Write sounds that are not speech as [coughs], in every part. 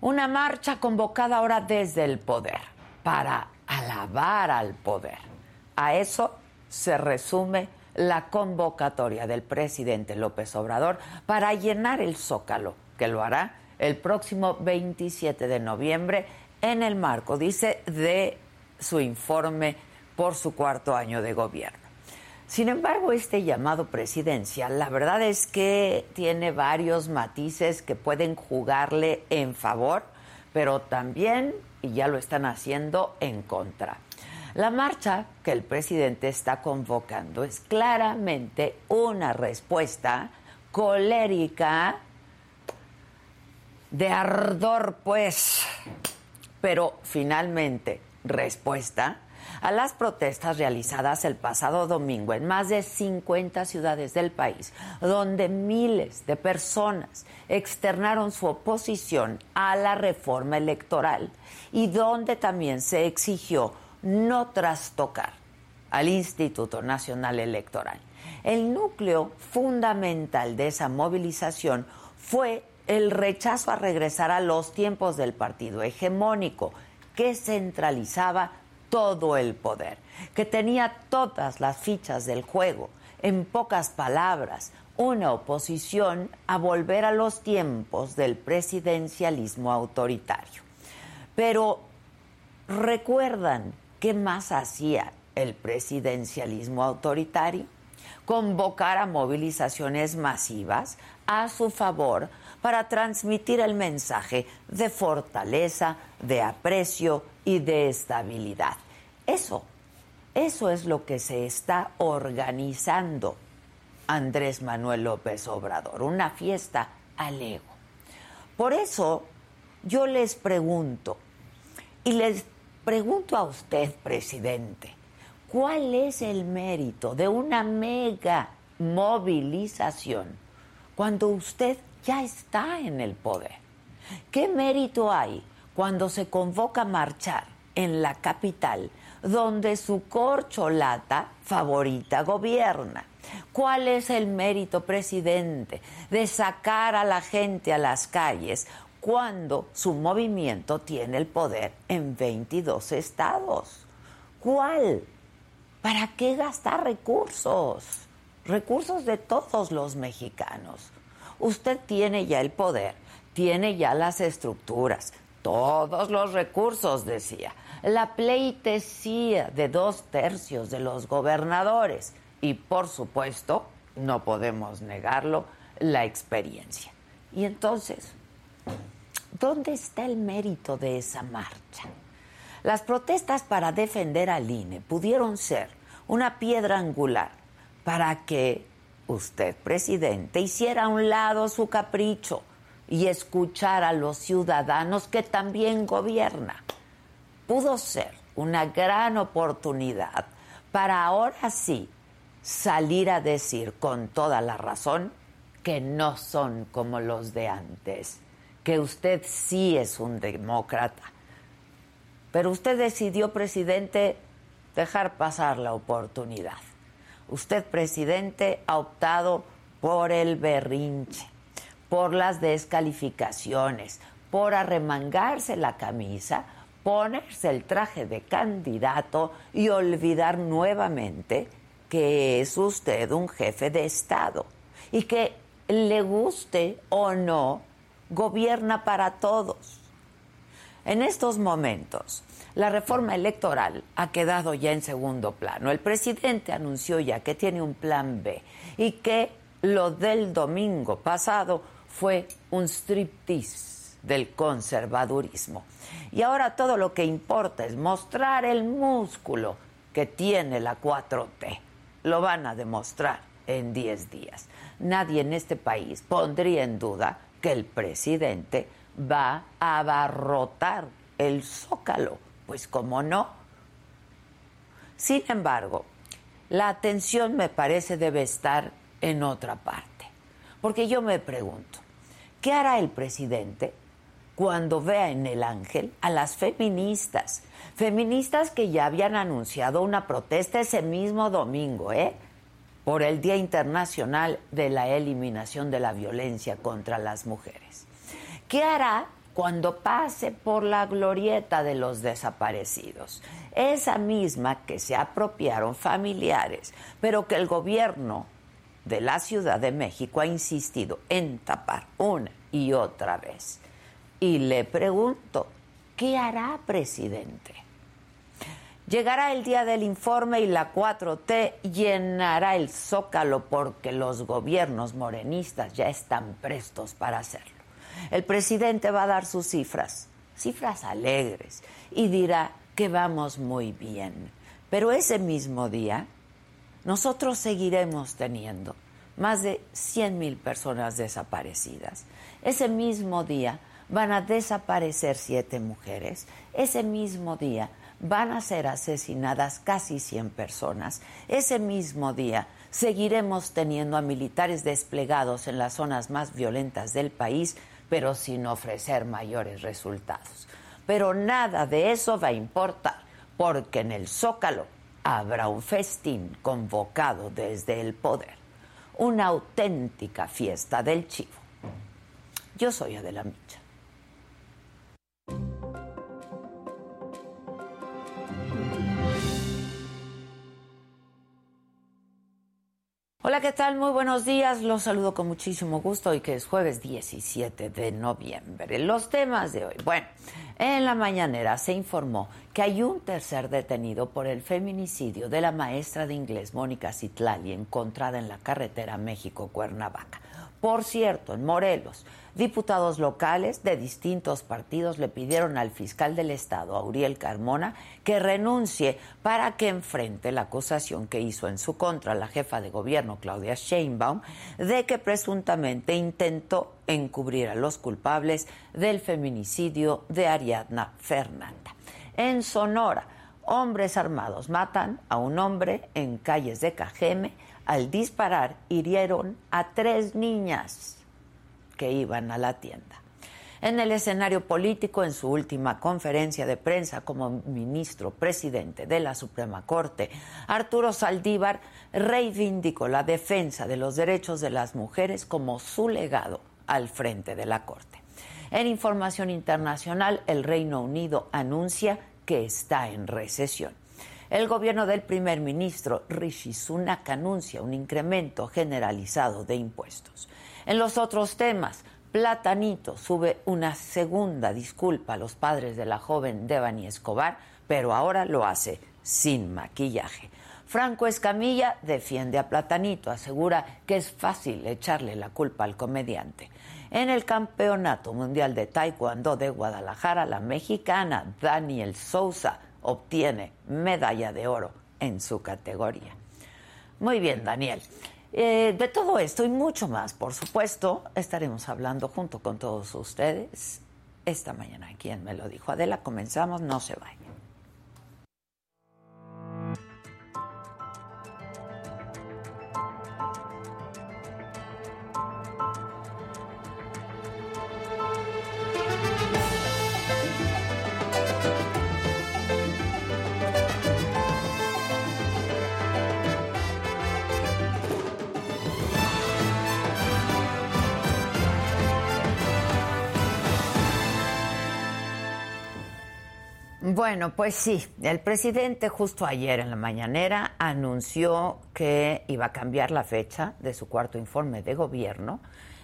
Una marcha convocada ahora desde el poder para alabar al poder. A eso se resume la convocatoria del presidente López Obrador para llenar el zócalo, que lo hará el próximo 27 de noviembre en el marco, dice, de su informe por su cuarto año de gobierno. Sin embargo, este llamado presidencial, la verdad es que tiene varios matices que pueden jugarle en favor, pero también, y ya lo están haciendo, en contra. La marcha que el presidente está convocando es claramente una respuesta colérica de ardor, pues, pero finalmente respuesta a las protestas realizadas el pasado domingo en más de 50 ciudades del país, donde miles de personas externaron su oposición a la reforma electoral y donde también se exigió no trastocar al Instituto Nacional Electoral. El núcleo fundamental de esa movilización fue el rechazo a regresar a los tiempos del partido hegemónico, que centralizaba todo el poder, que tenía todas las fichas del juego. En pocas palabras, una oposición a volver a los tiempos del presidencialismo autoritario. Pero, ¿recuerdan qué más hacía el presidencialismo autoritario? Convocar a movilizaciones masivas a su favor para transmitir el mensaje de fortaleza, de aprecio y de estabilidad. Eso, eso es lo que se está organizando Andrés Manuel López Obrador, una fiesta al ego. Por eso yo les pregunto, y les pregunto a usted, presidente, ¿cuál es el mérito de una mega movilización cuando usted ya está en el poder. ¿Qué mérito hay cuando se convoca a marchar en la capital donde su corcholata favorita gobierna? ¿Cuál es el mérito, presidente, de sacar a la gente a las calles cuando su movimiento tiene el poder en 22 estados? ¿Cuál? ¿Para qué gastar recursos? Recursos de todos los mexicanos. Usted tiene ya el poder, tiene ya las estructuras, todos los recursos, decía, la pleitesía de dos tercios de los gobernadores y, por supuesto, no podemos negarlo, la experiencia. Y entonces, ¿dónde está el mérito de esa marcha? Las protestas para defender al INE pudieron ser una piedra angular para que usted, presidente, hiciera a un lado su capricho y escuchara a los ciudadanos que también gobierna. Pudo ser una gran oportunidad para ahora sí salir a decir con toda la razón que no son como los de antes, que usted sí es un demócrata. Pero usted decidió, presidente, dejar pasar la oportunidad. Usted, presidente, ha optado por el berrinche, por las descalificaciones, por arremangarse la camisa, ponerse el traje de candidato y olvidar nuevamente que es usted un jefe de Estado y que le guste o no, gobierna para todos. En estos momentos, la reforma electoral ha quedado ya en segundo plano. El presidente anunció ya que tiene un plan B y que lo del domingo pasado fue un striptease del conservadurismo. Y ahora todo lo que importa es mostrar el músculo que tiene la 4T. Lo van a demostrar en 10 días. Nadie en este país pondría en duda que el presidente va a abarrotar el zócalo pues cómo no. Sin embargo, la atención me parece debe estar en otra parte. Porque yo me pregunto, ¿qué hará el presidente cuando vea en el ángel a las feministas? Feministas que ya habían anunciado una protesta ese mismo domingo, ¿eh? Por el Día Internacional de la Eliminación de la Violencia contra las Mujeres. ¿Qué hará cuando pase por la glorieta de los desaparecidos, esa misma que se apropiaron familiares, pero que el gobierno de la Ciudad de México ha insistido en tapar una y otra vez. Y le pregunto, ¿qué hará, presidente? Llegará el día del informe y la 4T llenará el zócalo porque los gobiernos morenistas ya están prestos para hacerlo el presidente va a dar sus cifras, cifras alegres, y dirá que vamos muy bien. Pero ese mismo día, nosotros seguiremos teniendo más de 100 mil personas desaparecidas. Ese mismo día van a desaparecer siete mujeres. Ese mismo día van a ser asesinadas casi 100 personas. Ese mismo día seguiremos teniendo a militares desplegados en las zonas más violentas del país pero sin ofrecer mayores resultados. Pero nada de eso va a importar, porque en el Zócalo habrá un festín convocado desde el poder, una auténtica fiesta del chivo. Yo soy Adela Micha. Hola, ¿qué tal? Muy buenos días. Los saludo con muchísimo gusto y que es jueves 17 de noviembre. Los temas de hoy. Bueno, en la mañanera se informó que hay un tercer detenido por el feminicidio de la maestra de inglés Mónica Citlali encontrada en la carretera México-Cuernavaca. Por cierto, en Morelos, diputados locales de distintos partidos le pidieron al fiscal del Estado, Auriel Carmona, que renuncie para que enfrente la acusación que hizo en su contra la jefa de gobierno, Claudia Sheinbaum, de que presuntamente intentó encubrir a los culpables del feminicidio de Ariadna Fernanda. En Sonora, hombres armados matan a un hombre en calles de Cajeme al disparar hirieron a tres niñas que iban a la tienda. En el escenario político, en su última conferencia de prensa como ministro presidente de la Suprema Corte, Arturo Saldívar reivindicó la defensa de los derechos de las mujeres como su legado al frente de la Corte. En información internacional, el Reino Unido anuncia que está en recesión. El gobierno del primer ministro Rishi Sunak anuncia un incremento generalizado de impuestos. En los otros temas, Platanito sube una segunda disculpa a los padres de la joven Devani Escobar, pero ahora lo hace sin maquillaje. Franco Escamilla defiende a Platanito, asegura que es fácil echarle la culpa al comediante. En el Campeonato Mundial de Taekwondo de Guadalajara, la mexicana Daniel Sousa obtiene medalla de oro en su categoría. Muy bien, Daniel. Eh, de todo esto y mucho más, por supuesto, estaremos hablando junto con todos ustedes esta mañana. ¿Quién me lo dijo? Adela, comenzamos, no se vayan. Bueno, pues sí, el presidente justo ayer en la mañanera anunció que iba a cambiar la fecha de su cuarto informe de gobierno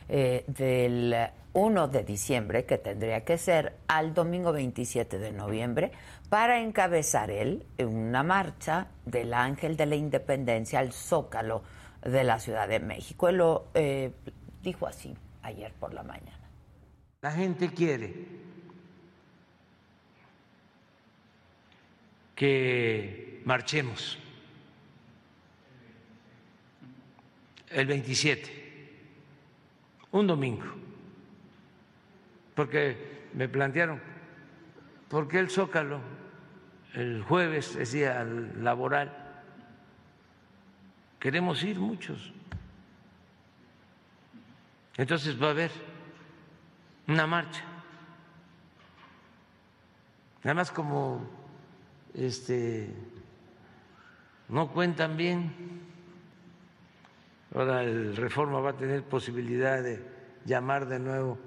eh, del 1 de diciembre, que tendría que ser al domingo 27 de noviembre, para encabezar él una marcha del Ángel de la Independencia al Zócalo de la Ciudad de México. Él lo eh, dijo así ayer por la mañana. La gente quiere que marchemos el 27, un domingo, porque me plantearon, ¿por qué el Zócalo el jueves es día laboral? Queremos ir muchos. Entonces va a haber una marcha. Nada más como este, no cuentan bien. Ahora el Reforma va a tener posibilidad de llamar de nuevo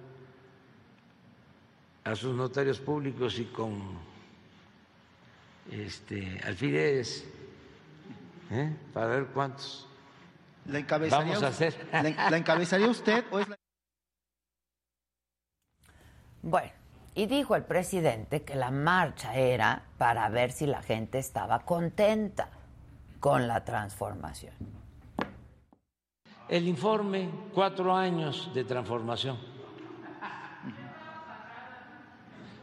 a sus notarios públicos y con este, alfileres ¿eh? para ver cuántos ¿La encabezaría vamos a hacer. ¿La, la encabezaría usted o es la... Bueno, y dijo el presidente que la marcha era para ver si la gente estaba contenta con la transformación. El informe, cuatro años de transformación.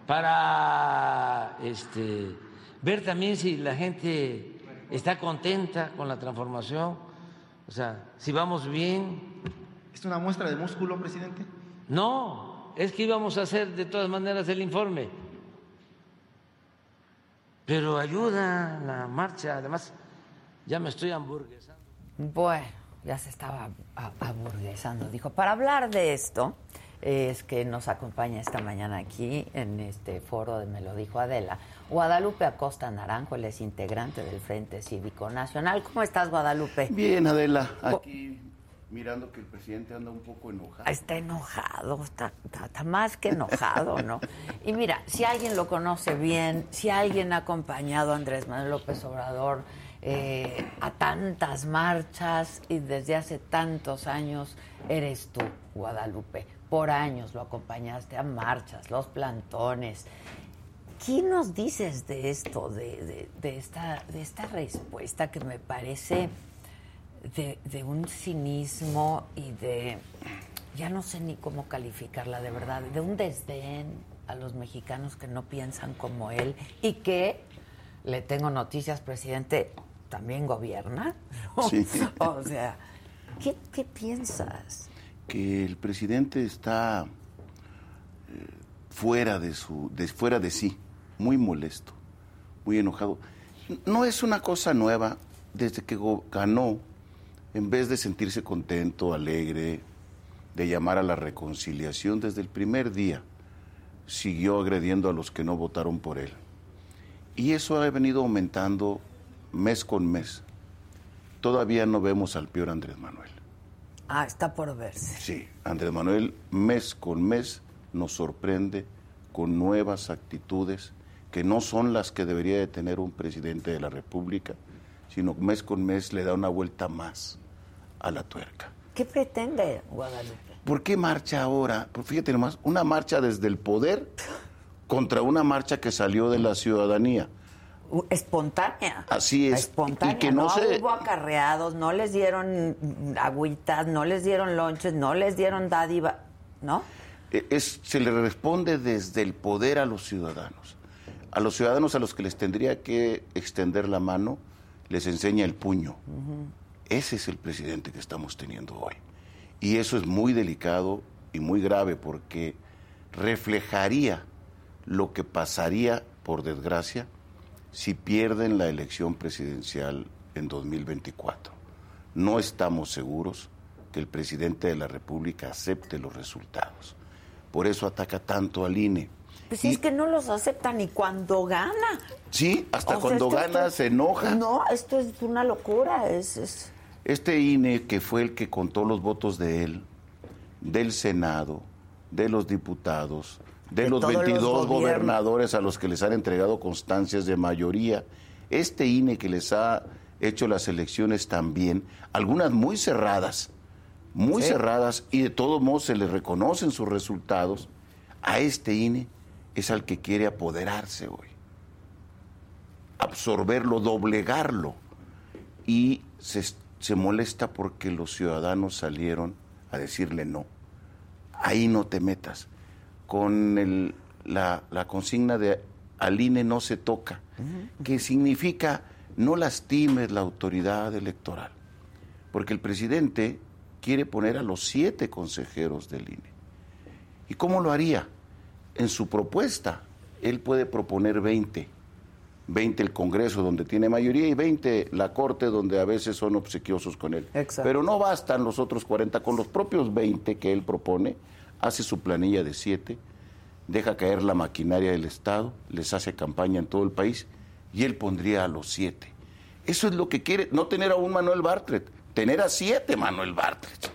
Para este, ver también si la gente está contenta con la transformación, o sea, si vamos bien. ¿Es una muestra de músculo, presidente? No, es que íbamos a hacer de todas maneras el informe. Pero ayuda la marcha, además ya me estoy hamburguesando. Bueno, ya se estaba a- aburguesando. Dijo, para hablar de esto, es que nos acompaña esta mañana aquí en este foro de Me lo dijo Adela. Guadalupe Acosta Naranjo, él es integrante del Frente Cívico Nacional. ¿Cómo estás, Guadalupe? Bien, Adela, aquí mirando que el presidente anda un poco enojado. Está enojado, está, está- más que enojado, ¿no? Y mira, si alguien lo conoce bien, si alguien ha acompañado a Andrés Manuel López Obrador eh, a tantas marchas y desde hace tantos años, eres tú, Guadalupe. Por años lo acompañaste a marchas, los plantones. ¿Qué nos dices de esto, de- de esta, de esta respuesta que me parece de, de un cinismo y de, ya no sé ni cómo calificarla de verdad, de un desdén a los mexicanos que no piensan como él y que, le tengo noticias, presidente, también gobierna? [laughs] Sí. O sea, ¿qué, qué piensas? Que el presidente está eh, fuera de su, de, fuera de sí, muy molesto, muy enojado. No es una cosa nueva. Desde que ganó, en vez de sentirse contento, alegre, de llamar a la reconciliación, desde el primer día siguió agrediendo a los que no votaron por él. Y eso ha venido aumentando mes con mes. Todavía no vemos al peor Andrés Manuel. Ah, está por verse. Sí, Andrés Manuel mes con mes nos sorprende con nuevas actitudes que no son las que debería de tener un presidente de la República, sino mes con mes le da una vuelta más a la tuerca. ¿Qué pretende Guadalupe? ¿Por qué marcha ahora? Pues fíjate nomás, una marcha desde el poder [laughs] contra una marcha que salió de la ciudadanía. Espontánea. Así es. Espontánea. Y que no se- hubo acarreados, no les dieron agüitas, no les dieron lonches, no les dieron dádiva, ¿no? Eh, es, se le responde desde el poder a los ciudadanos. A los ciudadanos a los que les tendría que extender la mano, les enseña el puño. Ese es el presidente que estamos teniendo hoy. Y eso es muy delicado y muy grave porque reflejaría lo que pasaría, por desgracia, si pierden la elección presidencial en 2024. No estamos seguros que el presidente de la República acepte los resultados. Por eso ataca tanto al INE. Pues Y- es que no los acepta ni cuando gana. Sí, hasta O sea, cuando gana se enoja. No, esto es una locura. Es, es- Este INE, que fue el que contó los votos de él, del Senado, de los diputados, de, de los todos los 22 gobiernos. gobernadores a los que les han entregado constancias de mayoría. Este INE que les ha hecho las elecciones también, algunas muy cerradas, muy Sí. cerradas, y de todos modos se les reconocen sus resultados, a este INE es al que quiere apoderarse hoy, absorberlo, doblegarlo, y se, se molesta porque los ciudadanos salieron a decirle no, ahí no te metas, con el- la, la consigna de al INE no se toca, que significa no lastimes la autoridad electoral, porque el presidente quiere poner a los siete consejeros del INE. ¿Y cómo lo haría? En su propuesta, él puede proponer 20. 20 el Congreso, donde tiene mayoría, y 20 la Corte, donde a veces son obsequiosos con él. Exacto. Pero no bastan los otros 40. Con los propios 20 que él propone, hace su planilla de 7, deja caer la maquinaria del Estado, les hace campaña en todo el país, y él pondría a los 7. Eso es lo que quiere, no tener a un Manuel Bartlett, tener a 7 Manuel Bartlett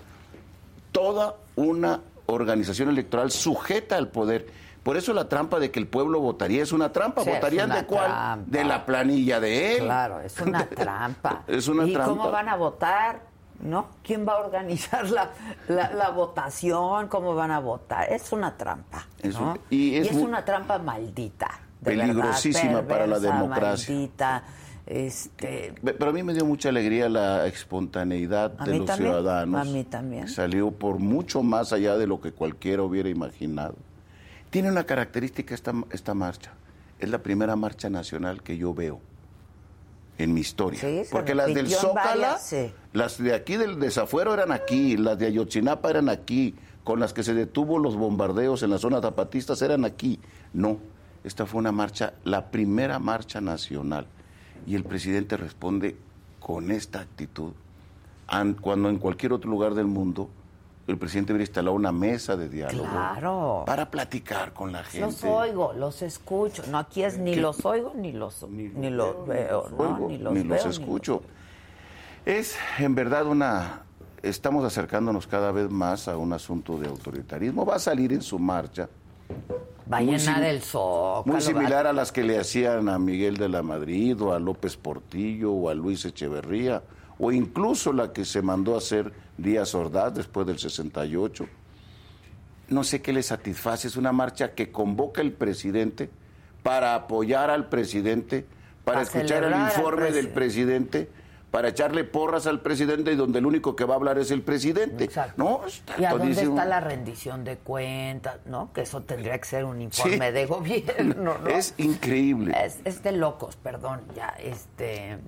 toda una organización electoral sujeta al poder. Por eso la trampa de que el pueblo votaría es una trampa. Sí, es ¿Votarían una de cuál? trampa. De la planilla de él. Claro, es una [laughs] trampa. Es una ¿Y trampa. cómo van a votar? ¿No? ¿Quién va a organizar la, la- la votación? ¿Cómo van a votar? Es una trampa. Es ¿no? un- y es muy- una trampa maldita. de Peligrosísima verdad, para la democracia. Maldita, este, Pe- Pero a mí me dio mucha alegría la espontaneidad de los también, ciudadanos. a mí también. Salió por mucho más allá de lo que cualquiera hubiera imaginado. Tiene una característica esta, esta marcha. Es la primera marcha nacional que yo veo en mi historia. Sí, Porque las del Zócala, sí. las de aquí del desafuero eran aquí, las de Ayotzinapa eran aquí, con las que se detuvo los bombardeos en la zona zapatistas eran aquí. No, esta fue una marcha, la primera marcha nacional. Y el presidente responde con esta actitud. An- Cuando en cualquier otro lugar del mundo el presidente hubiera instalado una mesa de diálogo Claro. para platicar con la gente. los oigo, los escucho. No, aquí es ni ¿Qué? los oigo ni los, ni los veo, ¿no? oigo, Ni los ni veo, los ni escucho. Es en verdad una... Estamos acercándonos cada vez más a un asunto de autoritarismo. Va a salir en su marcha. Va a Muy llenar el zócalo. Muy similar a las que le hacían a Miguel de la Madrid o a López Portillo o a Luis Echeverría o incluso la que se mandó a hacer Díaz Ordaz después del 68. No sé qué le satisface, es una marcha que convoca el presidente para apoyar al presidente, para escuchar el informe del presidente. para echarle porras al presidente y donde el único que va a hablar es el presidente. Exacto. No, está ¿Y a dónde está la rendición de cuentas? ¿No? Que eso tendría que ser un informe Sí. de gobierno, ¿no? [laughs] Es increíble. Es, es de locos, perdón, ya, este, es-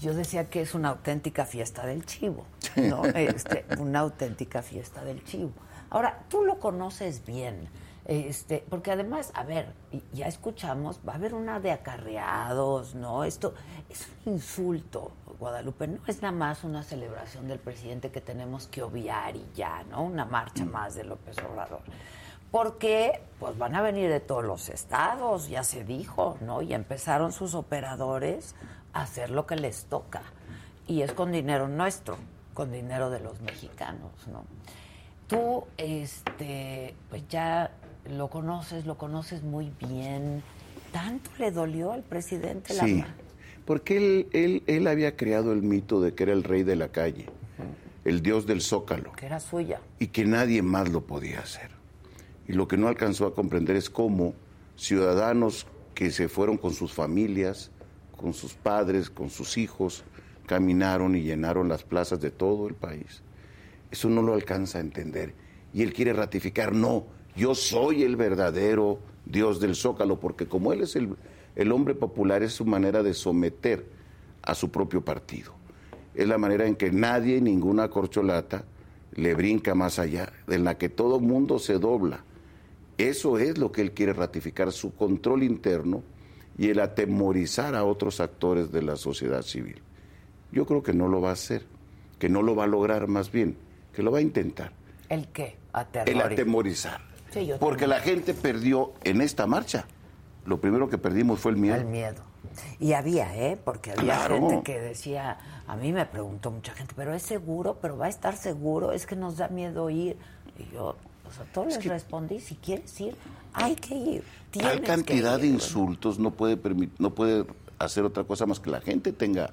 yo decía que es una auténtica fiesta del chivo, ¿no? Este, una auténtica fiesta del chivo. Ahora, tú lo conoces bien, este, porque además, a ver, ya escuchamos, va a haber una de acarreados, ¿no? Esto es un insulto, Guadalupe, no es nada más una celebración del presidente que tenemos que obviar y ya, ¿no? Una marcha más de López Obrador porque pues van a venir de todos los estados, ya se dijo, ¿no? Y empezaron sus operadores hacer lo que les toca. Y es con dinero nuestro, con dinero de los mexicanos, ¿no? Tú, este, pues ya lo conoces, lo conoces muy bien. ¿Tanto le dolió al presidente la Sí, porque él, él, él había creado el mito de que era el rey de la calle, el dios del zócalo, que era suya? y que nadie más lo podía hacer. Y lo que no alcanzó a comprender es cómo ciudadanos que se fueron con sus familias, con sus padres, con sus hijos, caminaron y llenaron las plazas de todo el país. Eso no lo alcanza a entender. Y él quiere ratificar, no, yo soy el verdadero Dios del Zócalo, porque como él es el, el hombre popular, es su manera de someter a su propio partido. Es la manera en que nadie, ninguna corcholata, le brinca más allá, en la que todo mundo se dobla. Eso es lo que él quiere ratificar, su control interno y el atemorizar a otros actores de la sociedad civil. Yo creo que no lo va a hacer, que no lo va a lograr más bien, que lo va a intentar. ¿El qué? El Aterrorizar. atemorizar. Sí, yo Porque la gente perdió en esta marcha. Lo primero que perdimos fue el miedo. El miedo. Y había, ¿eh? Porque había Claro. gente que decía, a mí me preguntó mucha gente, pero es seguro, pero va a estar seguro, es que nos da miedo ir. Y yo, pues a todos les respondí, si quieres ir, hay que ir. Tal cantidad de insultos no puede, no puede hacer otra cosa más que la gente tenga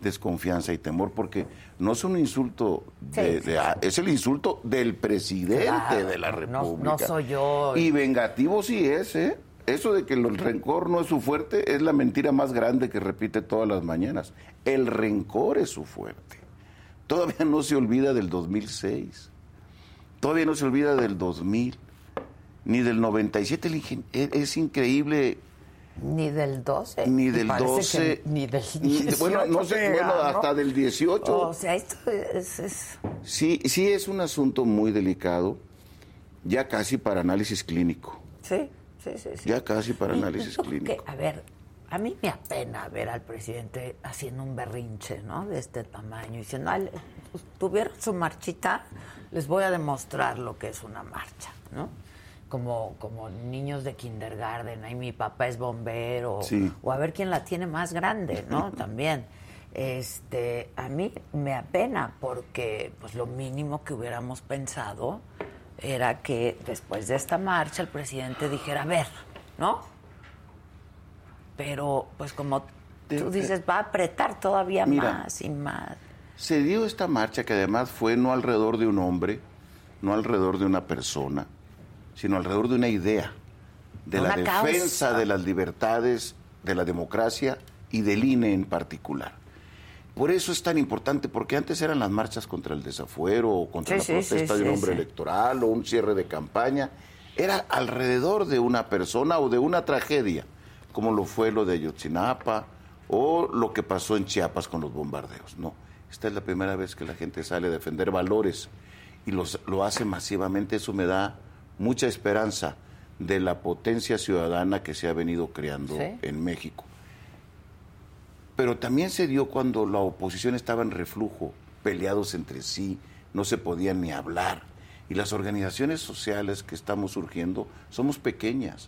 desconfianza y temor, porque no es un insulto, de, Sí. de- es el insulto del presidente Claro, de la no- República. no soy yo. Y vengativo sí es, ¿eh? Eso de que el rencor no es su fuerte es la mentira más grande que repite todas las mañanas. El rencor es su fuerte. Todavía no se olvida del 2006. Todavía no se olvida del 2000. Ni del 97. El ingen- es, increíble. Ni del 12. Ni del parece 12. que ni del ni- 18. bueno, no sé, bueno, ¿no? hasta del 18. O sea, esto es... es- Sí, sí es un asunto muy delicado, ya casi para análisis clínico. sí, sí, sí. sí. Ya casi para y análisis clínico. que, a ver, a mí me apena ver al presidente haciendo un berrinche, ¿no? De este tamaño, diciendo, "Ay, pues, tuvieron su marchita, les voy a demostrar lo que es una marcha, ¿no? Como, como niños de kindergarten, ahí mi papá es bombero, Sí. o a ver quién la tiene más grande, ¿no? [laughs] También. Este, a mí me apena porque pues lo mínimo que hubiéramos pensado era que después de esta marcha el presidente dijera, a ver, ¿no? Pero pues como tú dices, va a apretar todavía Mira. más y más. Se dio esta marcha que además fue no alrededor de un hombre, no alrededor de una persona, sino alrededor de una idea, de la causa. defensa de las libertades, de la democracia y del INE en particular. Por eso es tan importante, porque antes eran las marchas contra el desafuero o contra Sí, la sí, protesta sí, de un hombre electoral o un cierre de campaña. Era alrededor de una persona o de una tragedia, como lo fue lo de Ayotzinapa o lo que pasó en Chiapas con los bombardeos. No, esta es la primera vez que la gente sale a defender valores y los, lo hace masivamente. Eso me da mucha esperanza de la potencia ciudadana que se ha venido creando Sí. en México. Pero también se dio cuando la oposición estaba en reflujo, peleados entre sí, no se podían ni hablar. Y las organizaciones sociales que estamos surgiendo somos pequeñas.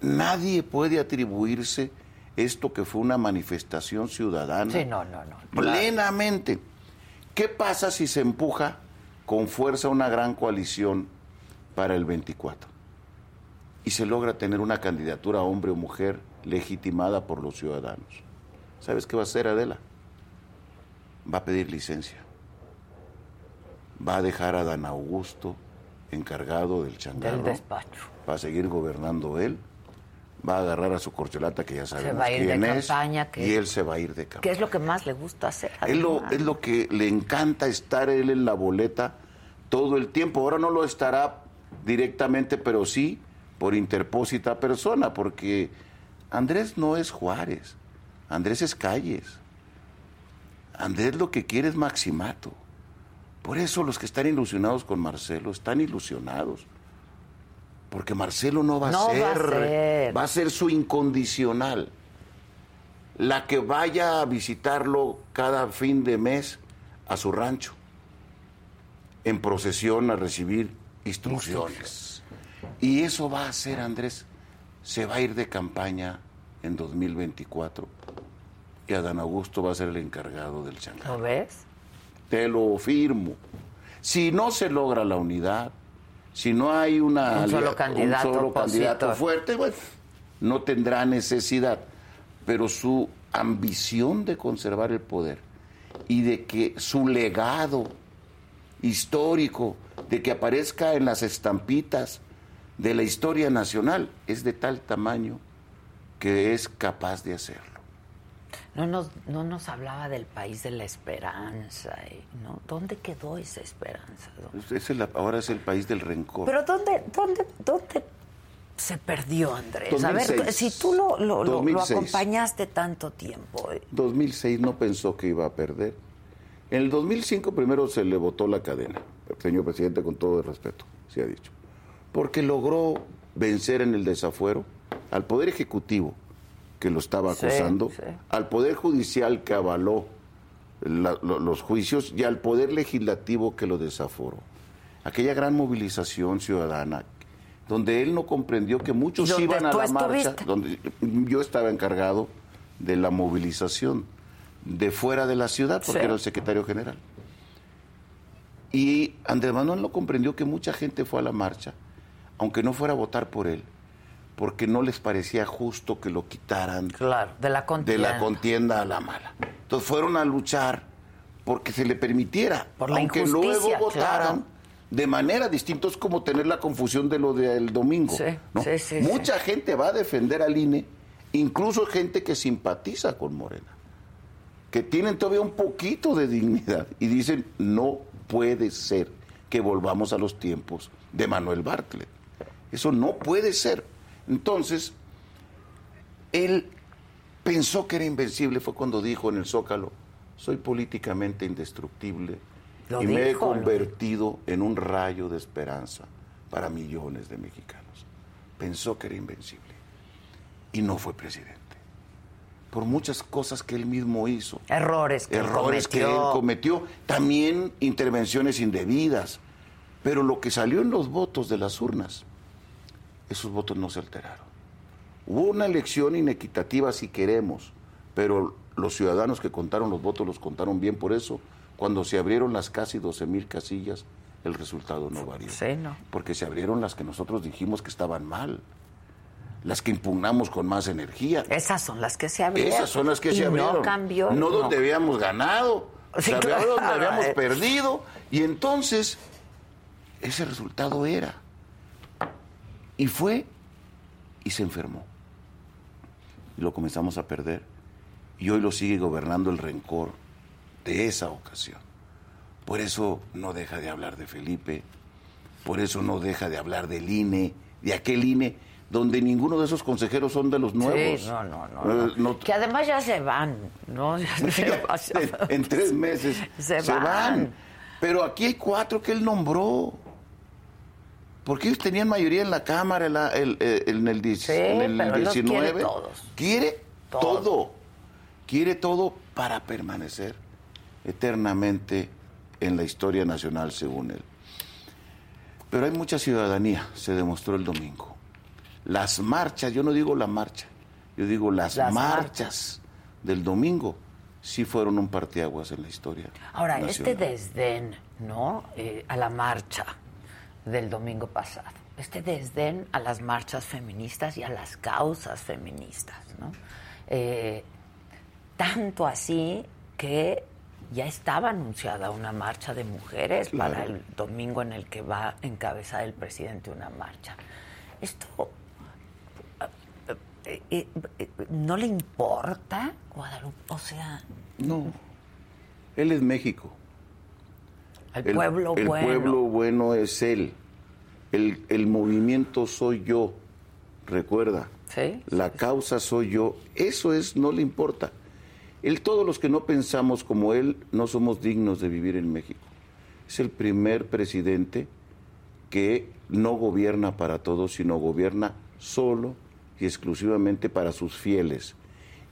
Nadie puede atribuirse esto que fue una manifestación ciudadana Sí, no, no, no. plenamente. ¿Qué pasa si se empuja con fuerza una gran coalición para el 24? Y se logra tener una candidatura hombre o mujer legitimada por los ciudadanos. ¿Sabes qué va a hacer Adela? Va a pedir licencia. Va a dejar a Dan Augusto encargado del changarro. Del despacho. Va a seguir gobernando él. Va a agarrar a su corcholata, que ya sabemos va a ir de es. campaña, que- Y él se va a ir de campaña. ¿Qué es lo que más le gusta hacer? Es lo, además? es lo que le encanta estar él en la boleta todo el tiempo. Ahora no lo estará directamente, pero sí por interpósita persona, porque Andrés no es Juárez, Andrés es Calles. Andrés lo que quiere es maximato. Por eso los que están ilusionados con Marcelo están ilusionados. Porque Marcelo no va a va a ser. va a ser su incondicional la que vaya a visitarlo cada fin de mes a su rancho, en procesión a recibir instrucciones. Y eso va a hacer, Andrés, se va a ir de campaña en 2024 y Adán Augusto va a ser el encargado del changarro. ¿Lo ves? Te lo firmo. Si no se logra la unidad, si no hay una Un solo alia- candidato un solo candidato fuerte, bueno, no tendrá necesidad. Pero su ambición de conservar el poder y de que su legado histórico, de que aparezca en las estampitas de la historia nacional, es de tal tamaño que es capaz de hacerlo. No nos, no nos hablaba del país de la esperanza, y, ¿no? ¿Dónde quedó esa esperanza? Es el- ahora es el país del rencor. Pero ¿dónde, dónde, dónde se perdió, Andrés? A ver, 2006. si tú lo, lo, lo- lo 2006. acompañaste tanto tiempo. eh, 2006 no pensó que iba a perder. En el 2005 primero se le votó la cadena, señor presidente, con todo el respeto, se ha dicho, porque logró vencer en el desafuero al Poder Ejecutivo, que lo estaba Sí, sí. al Poder Judicial que avaló la- lo- los juicios y al Poder Legislativo que lo desaforó. Aquella gran movilización ciudadana, donde él no comprendió que muchos ¿Y dónde iban a la marcha, estuviste? donde yo estaba encargado de la movilización de fuera de la ciudad, porque Sí. era el secretario general. Y Andrés Manuel no comprendió que mucha gente fue a la marcha, aunque no fuera a votar por él, porque no les parecía justo que lo quitaran Claro, de la de contienda. la contienda a la mala. Entonces fueron a luchar porque se le permitiera, Por la aunque luego votaran claro. de manera distinta. Es como tener la confusión de lo del domingo. Sí, ¿no? sí, sí, Mucha gente va a defender al INE, incluso gente que simpatiza con Morena, que tienen todavía un poquito de dignidad y dicen, no puede ser que volvamos a los tiempos de Manuel Bartlett. Eso no puede ser. Entonces, él pensó que era invencible, fue cuando dijo en el Zócalo, soy políticamente indestructible Lo y me he convertido en un rayo de esperanza para millones de mexicanos. Pensó que era invencible y no fue presidente. Por muchas cosas que él mismo hizo Errores que él errores que él cometió. cometió, también intervenciones indebidas, pero lo que salió en los votos de las urnas, esos votos no se alteraron. Hubo una elección inequitativa si queremos, pero los ciudadanos que contaron los votos los contaron bien, por eso cuando se abrieron las casi 12 mil casillas, el resultado no varió. Sí, no. Porque se abrieron las que nosotros dijimos que estaban mal, las que impugnamos con más energía. Esas son las que se abrieron. Esas son las que Y se abrieron. No cambió. No donde habíamos ganado. Sí, o sea, claro, donde habíamos [laughs] perdido. Y entonces, ese resultado era. Y fue y se enfermó. Y lo comenzamos a perder. Y hoy lo sigue gobernando el rencor de esa ocasión. Por eso no deja de hablar de Felipe. Por eso no deja de hablar del INE, de aquel INE donde ninguno de esos consejeros son de los nuevos. Sí, no, no, no, Eh, no. Que además ya se van, ¿no? [laughs] Ya se [laughs] van. en, en tres meses [laughs] Se se, van. van. Pero aquí hay cuatro que él nombró. Porque ellos tenían mayoría en la Cámara el- el- el- en el, Sí, en el pero él los 19. quiere todos. Quiere Todo. todo. Quiere todo para permanecer eternamente en la historia nacional, según él. Pero hay mucha ciudadanía, se demostró el domingo. Las marchas, yo no digo la marcha, yo digo las, Las marchas, del domingo, sí fueron un parteaguas en la historia. Ahora, nacional. este desdén, ¿no? Eh, a la marcha del domingo pasado, este desdén a las marchas feministas y a las causas feministas, ¿no? Eh, tanto así que ya estaba anunciada una marcha de mujeres para el domingo en el que va a encabezar el presidente una marcha. Esto eh, eh, eh, no le importa Guadalupe, o sea, No, él es México. El, pueblo el bueno. pueblo bueno es él. El, el movimiento soy yo. Recuerda. Sí, La causa soy yo. Eso es, no le importa. Él, todos los que no pensamos como él, no somos dignos de vivir en México. Es el primer presidente que no gobierna para todos, sino gobierna solo y exclusivamente para sus fieles.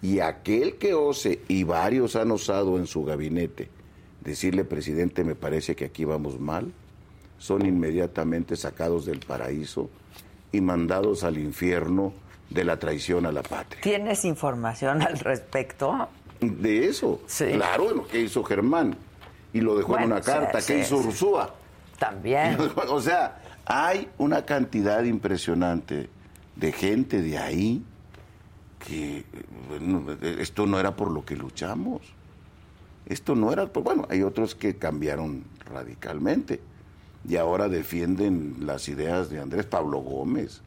Y aquel que ose, y varios han osado en su gabinete, decirle, presidente, me parece que aquí vamos mal, son inmediatamente sacados del paraíso y mandados al infierno de la traición a la patria. ¿Tienes información al respecto? De eso, Sí. claro, lo que hizo Germán, y lo dejó en una sí, carta, sí, que hizo. Ursúa. También. [laughs] O sea, hay una cantidad impresionante de gente de ahí que, bueno, esto no era por lo que luchamos. Esto no era, por, bueno, hay otros que cambiaron radicalmente y ahora defienden las ideas de Andrés Pablo Gómez,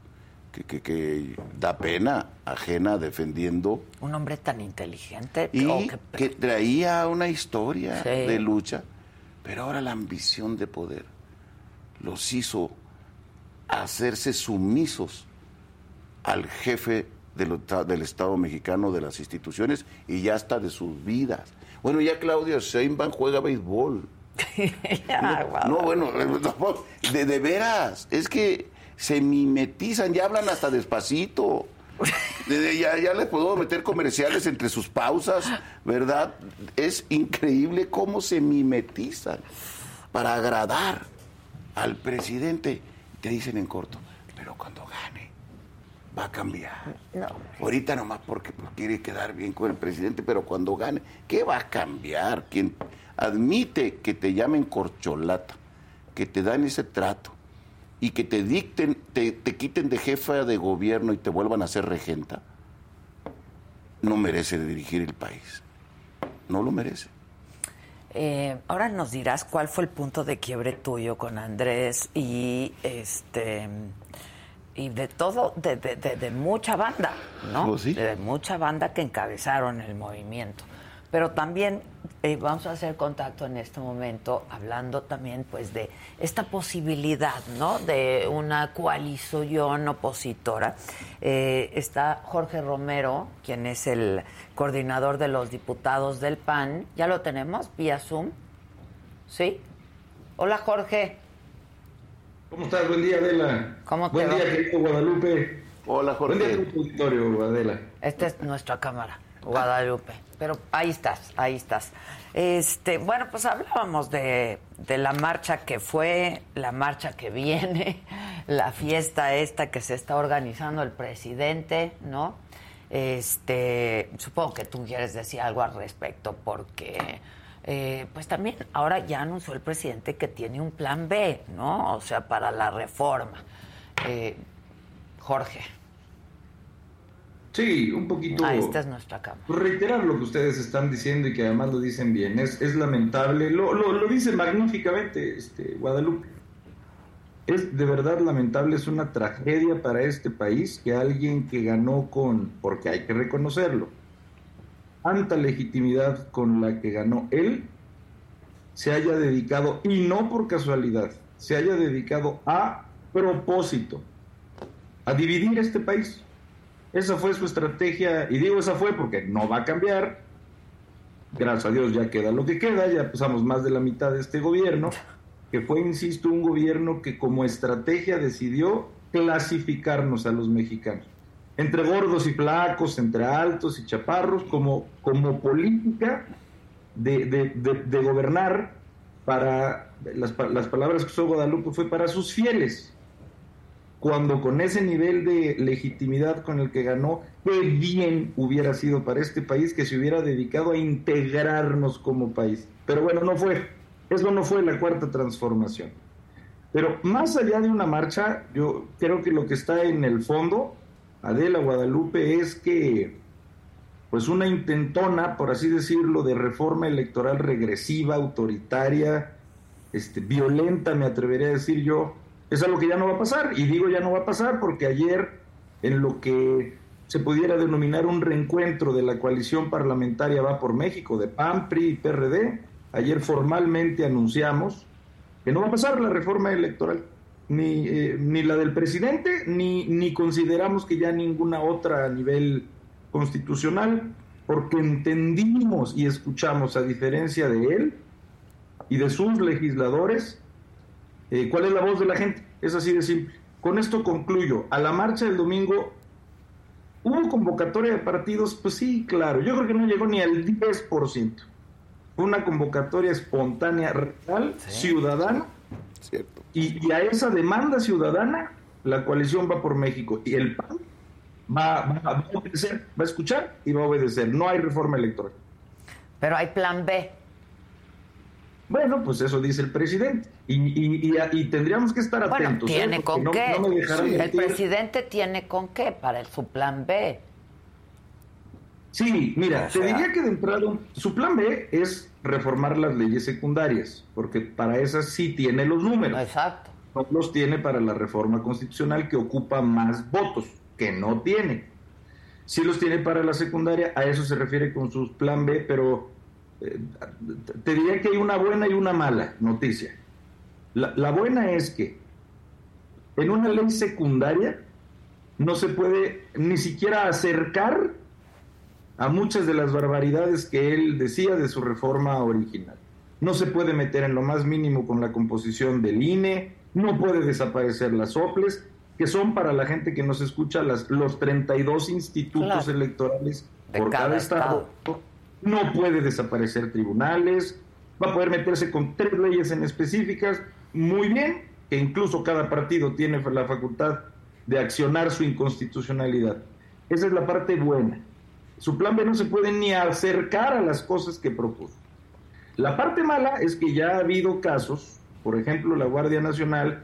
que, que, que da pena ajena defendiendo Un hombre tan inteligente. y o que traía una historia Sí. de lucha, pero ahora la ambición de poder los hizo hacerse sumisos al jefe del, Estado mexicano, de las instituciones y ya hasta de sus vidas. Bueno, ya Claudia Sheinbaum juega béisbol. [laughs] Ah. No, bueno, [laughs] de, de veras, es que se mimetizan, ya hablan hasta despacito. De- de- ya, ya les puedo meter comerciales entre sus pausas, ¿verdad? Es increíble cómo se mimetizan para agradar al presidente. Te dicen en corto, pero cuando gane va a cambiar. No. Ahorita nomás porque pues, quiere quedar bien con el presidente, pero cuando gane, ¿qué va a cambiar? Quien admite que te llamen corcholata que te dan ese trato y que te dicten, te, te quiten de jefa de gobierno y te vuelvan a ser regenta, no merece dirigir el país. No lo merece. Eh, ahora nos dirás cuál fue el punto de quiebre tuyo con Andrés y este y de todo, de, de, de, mucha banda, ¿no? Pues sí. De mucha banda que encabezaron el movimiento. Pero también eh, vamos a hacer contacto en este momento, hablando también pues de esta posibilidad, ¿no? De una coalición opositora. Eh, está Jorge Romero, quien es el coordinador de los diputados del PAN. ¿Ya lo tenemos vía Zoom? ¿Sí? Hola Jorge. ¿Cómo estás? Buen día, Adela. ¿Cómo te Buen va? día, querido Guadalupe. Hola, Jorge. Buen día, tu auditorio, Adela. Esta es nuestra cámara, Guadalupe. Pero ahí estás, ahí estás. Este, bueno, pues hablábamos de, de la marcha que fue, la marcha que viene, [laughs] la fiesta esta que se está organizando el presidente, ¿no? Este, supongo que tú quieres decir algo al respecto, porque eh, pues también ahora ya anunció el presidente que tiene un plan B, ¿no? O sea, para la reforma. Eh, Jorge. Sí, un poquito. Ah, esta es nuestra cámara. Reiterar lo que ustedes están diciendo y que además lo dicen bien. Es, es lamentable. Lo, lo, lo dice magníficamente este, Guadalupe. Es de verdad lamentable, es una tragedia para este país que alguien que ganó con, porque hay que reconocerlo, tanta legitimidad con la que ganó él, se haya dedicado, y no por casualidad, se haya dedicado a propósito, a dividir este país. Esa fue su estrategia, y digo esa fue porque no va a cambiar. Gracias a Dios ya queda lo que queda, ya pasamos más de la mitad de este gobierno, que fue, insisto, un gobierno que como estrategia decidió clasificarnos a los mexicanos, entre gordos y flacos, entre altos y chaparros, como, como política de, de, de, gobernar para, las, las palabras que usó Guadalupe fue para sus fieles, cuando con ese nivel de legitimidad con el que ganó, qué bien hubiera sido para este país que se hubiera dedicado a integrarnos como país. Pero bueno, no fue. Eso no fue la cuarta transformación. Pero más allá de una marcha, yo creo que lo que está en el fondo, Adela Guadalupe, es que pues una intentona, por así decirlo, de reforma electoral regresiva, autoritaria, este, violenta, me atrevería a decir yo, es algo que ya no va a pasar. Y digo ya no va a pasar porque ayer, en lo que se pudiera denominar un reencuentro de la coalición parlamentaria Va por México, de PAN, PRI y PRD, ayer formalmente anunciamos que no va a pasar la reforma electoral, ni, eh, ni la del presidente, ni, ni consideramos que ya ninguna otra a nivel constitucional, porque entendimos y escuchamos, a diferencia de él y de sus legisladores, eh, ¿Cuál es la voz de la gente? Es así de simple. Con esto concluyo. A la marcha del domingo, ¿hubo convocatoria de partidos? Pues sí, claro. Yo creo que no llegó ni al 10%. Fue una convocatoria espontánea, real, sí. ciudadana. Cierto. Y, y, a esa demanda ciudadana, la coalición va por México. Y el PAN va, va, va a obedecer, va a escuchar y va a obedecer. No hay reforma electoral. Pero hay plan B. Bueno, pues eso dice el presidente. Y, y, y, y tendríamos que estar atentos. Bueno, ¿tiene ¿eh? con no, qué? No sí, el presidente tiene con qué para el, su plan B. Sí, mira, o sea... te diría que de entrada su plan B es reformar las leyes secundarias, porque para esas sí tiene los números. Exacto. No los tiene para la reforma constitucional que ocupa más votos, que no tiene. Sí los tiene para la secundaria, a eso se refiere con su plan B, pero te diría que hay una buena y una mala noticia. La, la, buena es que en una ley secundaria no se puede ni siquiera acercar a muchas de las barbaridades que él decía de su reforma original. No se puede meter en lo más mínimo con la composición del INE, no puede desaparecer las OPLES, que son para la gente que nos escucha las, los 32 institutos claro. electorales de por cada, cada estado. estado no puede desaparecer tribunales, va a poder meterse con tres leyes en específicas, muy bien, que incluso cada partido tiene la facultad de accionar su inconstitucionalidad. Esa es la parte buena. Su plan B no se puede ni acercar a las cosas que propuso. La parte mala es que ya ha habido casos por ejemplo la Guardia Nacional,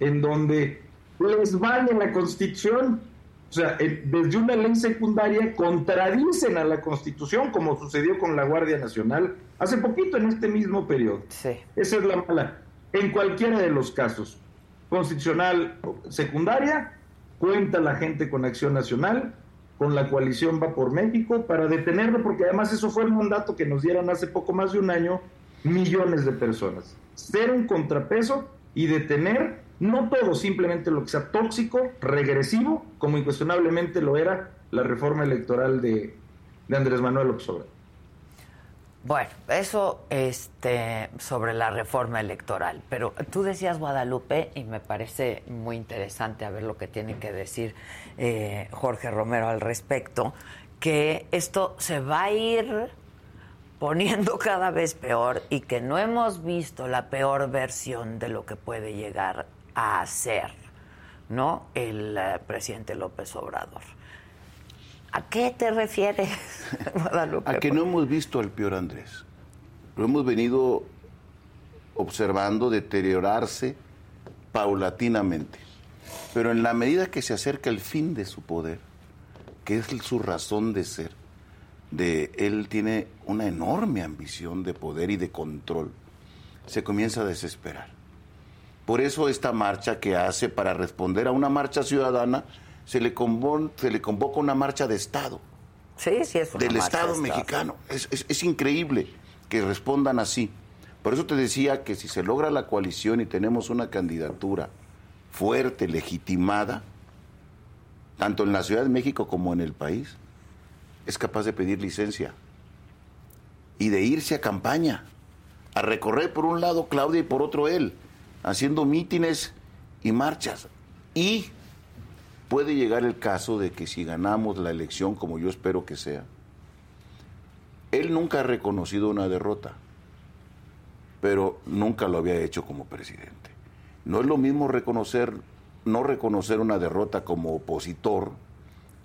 en donde les vale la Constitución. O sea, desde una ley secundaria contradicen a la Constitución, como sucedió con la Guardia Nacional hace poquito en este mismo periodo. Sí. Esa es la mala. En cualquiera de los casos, constitucional secundaria, cuenta la gente con Acción Nacional, con la coalición Va por México, para detenerlo, porque además eso fue el mandato que nos dieron hace poco más de un año millones de personas. Ser un contrapeso y detener no todo, simplemente lo que sea tóxico, regresivo, como incuestionablemente lo era la reforma electoral de, Andrés Manuel Obrador. Bueno, eso este, sobre la reforma electoral, pero tú decías Guadalupe y me parece muy interesante a ver lo que tiene que decir eh, Jorge Romero al respecto, que esto se va a ir poniendo [laughs] cada vez peor y que no hemos visto la peor versión de lo que puede llegar a hacer, ¿no? El eh, presidente López Obrador. ¿A qué te refieres, [laughs] Guadalupe? A que no hemos visto al peor Andrés. Lo hemos venido observando deteriorarse paulatinamente. Pero en la medida que se acerca el fin de su poder, que es su razón de ser, de él tiene una enorme ambición de poder y de control, se comienza a desesperar. Por eso esta marcha que hace para responder a una marcha ciudadana se le, se le convoca una marcha de Estado. Sí, sí, es una Del Estado mexicano. Es, es increíble que respondan así. Por eso te decía que si se logra la coalición y tenemos una candidatura fuerte, legitimada, tanto en la Ciudad de México como en el país, es capaz de pedir licencia y de irse a campaña, a recorrer por un lado Claudia y por otro él, haciendo mítines y marchas. Y puede llegar el caso de que si ganamos la elección, como yo espero que sea, él nunca ha reconocido una derrota, pero nunca lo había hecho como presidente. No es lo mismo reconocer, no reconocer una derrota como opositor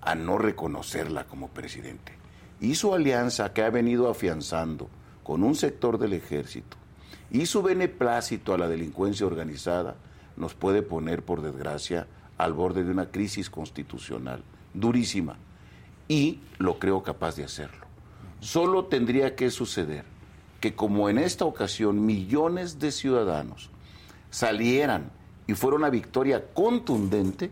a no reconocerla como presidente. Y su alianza que ha venido afianzando con un sector del ejército y su beneplácito a la delincuencia organizada nos puede poner, por desgracia, al borde de una crisis constitucional durísima y lo creo capaz de hacerlo. Solo tendría que suceder que como en esta ocasión millones de ciudadanos salieran y fuera una victoria contundente,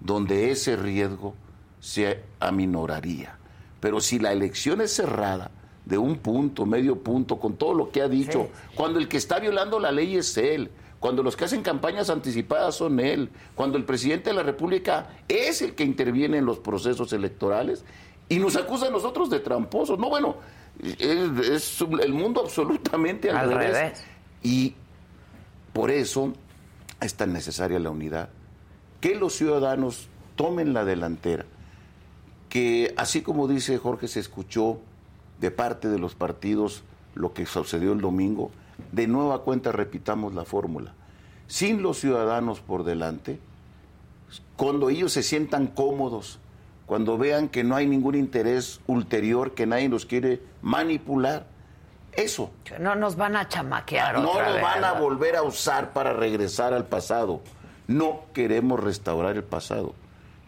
donde ese riesgo se aminoraría. Pero si la elección es cerrada, de un punto, medio punto, con todo lo que ha dicho, cuando el que está violando la ley es él, cuando los que hacen campañas anticipadas son él, cuando el presidente de la República es el que interviene en los procesos electorales y nos acusa a nosotros de tramposos. No, bueno, es, el mundo absolutamente al, revés. Y por eso es tan necesaria la unidad, que los ciudadanos tomen la delantera, que así como dice Jorge, se escuchó de parte de los partidos lo que sucedió el domingo, de nueva cuenta repitamos la fórmula. Sin los ciudadanos por delante, cuando ellos se sientan cómodos, cuando vean que no hay ningún interés ulterior, que nadie los quiere manipular, eso. No nos van a chamaquear. No nos van a volver a usar para regresar al pasado. No queremos restaurar el pasado.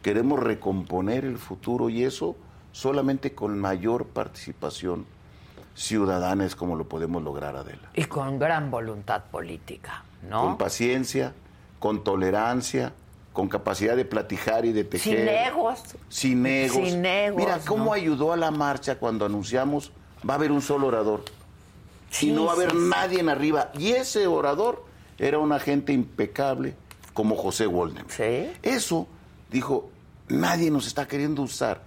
Queremos recomponer el futuro y eso solamente con mayor participación ciudadana es como lo podemos lograr, Adela. Y con gran voluntad política, ¿no? Con paciencia, con tolerancia, con capacidad de platicar y de tejer. Sin egos. Sin egos. Sin egos Mira cómo ayudó a la marcha cuando anunciamos va a haber un solo orador. y no va a haber nadie en arriba. Y ese orador era un agente impecable como José Wolden. Sí. Eso, dijo, nadie nos está queriendo usar.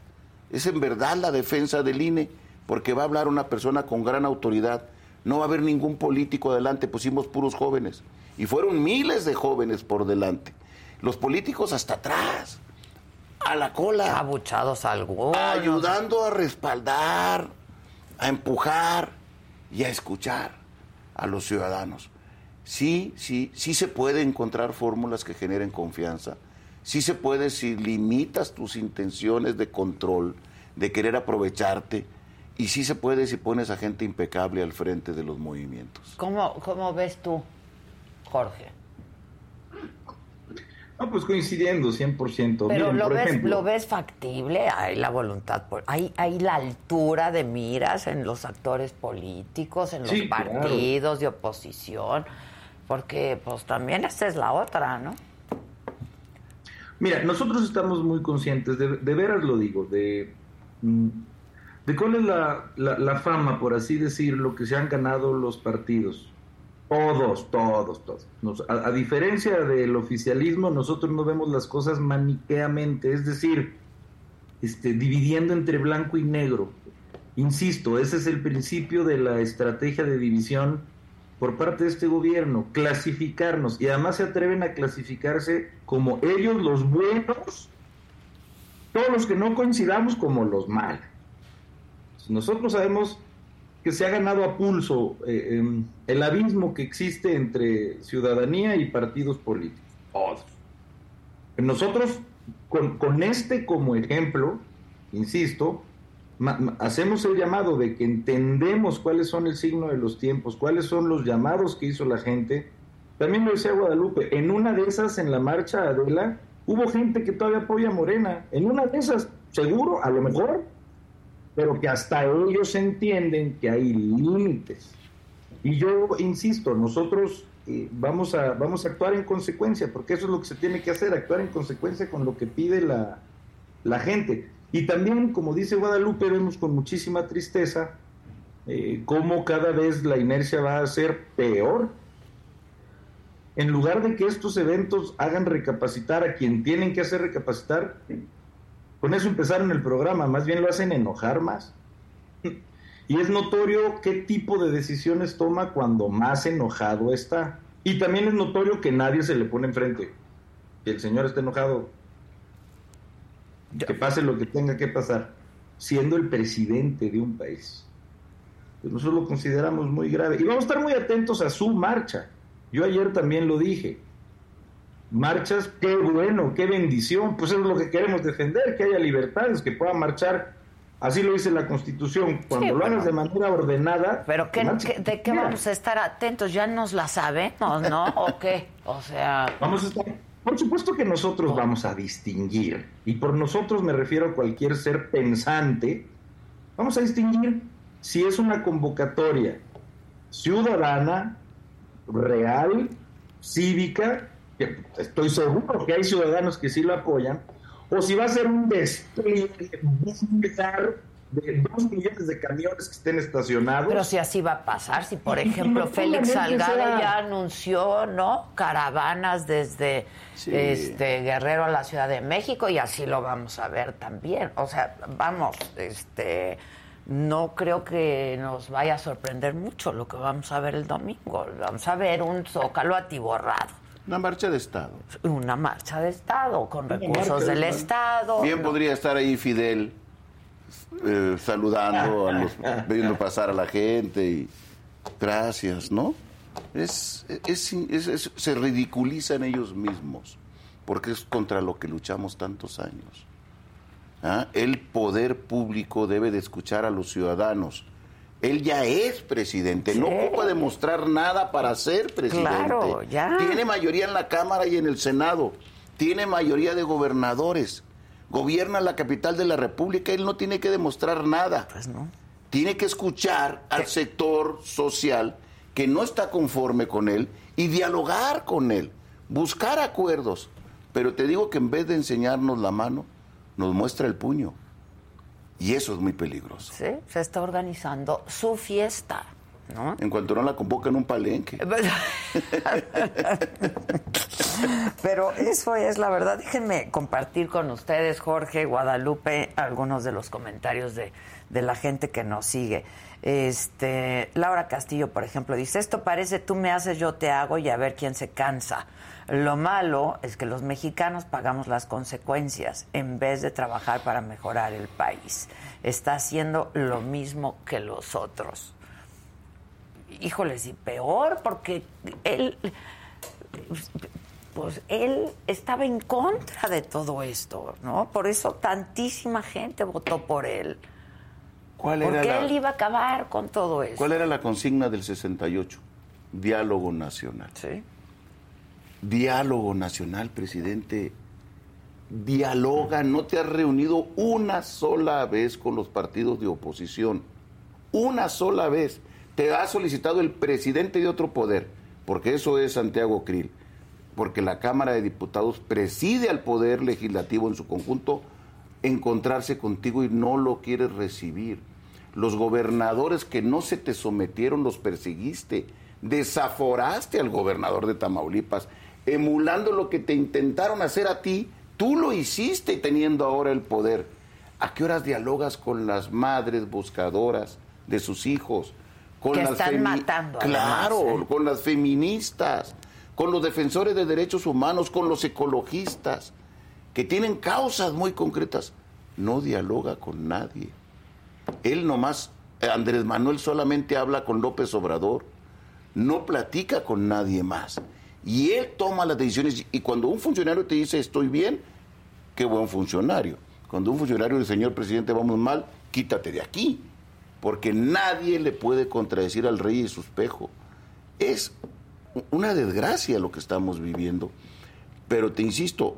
Es en verdad la defensa del INE porque va a hablar una persona con gran autoridad. No va a haber ningún político adelante, pusimos puros jóvenes. Y fueron miles de jóvenes por delante. Los políticos hasta atrás, a la cola. Abuchados algunos. Ayudando a respaldar, a empujar y a escuchar a los ciudadanos. Sí, sí, sí se puede encontrar fórmulas que generen confianza. Sí se puede si limitas tus intenciones de control, de querer aprovecharte y sí se puede si pones a gente impecable al frente de los movimientos. ¿Cómo, cómo ves tú Jorge. No, pues coincidiendo 100%. Pero Miren, lo por ves, ejemplo, lo ves factible, hay la voluntad, hay, hay la altura de miras en los actores políticos, en los Sí, claro. partidos de oposición, porque pues también esta es la otra, ¿no? Mira, nosotros estamos muy conscientes, de, de veras lo digo, de, mm, de cuál es la, la- la fama, por así decirlo, que se han ganado los partidos. Todos, todos, todos. A diferencia del oficialismo, nosotros no vemos las cosas maniqueamente, es decir, este, dividiendo entre blanco y negro. Insisto, ese es el principio de la estrategia de división por parte de este gobierno, clasificarnos, y además se atreven a clasificarse como ellos los buenos, todos los que no coincidamos como los malos. Nosotros sabemos que se ha ganado a pulso eh, em, el abismo que existe entre ciudadanía y partidos políticos. Nosotros, con, con este como ejemplo, insisto, ma- ma- hacemos el llamado de que entendemos cuáles son el signo de los tiempos, cuáles son los llamados que hizo la gente. También lo decía Guadalupe, en una de esas, en la marcha Adela, hubo gente que todavía apoya a Morena. En una de esas, seguro, a lo mejor, pero que hasta ellos entienden que hay límites. Y yo insisto, nosotros eh, vamos, a, vamos a actuar en consecuencia, porque eso es lo que se tiene que hacer, actuar en consecuencia con lo que pide la, la gente. Y también, como dice Guadalupe, vemos con muchísima tristeza eh, cómo cada vez la inercia va a ser peor. En lugar de que estos eventos hagan recapacitar a quien tienen que hacer recapacitar, con eso empezaron el programa, más bien lo hacen enojar más. Y es notorio qué tipo de decisiones toma cuando más enojado está. Y también es notorio que nadie se le pone enfrente. Que el señor esté enojado. Que pase lo que tenga que pasar. Siendo el presidente de un país. Pues nosotros lo consideramos muy grave. Y vamos a estar muy atentos a su marcha. Yo ayer también lo dije. Marchas, qué bueno, qué bendición. Pues eso es lo que queremos defender, que haya libertades, que puedan marchar. Así lo dice la Constitución. Cuando Sí, lo bueno. hagas de manera ordenada. Pero ¿qué, marcha ¿de qué mira, vamos a estar atentos? ¿Ya nos la sabemos, no? ¿O qué? O sea, Vamos a estar. Por supuesto que nosotros vamos a distinguir, y por nosotros me refiero a cualquier ser pensante, vamos a distinguir si es una convocatoria ciudadana, real, cívica, que estoy seguro que hay ciudadanos que sí lo apoyan, o si va a ser un despliegue vulgar de dos millones de camiones que estén estacionados. pero si así va a pasar, si por ejemplo no Félix Salgado sea- ya anunció, ¿no? Caravanas desde Sí. este Guerrero a la Ciudad de México y así lo vamos a ver también. O sea, vamos, este no creo que nos vaya a sorprender mucho lo que vamos a ver el domingo. Vamos a ver un zócalo atiborrado. Una marcha de Estado. Una marcha de Estado, con Una recursos de del Estado. Estado. Bien ¿no? podría estar ahí Fidel eh, saludando, a los, [laughs] viendo pasar a la gente y gracias, ¿no? Es, es- es- es- se ridiculizan ellos mismos porque es contra lo que luchamos tantos años. ¿Ah? El poder público debe de escuchar a los ciudadanos. Él ya es presidente, no ocupa demostrar nada para ser presidente. Claro, ya. Tiene mayoría en la Cámara y en el Senado, tiene mayoría de gobernadores, gobierna la capital de la República, él no tiene que demostrar nada. Pues no. Tiene que escuchar al sector social que no está conforme con él y dialogar con él, buscar acuerdos. Pero te digo que en vez de enseñarnos la mano, nos muestra el puño. Y eso es muy peligroso. Sí, se está organizando su fiesta, ¿no? En cuanto no la convocan un palenque. [laughs] Pero eso es la verdad. Déjenme compartir con ustedes, Jorge, Guadalupe, algunos de los comentarios de, de la gente que nos sigue. Este, Laura Castillo, por ejemplo, dice, esto parece tú me haces, yo te hago y a ver quién se cansa. Lo malo es que los mexicanos pagamos las consecuencias en vez de trabajar para mejorar el país. Está haciendo lo mismo que los otros. Híjoles, y peor porque él pues él estaba en contra de todo esto, ¿no? Por eso tantísima gente votó por él. ¿Cuál era, Porque la, él iba a acabar con todo eso. ¿Cuál era la consigna del 68? Diálogo nacional. Sí. Diálogo nacional, presidente. Dialoga, no te has reunido una sola vez con los partidos de oposición. Una sola vez. Te ha solicitado el presidente de otro poder, porque eso es Santiago Krill. Porque la Cámara de Diputados preside al Poder Legislativo en su conjunto encontrarse contigo y no lo quieres recibir. Los gobernadores que no se te sometieron los perseguiste. Desaforaste al gobernador de Tamaulipas, emulando lo que te intentaron hacer a ti. Tú lo hiciste teniendo ahora el poder. ¿A qué horas dialogas con las madres buscadoras de sus hijos? Con Que las están matando, Claro, además, ¿eh? con las feministas, con los defensores de derechos humanos, con los ecologistas, que tienen causas muy concretas. No dialoga con nadie. Él nomás, Andrés Manuel solamente habla con López Obrador, no platica con nadie más. Y él toma las decisiones. Y cuando un funcionario te dice estoy bien, qué buen funcionario. Cuando un funcionario dice, señor presidente, vamos mal, quítate de aquí. Porque nadie le puede contradecir al rey y su espejo. Es una desgracia lo que estamos viviendo. Pero te insisto,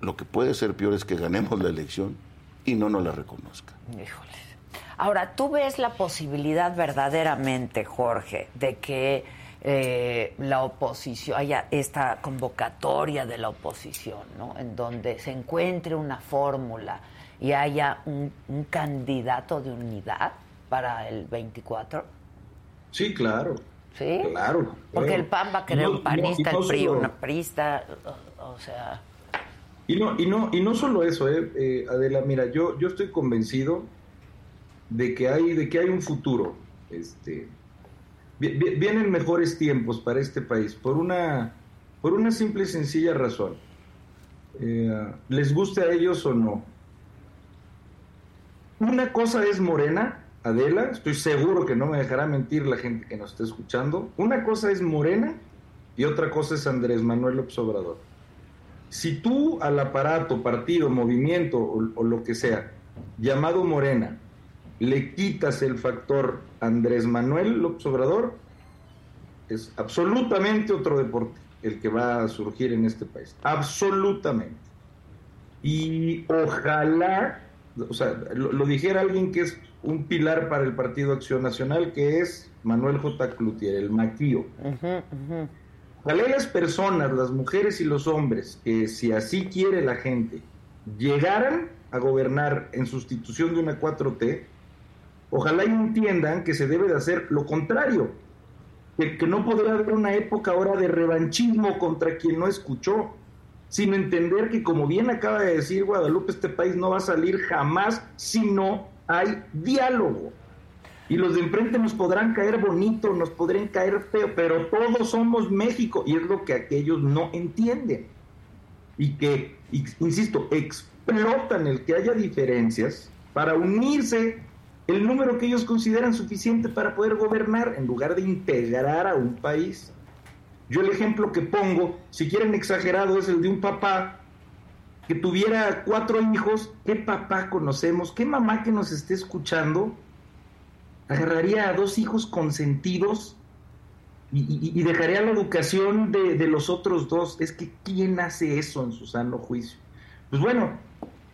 lo que puede ser peor es que ganemos la elección y no nos la reconozca. Híjole. Ahora, ¿tú ves la posibilidad verdaderamente, Jorge, de que eh, la oposición, haya esta convocatoria de la oposición, ¿no? En donde se encuentre una fórmula y haya un, un candidato de unidad para el 24? Sí, claro. ¿Sí? Claro. Porque claro. el PAN va a querer No, un panista, no, y no el PRI solo- una prista, o, o sea... Y no, y no, y no solo eso, eh, eh, Adela, mira, yo, yo estoy convencido de que hay, de que hay un futuro. Este, vi- vi- vienen mejores tiempos para este país por una, por una simple y sencilla razón. Eh, les guste a ellos o no. Una cosa es Morena, Adela, estoy seguro que no me dejará mentir la gente que nos está escuchando. Una cosa es Morena y otra cosa es Andrés Manuel López Obrador. Si tú al aparato, partido, movimiento o lo que sea, llamado Morena, le quitas el factor Andrés Manuel López Obrador, es absolutamente otro deporte el que va a surgir en este país. Absolutamente. Y ojalá, o sea, lo, lo dijera alguien que es un pilar para el Partido Acción Nacional, que es Manuel J. Cloutier, el maquío. Ojalá las personas, las mujeres y los hombres, que si así quiere la gente, llegaran a gobernar en sustitución de una 4T, ojalá entiendan que se debe de hacer lo contrario, que, que no podrá haber una época ahora de revanchismo contra quien no escuchó, sino entender que como bien acaba de decir Guadalupe, este país no va a salir jamás si no hay diálogo. Y los de enfrente nos podrán caer bonito, nos podrán caer feo, pero todos somos México y es lo que aquellos no entienden. Y que, insisto, explotan el que haya diferencias para unirse el número que ellos consideran suficiente para poder gobernar en lugar de integrar a un país. Yo el ejemplo que pongo, si quieren exagerado, es el de un papá que tuviera cuatro hijos. ¿Qué papá conocemos? ¿Qué mamá que nos esté escuchando agarraría a dos hijos consentidos y, dejaría la educación de, de los otros dos? Es que ¿quién hace eso en su sano juicio? Pues bueno,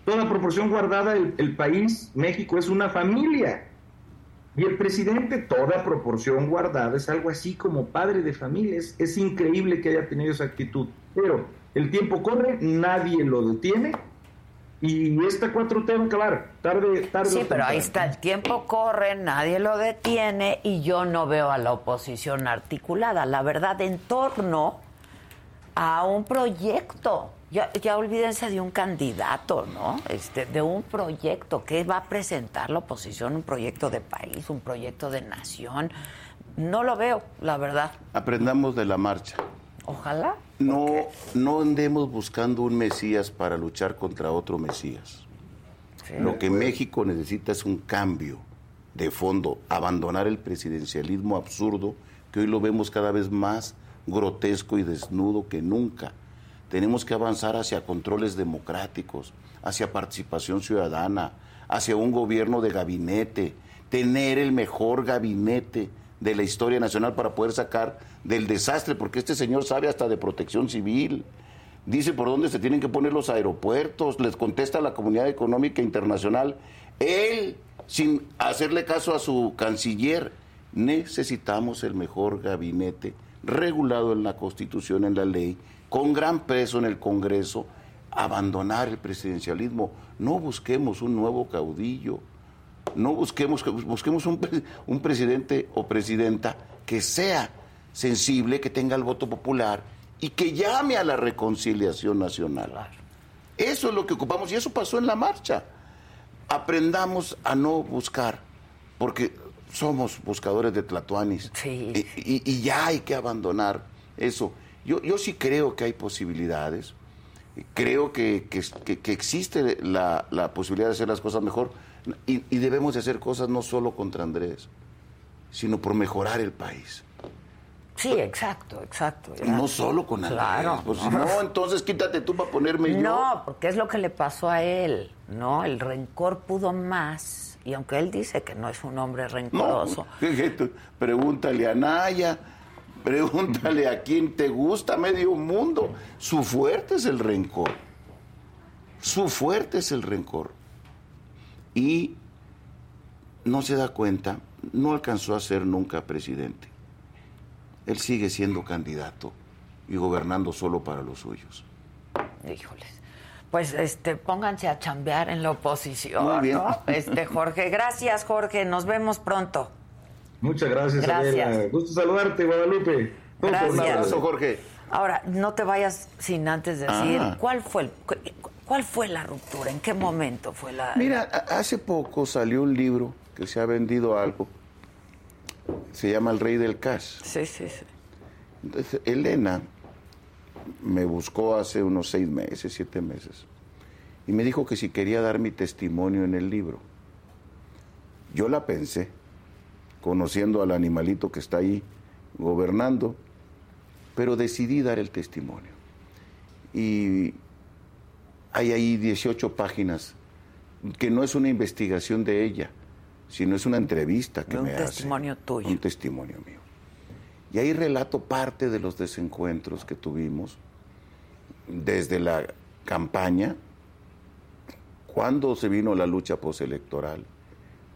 toda proporción guardada, el, el país, México, es una familia. Y el presidente, toda proporción guardada, es algo así como padre de familias. Es increíble que haya tenido esa actitud. Pero el tiempo corre, nadie lo detiene. Y esta 4T va a acabar, tarde, tarde. Sí, pero ahí está, el tiempo corre, nadie lo detiene y yo no veo a la oposición articulada, la verdad, en torno a un proyecto. Ya, ya olvídense de un candidato, ¿no? Este, de un proyecto que va a presentar la oposición, un proyecto de país, un proyecto de nación. No lo veo, la verdad. Aprendamos de la marcha. Ojalá. No, no andemos buscando un Mesías para luchar contra otro Mesías. Lo que México necesita es un cambio de fondo, abandonar el presidencialismo absurdo que hoy lo vemos cada vez más grotesco y desnudo que nunca. Tenemos que avanzar hacia controles democráticos, hacia participación ciudadana, hacia un gobierno de gabinete, tener el mejor gabinete de la historia nacional para poder sacar del desastre, porque este señor sabe hasta de protección civil. Dice por dónde se tienen que poner los aeropuertos, les contesta la comunidad económica internacional. Él, sin hacerle caso a su canciller, necesitamos el mejor gabinete regulado en la Constitución, en la ley, con gran peso en el Congreso, abandonar el presidencialismo. No busquemos un nuevo caudillo, no busquemos, busquemos un, un presidente o presidenta que sea sensible, que tenga el voto popular y que llame a la reconciliación nacional. Eso es lo que ocupamos y eso pasó en la marcha. Aprendamos a no buscar, porque somos buscadores de tlatuanis y, ya hay que abandonar eso. Yo, yo sí creo que hay posibilidades, creo que, existe la, la, posibilidad de hacer las cosas mejor y, debemos de hacer cosas no solo contra Andrés, sino por mejorar el país. Sí, exacto, exacto. No solo con Andrés. Claro. Pues, no, entonces quítate tú para ponerme yo. No, porque es lo que le pasó a él, ¿no? El rencor pudo más. Y aunque él dice que no es un hombre rencoroso. [laughs] No, pregúntale a Naya, pregúntale a quien te gusta, medio mundo. Su fuerte es el rencor. Su fuerte es el rencor. Y no se da cuenta, no alcanzó a ser nunca presidente él sigue siendo candidato y gobernando solo para los suyos. Híjoles. Pues este, pónganse a chambear en la oposición. ¿no? Este, Jorge, gracias, Jorge. Nos vemos pronto. Muchas gracias, gracias. Gusto saludarte, Guadalupe. Gracias. Un abrazo, Jorge. Ahora, no te vayas sin antes decir ah. cuál fue cuál fue la ruptura, en qué momento fue la. Mira, hace poco salió un libro que se ha vendido algo se llama El Rey del Cash. Sí, sí, sí. Entonces, Elena me buscó hace unos seis meses, siete meses, y me dijo que si quería dar mi testimonio en el libro. Yo la pensé, conociendo al animalito que está ahí gobernando, pero decidí dar el testimonio. Y hay ahí 18 páginas, que no es una investigación de ella, sino es una entrevista que me hace. Un testimonio tuyo. Un testimonio mío. Y ahí relato parte de los desencuentros que tuvimos desde la campaña, cuando se vino la lucha postelectoral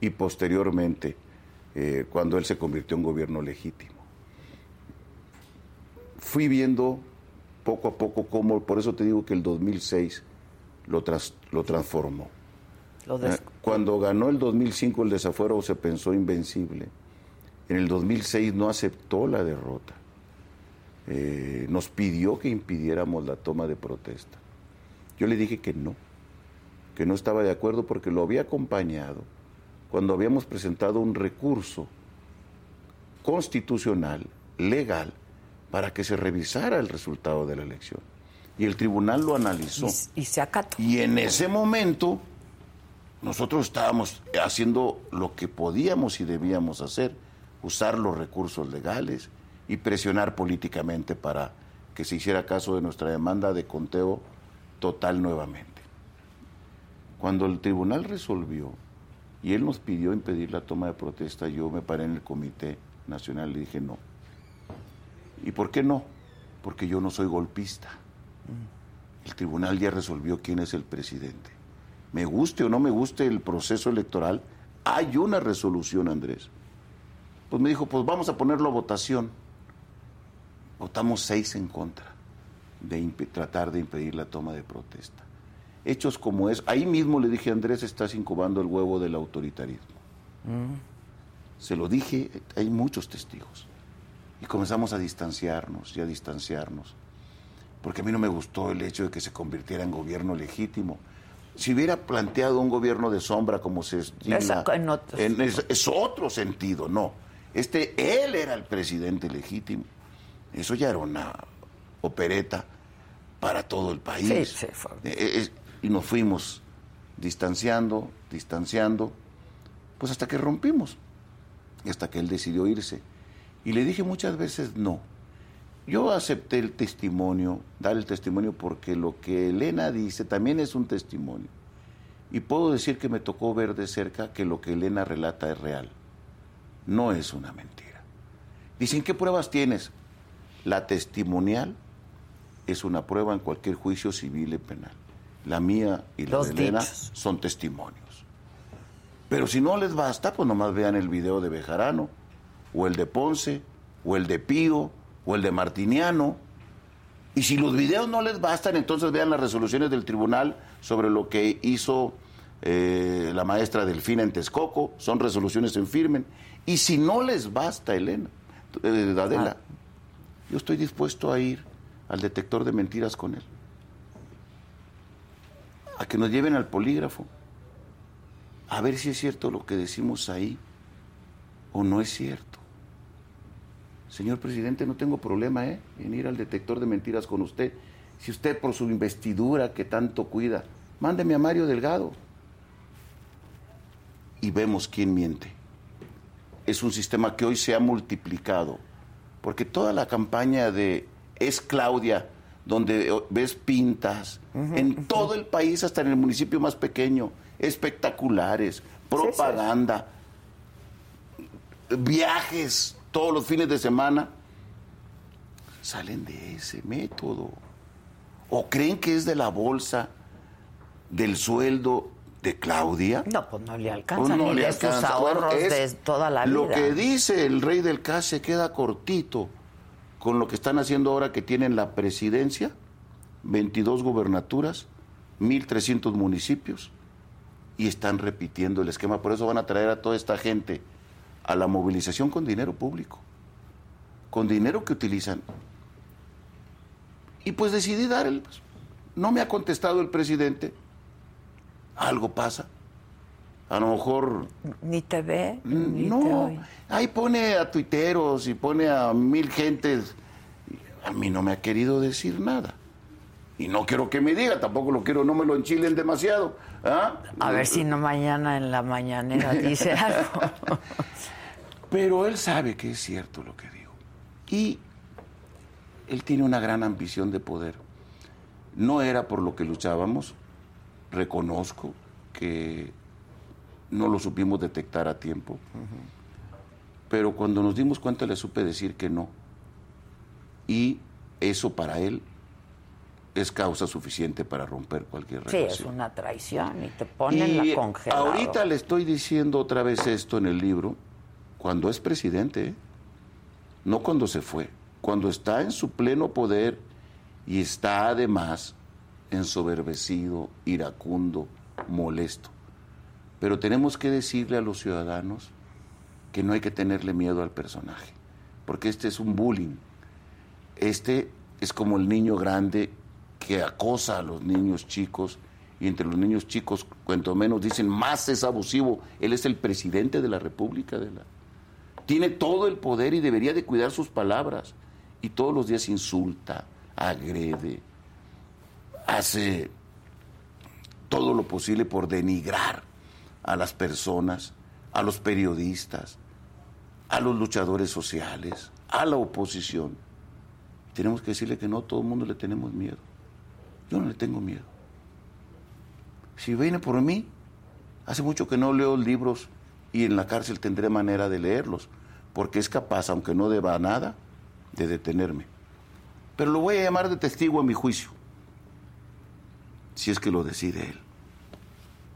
y posteriormente eh, cuando él se convirtió en gobierno legítimo. Fui viendo poco a poco cómo, por eso te digo que el 2006 lo, lo transformó eh, cuando ganó el 2005 el desafuero se pensó invencible. En el 2006 no aceptó la derrota. Eh, nos pidió que impidiéramos la toma de protesta. Yo le dije que no, que no estaba de acuerdo porque lo había acompañado cuando habíamos presentado un recurso constitucional, legal, para que se revisara el resultado de la elección. Y el tribunal lo analizó. Y, y se acató. Y en ese momento nosotros estábamos haciendo lo que podíamos y debíamos hacer, usar los recursos legales y presionar políticamente para que se hiciera caso de nuestra demanda de conteo total nuevamente. Cuando el tribunal resolvió y él nos pidió impedir la toma de protesta, yo me paré en el Comité Nacional y le dije no. ¿Y por qué no? Porque yo no soy golpista. Mm. El tribunal ya resolvió quién es el presidente me guste o no me guste el proceso electoral, hay una resolución, Andrés. Pues me dijo, pues vamos a ponerlo a votación. Votamos seis en contra de tratar de impedir la toma de protesta. Hechos como es, ahí mismo le dije, Andrés, estás incubando el huevo del autoritarismo. Mm. Se lo dije, hay muchos testigos. Y comenzamos a distanciarnos y a distanciarnos. Porque a mí no me gustó el hecho de que se convirtiera en gobierno legítimo si hubiera planteado un gobierno de sombra como se estima, en es, otro sentido, no. Este, él era el presidente legítimo. Eso ya era una opereta para todo el país. Sí, eh, y nos fuimos distanciando, distanciando, pues hasta que rompimos, hasta que él decidió irse. Y le dije muchas veces no. Yo acepté el testimonio, dar el testimonio porque lo que Elena dice también es un testimonio. Y puedo decir que me tocó ver de cerca que lo que Elena relata es real. No es una mentira. Dicen, ¿qué pruebas tienes? La testimonial es una prueba en cualquier juicio civil y penal. La mía y la Los de Elena dichos. son testimonios. Pero si no les basta, pues nomás vean el video de Bejarano, o el de Ponce, o el de Pío, o el de Martiniano. Y si los videos no les bastan, entonces vean las resoluciones del tribunal sobre lo que hizo eh, la maestra Delfina en Texcoco, son resoluciones en firme. Y si no les basta, Elena, eh, Adela, yo estoy dispuesto a ir al detector de mentiras con él. A que nos lleven al polígrafo. A ver si es cierto lo que decimos ahí o no es cierto. Señor presidente, no tengo problema ¿eh? en ir al detector de mentiras con usted. Si usted por su investidura que tanto cuida, mándeme a Mario Delgado. Y vemos quién miente. Es un sistema que hoy se ha multiplicado. Porque toda la campaña de Es Claudia, donde eh, ves pintas, en todo el país, hasta en el municipio más pequeño, espectaculares, propaganda, viajes todos los fines de semana, salen de ese método. ¿O creen que es de la bolsa del sueldo de Claudia? No, pues no le alcanza Pues no ni le de alcanza. Ahorros de toda la vida. Lo que dice el rey del CAS se queda cortito con lo que están haciendo ahora que tienen la presidencia, 22 gubernaturas, 1.300 municipios, y están repitiendo el esquema. Por eso van a traer a toda esta gente a la movilización con dinero público, con dinero que utilizan. Y pues decidí dar el... No me ha contestado el presidente. Algo pasa. A lo mejor Ni te ve, ni te no, oye. ahí pone a tuiteros y pone a mil gentes. A mí no me ha querido decir nada. Y no quiero que me diga, tampoco lo quiero, no me lo enchilen demasiado. ¿ah? A ver si no mañana en la mañanera [laughs] dice algo. Pero él sabe que es cierto lo que digo. Y él tiene una gran ambición de poder. No era por lo que luchábamos, reconozco que no lo supimos detectar a tiempo, pero cuando nos dimos cuenta le supe decir que no. Y eso para él es causa suficiente para romper cualquier Sí, relación. es una traición y te ponen Y la congelada. ahorita le estoy diciendo otra vez esto en el libro, cuando es presidente, ¿eh? no cuando se fue, cuando está en su pleno poder y está además ensoberbecido, iracundo, molesto. Pero tenemos que decirle a los ciudadanos que no hay que tenerle miedo al personaje, porque este es un bullying. Este es como el niño grande que acosa a los niños chicos y entre los niños chicos, cuanto menos dicen, más es abusivo. Él es el presidente de la República. De la... Tiene todo el poder y debería de cuidar sus palabras. Y todos los días insulta, agrede, hace todo lo posible por denigrar a las personas, a los periodistas, a los luchadores sociales, a la oposición. Tenemos que decirle que no, todo el mundo le tenemos miedo. Yo no le tengo miedo. Si viene por mí, hace mucho que no leo libros y en la cárcel tendré manera de leerlos, porque es capaz, aunque no deba nada, de detenerme. Pero lo voy a llamar de testigo en mi juicio, si es que lo decide él.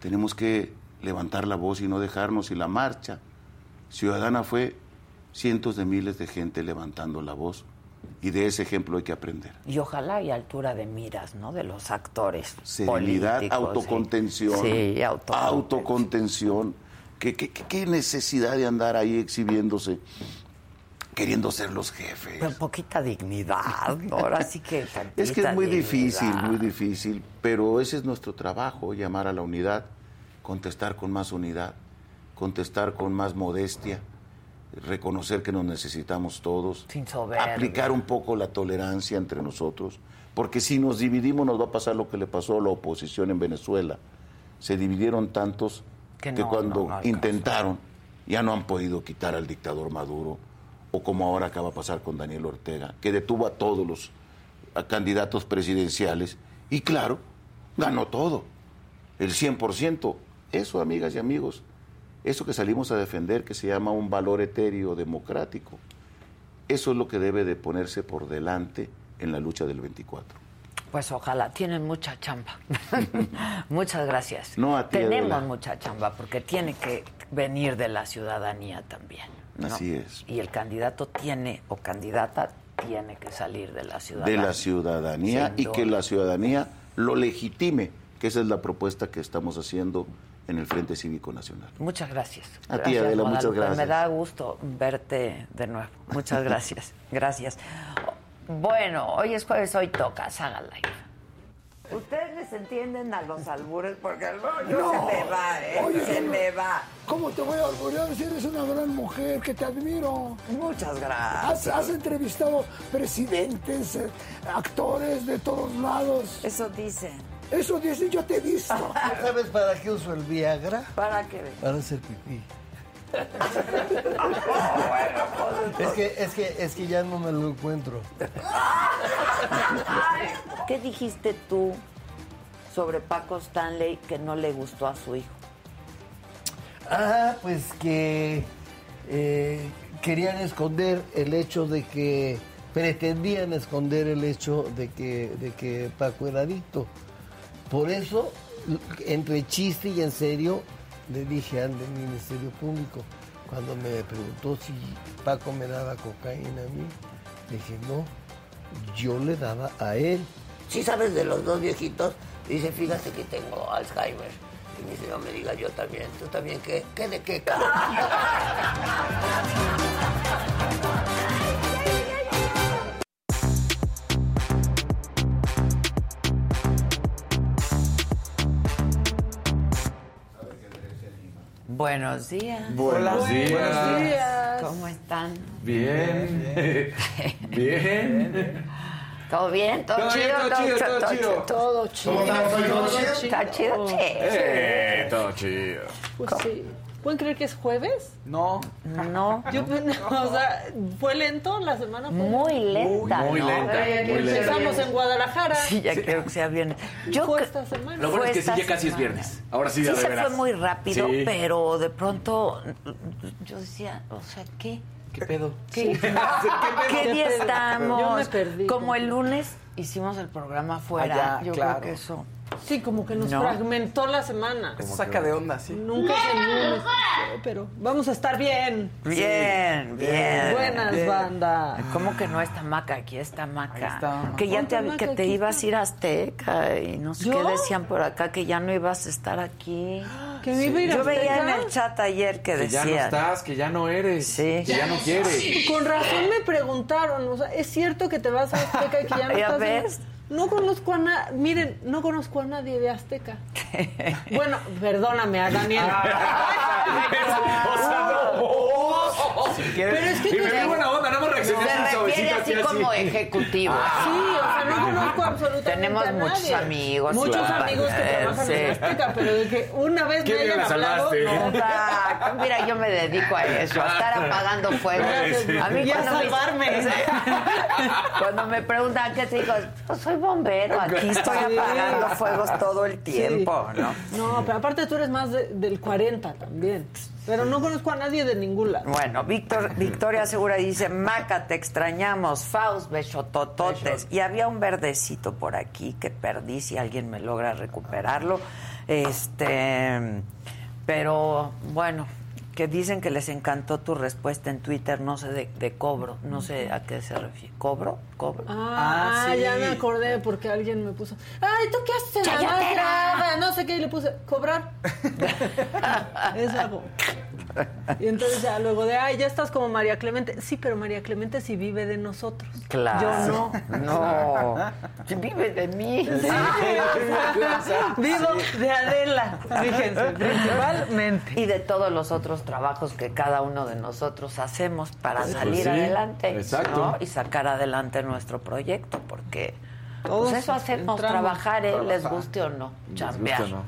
Tenemos que levantar la voz y no dejarnos y la marcha ciudadana fue cientos de miles de gente levantando la voz y de ese ejemplo hay que aprender. Y ojalá y altura de miras, ¿no? De los actores. Serenidad, políticos, sí. autocontención. Sí, autocontención. autocontención. ¿Qué, qué, qué- necesidad de andar ahí exhibiéndose, queriendo ser los jefes? Pero poquita dignidad, ¿no? Ahora sí que. [laughs] Es que es muy difícil, dignidad. muy difícil, pero ese es nuestro trabajo, llamar a la unidad, contestar con más unidad, contestar con más modestia, reconocer que nos necesitamos todos, Sin aplicar un poco la tolerancia entre nosotros, porque si nos dividimos nos va a pasar lo que le pasó a la oposición en Venezuela. Se dividieron tantos Que cuando no, no alcanzó. intentaron ya no han podido quitar al dictador Maduro, o como ahora acaba de pasar con Daniel Ortega, que detuvo a todos los a candidatos presidenciales y claro, ganó todo, el 100%. Eso, amigas y amigos, eso que salimos a defender, que se llama un valor etéreo democrático, Eso es lo que debe de ponerse por delante en la lucha del 24. Pues ojalá, tienen mucha chamba. [laughs] Muchas gracias. No, a ti, Tenemos Adela. mucha chamba porque tiene que venir de la ciudadanía también. ¿no? Así es. Y el candidato tiene o candidata tiene que salir de la ciudadanía. De la ciudadanía y que la ciudadanía lo legitime, que esa es la propuesta que estamos haciendo en el Frente Cívico Nacional. Muchas gracias. A ti, Adela, muchas Guadalupe. gracias. Me da gusto verte de nuevo. Muchas [laughs] gracias. gracias. Bueno, hoy es jueves, hoy toca Saga Live. Ustedes les entienden a los albures porque al yo No. se me va, ¿eh? Oye, se no. me va. ¿Cómo te voy a orgullar si eres una gran mujer que te admiro? Muchas Has, gracias. has entrevistado presidentes, eh, actores de todos lados. Eso dicen. Eso dice, yo te he visto. [laughs] ¿Sabes para qué uso el Viagra? ¿Para qué? Para hacer pipí. [laughs] Es que, es que, es que ya no me lo encuentro. ¿Qué dijiste tú sobre Paco Stanley que no le gustó a su hijo? Ah, pues que eh, querían esconder el hecho de que pretendían esconder el hecho de que, de que Paco era adicto. Por eso, entre chiste y en serio, le dije al Ministerio Público, cuando me preguntó si Paco me daba cocaína a mí, dije, no, yo le daba a él. Si sabes de los dos viejitos, dice, fíjate que tengo Alzheimer. Y me dice, no me digas yo también, tú también, ¿qué? ¿Qué de qué? [laughs] Buenos días. Buenos días. Buenos días. ¿Cómo están? Bien. [laughs] Bien. ¿Todo bien? ¿Todo, Todo chido? bien, todo chido, todo chido. Todo chido. ¿Cómo estamos hoy? ¿Todo chido? ¿Está chido? Sí. Eh, todo chido. Sí. ¿Pueden creer que es jueves? No. No. Yo, [laughs] o sea, fue lento la semana. fue- Muy lenta. Muy ¿no? lenta, muy. Empezamos en Guadalajara. Sí, ya quiero que sea viernes. Yo Fue esta semana. Lo bueno es que sí, ya casi es viernes. Ahora sí, Sí ya de se veras. fue muy rápido, Sí. pero de pronto yo decía, o sea, ¿qué? ¿Qué pedo? ¿Qué, [laughs] ¿Qué día estamos? Yo me perdí. Como el lunes hicimos el programa fuera. Allá, yo claro. creo que eso. Sí, como que nos No. fragmentó la semana. Eso saca de onda, sí. Nunca es el lunes. Pero vamos a estar bien. Bien, bien. Buenas, bien. banda. ¿Cómo que no está Maca? Aquí está Maca. Ahí está. Que ya te, Maca, que te ibas a ir a Azteca y no sé ¿Yo? qué decían por acá, que ya no ibas a estar aquí. Que me Yo veía en el chat ayer que Que ya no estás, que ya no eres. Sí. Que ya no quieres. Con razón me preguntaron, o sea, ¿es cierto que te vas a Azteca y que ya no [laughs] ¿Ya estás? ves? No conozco a nadie, miren, no conozco a nadie de Azteca. [laughs] Bueno, perdóname a Daniel. [laughs] o sea, no. Pero es que Y me Se refiere así como ejecutivo. Sí, o sea, no conozco absolutamente Tenemos a nadie. muchos amigos, Muchos claro. amigos que Eh, trabajan sí. en Azteca, pero de que una vez me hayan la hablado, no. Exacto. Mira, yo me dedico a eso, a estar apagando fuegos. Sí. A mí Y a cuando me- salvarme. [laughs] Cuando me preguntan qué te digo, pues soy bombero, aquí estoy Sí. apagando fuegos todo el tiempo, ¿no? No, pero aparte tú eres más de- del 40 también. Pero no conozco a nadie de ningún lado. Bueno, Víctor, Victoria Segura dice, Maca, te extrañamos, Faust, besotototes. Y había un verdecito por aquí que perdí, si alguien me logra recuperarlo. Este, pero bueno, que dicen que les encantó tu respuesta en Twitter, no sé de, de cobro, no sé a qué se refiere. ¿Cobro? ¿Cobro? Ah, Ah, sí. ya me acordé porque alguien me puso, ay, ¿tú qué haces en la. No sé qué, y le puse, cobrar. [laughs] es algo. Y entonces ya luego de, ay, ya estás como María Clemente. Sí, pero María Clemente sí vive de nosotros. Claro. Yo no. No. Vive de mí. Sí, vivo de Adela, fíjense, principalmente. Y de todos los otros trabajos que cada uno de nosotros hacemos para Pues salir sí, adelante exacto. ¿no? y sacar adelante nuestro proyecto, porque Todos pues eso hacemos, entramos. trabajar, ¿eh? les guste o no, chambear. no?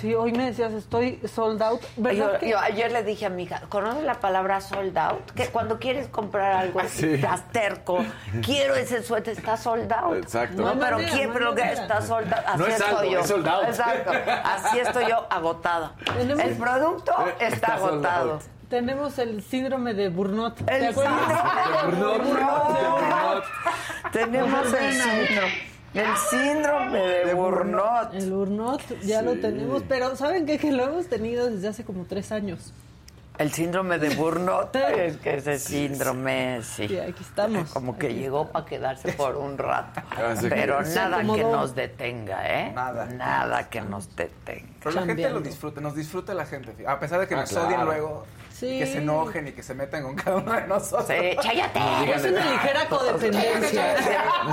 Sí, hoy me decías, estoy sold out. ¿Verdad Yo, que- yo ayer le dije a mi hija, ¿conoces la palabra sold out? Que cuando quieres comprar algo así, Sí. estás terco, quiero ese suéter, está sold out. Exacto. No, pero ¿quién? no que está sold out. Así No es estoy algo, yo. es sold out. Exacto. Así estoy yo, agotada. El producto Eh, está, agotado. out. Tenemos el síndrome de Burnout. ¿Te El síndrome de Burnout. Tenemos el Burnout. síndrome. El síndrome de Burnout. El Burnout ya lo tenemos, pero ¿saben qué? Que lo hemos tenido desde hace como tres años. El síndrome de Burnout. [laughs] Es que ese síndrome, sí. Sí, aquí estamos. Como que llegó para quedarse por un rato. [laughs] Pero nada que nos detenga, ¿eh? Nada. Nada que nos detenga. Pero la gente lo disfruta, nos disfruta la gente. A pesar de que Ah, nos claro. odien luego, Sí. que se enojen y que se metan con cada uno de nosotros. Sí, cállate. Es una ligera codependencia.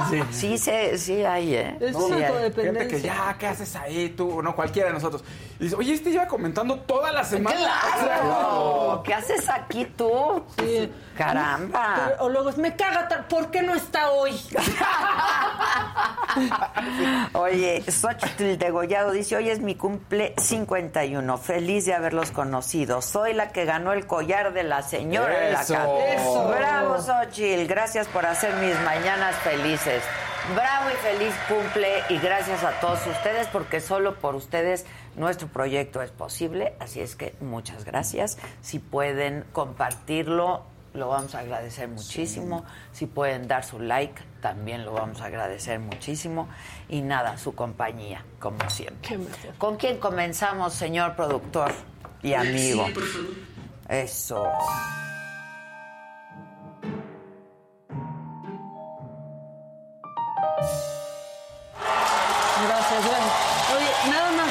Sí, sí, sí, sí hay, ¿eh? Es una codependencia. Gente que ya, ¿qué haces ahí tú? No, cualquiera de nosotros. Y dice, oye, este lleva comentando toda la semana. ¡Claro! ¿Qué haces aquí tú? Sí. Caramba. O luego es, me caga, ¿por qué no está hoy? [laughs] Oye, Xochitl Degollado dice, hoy es mi cumple 51, feliz de haberlos conocido. Soy la que ganó el collar de la señora de la casa. Eso. Bravo, Xochitl, gracias por hacer mis mañanas felices. Bravo y feliz cumple y gracias a todos ustedes porque solo por ustedes nuestro proyecto es posible, así es que muchas gracias. Si pueden compartirlo, lo vamos a agradecer muchísimo. Si pueden dar su like, también lo vamos a agradecer muchísimo. Y nada, su compañía, como siempre. ¿Con quién comenzamos, señor productor y amigo? Sí, por favor. Eso. Gracias, gracias. Oye, nada más.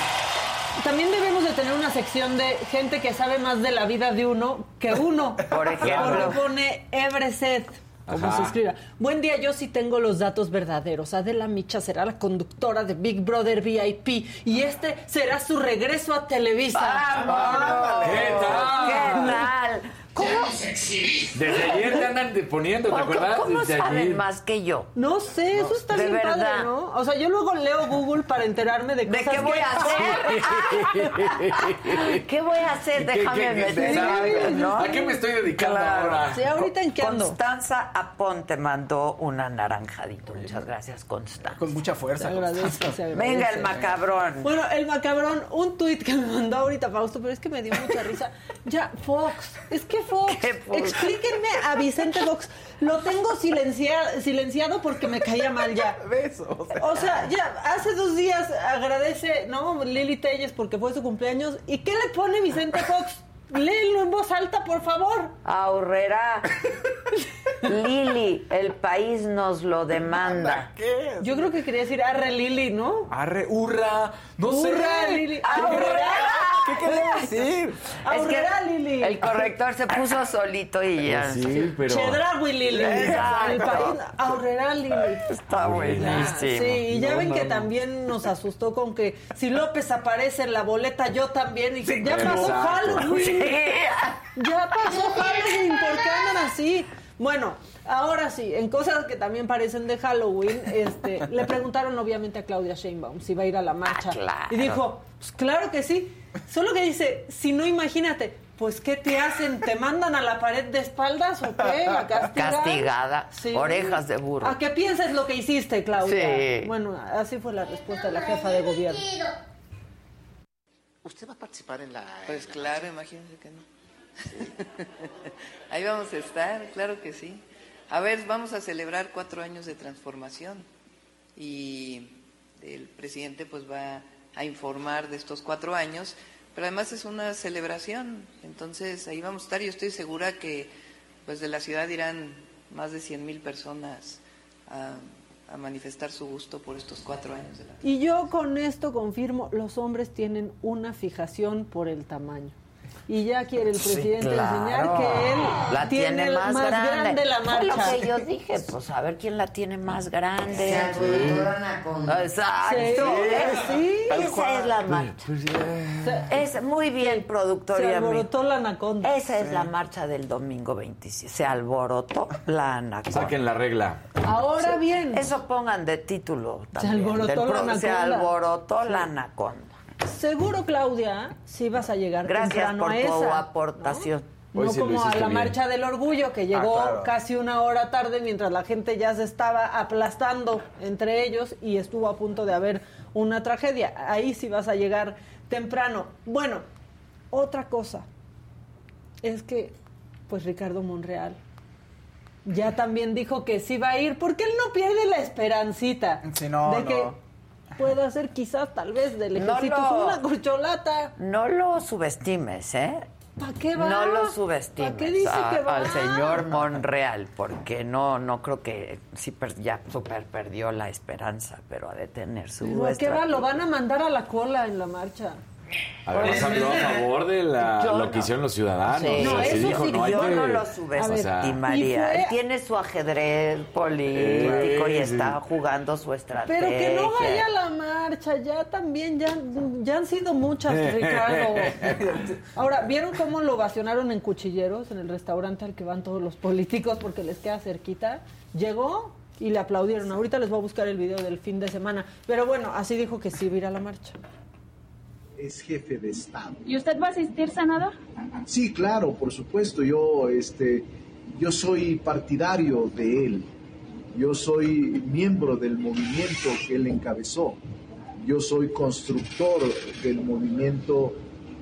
También debemos de tener una sección de gente que sabe más de la vida de uno que uno. Por ejemplo. Porque pone Everset. Como Ajá. se escriba. Buen día, yo sí tengo los datos verdaderos. Adela Micha será la conductora de Big Brother VIP y este será su regreso a Televisa. ¡Vámonos! ¿Qué tal? ¿Qué tal? ¿Cómo, Desde ayer te andan poniendo, ¿te ¿Cómo- acuerdas? cómo Desde saben ayer. más que yo? No sé, eso está de bien verdad. padre, ¿no? O sea, yo luego leo Google para enterarme de ¿De cosas qué voy que- a hacer? [laughs] [laughs] ¿Qué voy a hacer? ¿Qué- Déjame qué- qué- meter. ¿A qué me estoy dedicando ahora? Sí, ahorita en qué ando. Constanza Aponte mandó un anaranjadito. Muchas gracias, Constanza. Con mucha fuerza. Agradece. Venga, el macabrón. Bueno, el macabrón, un tuit que me mandó ahorita Fausto, pero es que me dio mucha risa. Ya, Fox, es que Fox, ¿Qué Fox? explíquenme a Vicente Fox. Lo tengo silencia- silenciado porque me caía mal ya. [laughs] Besos. O sea, ya hace dos días agradece, ¿no? Lili Telles porque fue su cumpleaños. ¿Y qué le pone Vicente Fox? Léelo en voz alta, por favor. Ahorrera. Lili, el país nos lo demanda. ¿Qué? Yo creo que quería decir arre Lili, ¿no? Arre, hurra. No sé. Hurra, Lili. ¡Ahorrera! ¿Qué quería decir? Ahorrera, Lili. El corrector se puso solito y ya. Sí, pero... Chedraui Lili. Exacto. El país ahorrera Lili. Está buenísimo. Sí, y ya No, ven no, que no. también nos asustó con que si López aparece en la boleta, yo también. Y dije, ya pasó. Halloween. Ya pasó Halloween, ¿por qué andan así? Bueno, ahora sí, en cosas que también parecen de Halloween, este, le preguntaron obviamente a Claudia Sheinbaum si va a ir a la marcha. Ah, claro. Y dijo, pues claro que sí. Solo que dice, si no imagínate, pues ¿qué te hacen? ¿Te mandan a la pared de espaldas o qué? ¿A castigar? Castigada. Orejas de burro. ¿A qué piensas lo que hiciste, Claudia? Sí. Bueno, así fue la respuesta de la jefa de gobierno. ¿Usted va a participar en la... Pues claro, imagínense que no. [laughs] Ahí vamos a estar, claro que sí. A ver, vamos a celebrar cuatro años de transformación y el presidente pues va a informar de estos cuatro años, pero además es una celebración, entonces ahí vamos a estar. Yo estoy segura que pues de la ciudad irán más de 100 mil personas a, a manifestar su gusto por estos cuatro años de la Y yo con esto confirmo, los hombres tienen una fijación por el tamaño. Y ya quiere el presidente claro. enseñar que él la tiene, tiene más, grande. la Fue lo marcha. que yo dije, pues a ver quién la tiene más grande. Se alborotó la anaconda. Exacto. Sí, sí. Esa es la marcha. Pues. Es muy bien, productor Se y amigo. alborotó la anaconda. Esa es la marcha del domingo 27. Se alborotó la anaconda. Saquen la regla. Ahora bien, Eso pongan de título también. alborotó del la pro- Se anaconda. alborotó la anaconda. Seguro, Claudia, si vas a llegar Gracias temprano por a tu esa. aportación. No Hoy sí como a la bien. marcha del orgullo que llegó Ah, claro. casi una hora tarde mientras la gente ya se estaba aplastando entre ellos y estuvo a punto de haber una tragedia. Ahí sí vas a llegar temprano. Bueno, otra cosa. Es que, pues Ricardo Monreal ya también dijo que sí va a ir, porque él no pierde la esperancita Sí, no, de no. que pueda ser quizás tal vez del No ejército lo- una corcholata. No lo subestimes, ¿eh? ¿Para qué va? No lo ¿Para subestimes qué dice a- que va? al señor Monreal, porque no, no creo que sí per- ya super perdió la esperanza, pero ha de tener su Pero ¿a qué va? Lo van a mandar a la cola en la marcha. Además habló a favor de la- [laughs] lo no. que hicieron los ciudadanos. Sí. o sea, No, sí eso dijo, sí, no hay yo que- no lo o sea, subestimaría. Él tiene su ajedrez político y Eh, sí. está jugando su estrategia. Pero que no vaya a la marcha, ya también, ya, ya han sido muchas, [laughs] Ricardo. Ahora, ¿vieron cómo lo vacionaron en cuchilleros en el restaurante al que van todos los políticos porque les queda cerquita? Llegó y le aplaudieron. Ahorita les voy a buscar el video del fin de semana. Pero bueno, así dijo que sí iba a ir a la marcha. Es jefe de Estado. ¿Y usted va a asistir, senador? Sí, claro, por supuesto. Yo, este, yo soy partidario de él. Yo soy miembro del movimiento que él encabezó. Yo soy constructor del movimiento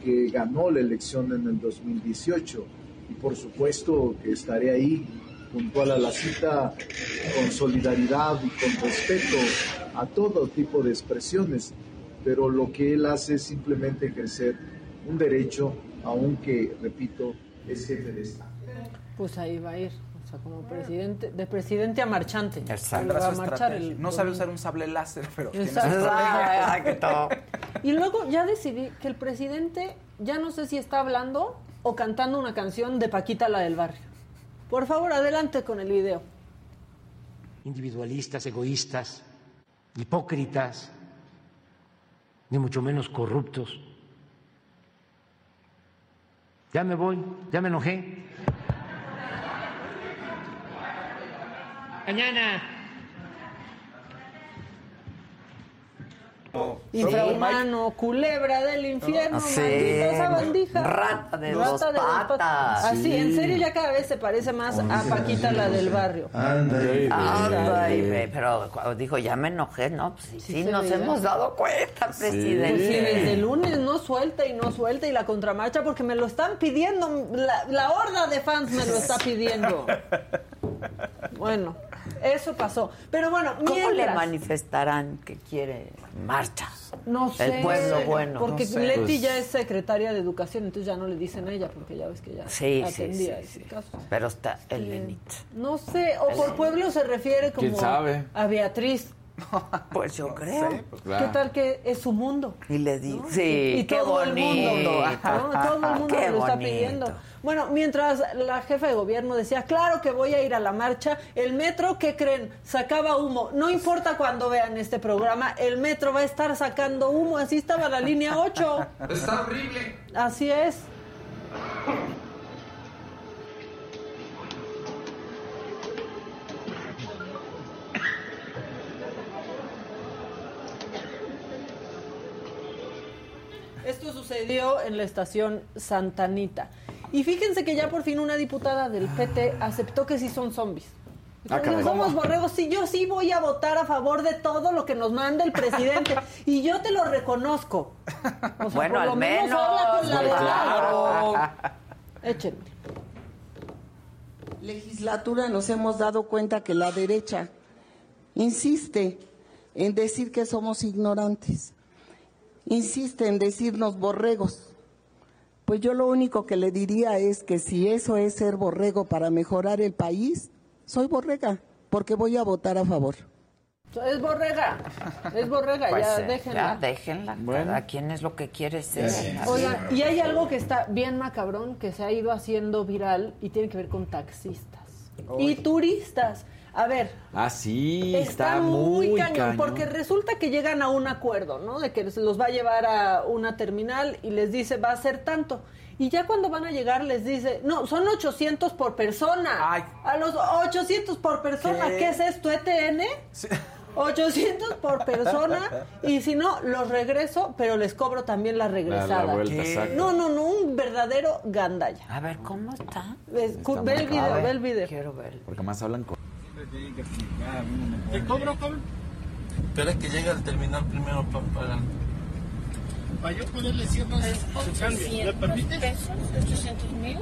que ganó la elección en el 2018. Y por supuesto que estaré ahí puntual a la cita con solidaridad y con respeto a todo tipo de expresiones. Pero lo que él hace es simplemente ejercer un derecho, aunque, repito, es jefe de Estado. Pues ahí va a ir. O sea, como presidente, de presidente a marchante. Va a marchar el No sabe usar un sable láser, pero [laughs] Exacto. Y luego ya decidí que el presidente ya no sé si está hablando o cantando una canción de Paquita la del barrio. Por favor, adelante con el video. individualistas, egoístas, hipócritas, ni mucho menos corruptos. Ya me voy, ya me enojé. Mañana. Infrahumano, culebra del infierno, Sí. maldita sabandija. Rata de dos dos patas. Así, Sí. en serio ya cada vez se parece más a Paquita la del barrio. Anda, y ve, pero cuando dijo, ya me enojé, ¿no? Pues sí, sí, nos veía. hemos dado cuenta, presidente. Pues sí, desde el lunes no suelta y no suelta y la contramarcha porque me lo están pidiendo, la, la horda de fans me lo está pidiendo. [laughs] Bueno, eso pasó. Pero bueno, ¿Cómo le manifestarán que quiere marcha? No sé. El pueblo bueno. Porque No sé. Leti Pues- ya es secretaria de educación, entonces ya no le dicen a ella, porque ya ves que ya Sí, sí, atendía sí, ese sí. caso. Pero está Elenita. No sé, o por pueblo se refiere como ¿Quién sabe? a Beatriz. [laughs] Pues yo creo. ¿Qué tal que es su mundo? Y le digo, ¿no? sí, y qué todo el mundo, ¿no? Todo el [laughs] mundo Qué lo está bonito. pidiendo. Bueno, mientras la jefa de gobierno decía, claro que voy a ir a la marcha, el metro, ¿qué creen? Sacaba humo. No importa cuando vean este programa, el metro va a estar sacando humo. Así estaba la línea 8. [laughs] Está horrible. Así es. Esto sucedió en la estación Santanita. Y fíjense que ya por fin una diputada del PT aceptó que sí son zombies. Ah, caray. "No somos borregos, sí, yo sí voy a votar a favor de todo lo que nos manda el presidente. y yo te lo reconozco. O sea, Bueno, por lo al menos menos, habla con la pues, verdad. claro. Échenme. legislatura nos hemos dado cuenta que la derecha insiste en decir que somos ignorantes, insiste en decirnos borregos. Pues yo lo único que le diría es que si eso es ser borrego para mejorar el país, soy borrega, porque voy a votar a favor. Es borrega. Es borrega, Pues, ya eh, déjenla. ya déjenla. Cada quien es lo que quiere ser. Oigan, y hay algo que está bien macabrón, que se ha ido haciendo viral y tiene que ver con taxistas y turistas. A ver, Ah, sí, está, está, muy, muy cañón, cañón. porque resulta que llegan a un acuerdo, ¿no? De que se los va a llevar a una terminal y les dice va a ser tanto. Y ya cuando van a llegar les dice, no, son 800 por persona. A los 800 por persona, ¿Qué? ¿qué, es esto, ETN? 800 por persona y si no, los regreso, pero les cobro también la regresada. vuelta, ¿Qué? exacto. No, no, no, un verdadero gandalla. A ver, ¿cómo está? Ves, cu- Está ve el video, ve el video. Quiero ver. Porque más hablan con... ¿Qué cobro, cabrón? Espera que llegue al terminal primero para pagar. Para yo poderle ciertas su cambio. ¿Me permite? pesos, 800 mil,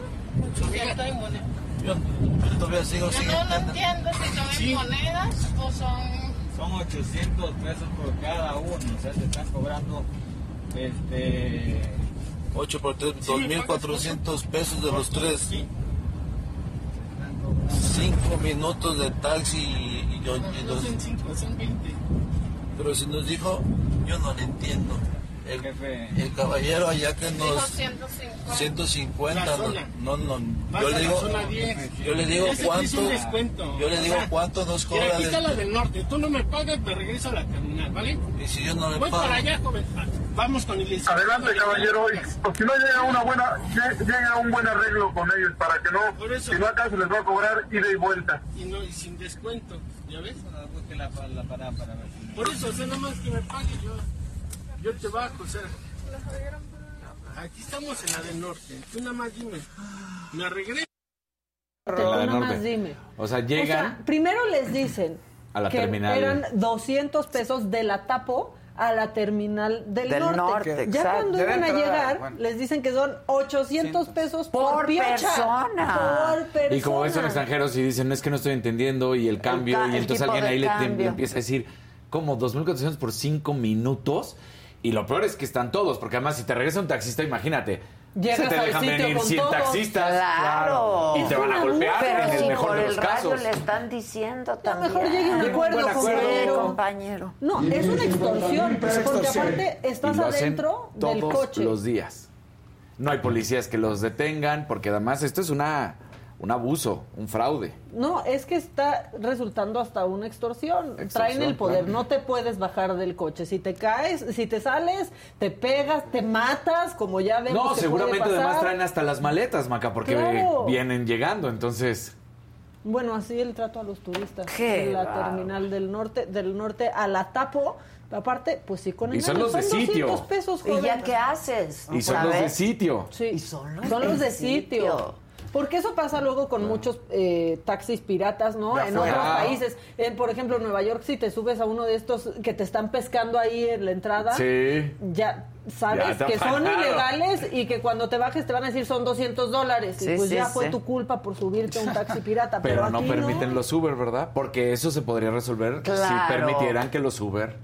Amiga. en monedas. Yo, yo todavía sigo Yo sin no lo entiendo si son Sí. en monedas o son... Son 800 pesos por cada uno, o sea, te están cobrando este 8 por 3, 2.400 pesos de los tres. 5 minutos de taxi y, y, yo- y dos- Pero si nos dijo, yo no le entiendo. El, el caballero allá que nos 150. 150 La no, no, no, yo le digo zona 10. yo le digo te cuánto yo le O digo sea, cuánto nos Mira, cobra aquí está de- la del norte. Tú no me pagas, me regreso a la terminal, ¿vale? y si yo no le Voy pago para allá, joven. Vamos con el licenciado. Adelante, caballero. Si no llega una buena, lle- llega un buen arreglo con ellos para que no, si no acá se les va a cobrar ida y vuelta. Y, no, y sin descuento, ¿ya ves? busque la, la parada para ver si- Por eso, o sea, nada más que me pague yo. Yo te bajo, o sea. Aquí estamos en la del norte. Tú nada más dime. Me del nada más dime. O sea, O llegan sea, primero les dicen a la que terminal. eran 200 pesos de la Tapo a la terminal del, Del norte. norte, ya exacto. cuando iban a llegar, bueno. les dicen que son 800 pesos por, Por piocha. persona. Por persona. Y como ves son extranjeros y dicen, es que no estoy entendiendo y el cambio, ca- y entonces alguien ahí le, le empieza a decir, como 2.400 por 5 minutos. Y lo peor es que están todos, porque además si te regresa un taxista, imagínate. Llegas se te al dejan sitio venir con 100 todos. taxistas. Claro. Y te van a golpear Pero en el si mejor por de el los radio casos. le están diciendo también. mejor llegue a un acuerdo, compañero. compañero. No, es una extorsión, porque extorsión. aparte estás Y lo hacen adentro del todos coche. los días. No hay policías que los detengan, porque además esto es una un abuso, un fraude. No, es que está resultando hasta una extorsión. Traen el poder, claro. no te puedes bajar del coche. Si te caes, si te sales, te pegas, te matas, como ya vemos No, que seguramente puede pasar. además traen hasta las maletas, Maca, porque Claro. vienen llegando, entonces... Bueno, así el trato a los turistas. Qué en la terminal del norte, del norte a la Tapo. Aparte, pues sí, con Y son los de sitio. 200 pesos, ¿Y ya qué haces? Y son ¿Otra los de sitio. Sí, son los son los de de sitio. sitio. Porque eso pasa luego con muchos eh, taxis piratas, ¿no? En otros países. En, por ejemplo, en Nueva York, si te subes a uno de estos que te están pescando ahí en la entrada, Sí. ya sabes que son ilegales y que cuando te bajes te van a decir son 200 dólares. y pues sí, ya sí. fue tu culpa por subirte a un taxi pirata. Pero, Pero no permiten los Uber, ¿verdad? Porque eso se podría resolver si permitieran que los Uber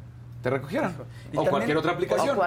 te recogieran. Y O también- cualquier otra aplicación.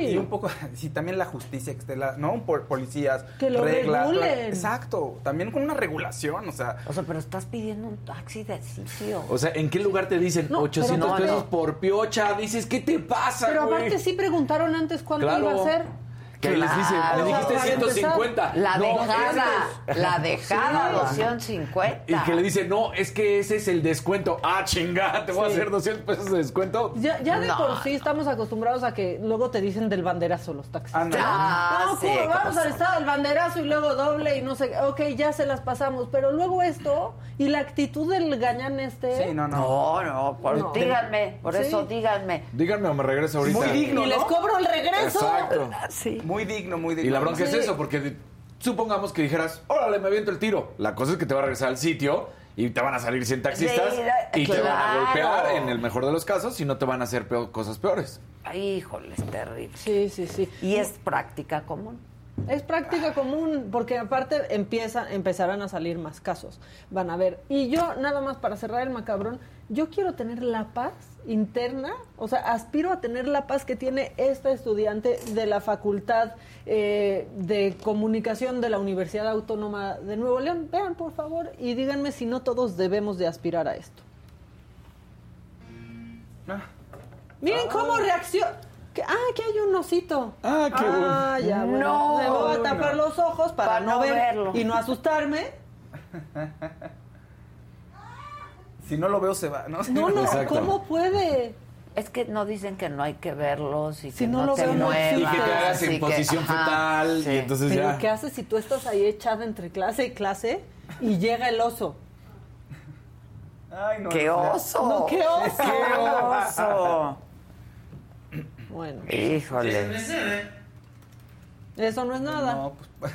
Y un poco, [laughs] sí, también la justicia, que esté la, no por policías, Que lo reglas, regulen. Exacto, también con una regulación, o sea. O sea, pero estás pidiendo un taxi de sitio. O sea, ¿en qué lugar te dicen No, 800 pero- pesos no. por piocha? Dices, ¿qué te pasa, Pero güey? aparte sí preguntaron antes cuánto Claro. iba a ser. Que les dicen, Claro. me dijiste Para empezar, 150. La No, dejada, la dejada, Sí. 250. Y que le dice, no, es que ese es el descuento. Ah, chingada, te voy a Sí. hacer 200 pesos de descuento. Ya, ya de No. por sí estamos acostumbrados a que luego te dicen del banderazo los taxis. Ah, no, sí, ¿cómo? ¿cómo vamos al estado del banderazo y luego doble y no sé, qué. ok, ya se las pasamos, pero luego esto y la actitud del gañán este. no, No, no, por- No. díganme, por Sí. eso díganme. Díganme o me regreso ahorita. Muy digno, Y les ¿no? cobro el regreso. Exacto. Sí. Muy digno, muy digno. Y la bronca es eso, porque supongamos que dijeras, órale, me aviento el tiro. La cosa es que te va a regresar al sitio y te van a salir 100 taxistas Sí, y te van a golpear en el mejor de los casos y no te van a hacer peor- cosas peores. Ay, híjole, es terrible. Sí, sí, sí. Y es práctica común. Es práctica común, porque aparte empiezan, empezarán a salir más casos. Van a ver. Y yo, nada más para cerrar el macabrón, yo quiero tener la paz interna, o sea, aspiro a tener la paz que tiene esta estudiante de la Facultad eh, de Comunicación de la Universidad Autónoma de Nuevo León. Vean, por favor, y díganme si no todos debemos de aspirar a esto. Miren cómo reacciona. Ah, aquí hay un osito. Ah, qué bueno. Ah, ya, bueno. No. Me voy a tapar los ojos para, Para no, no ver verlo. y no asustarme. [laughs] Si no lo veo, se va, ¿no? No, no, ¿cómo puede? Es que no dicen que no hay que verlos y Si que no no, lo te veo, no muevas. Y que te hagas en que- posición ajá, fetal, y entonces Pero ya. ¿qué haces si tú estás ahí echada entre clase y clase y llega el oso? Ay, no, ¡Qué oso! No, qué oso. [laughs] ¡Qué oso! Bueno. Híjole. Eso no es nada. No, pues,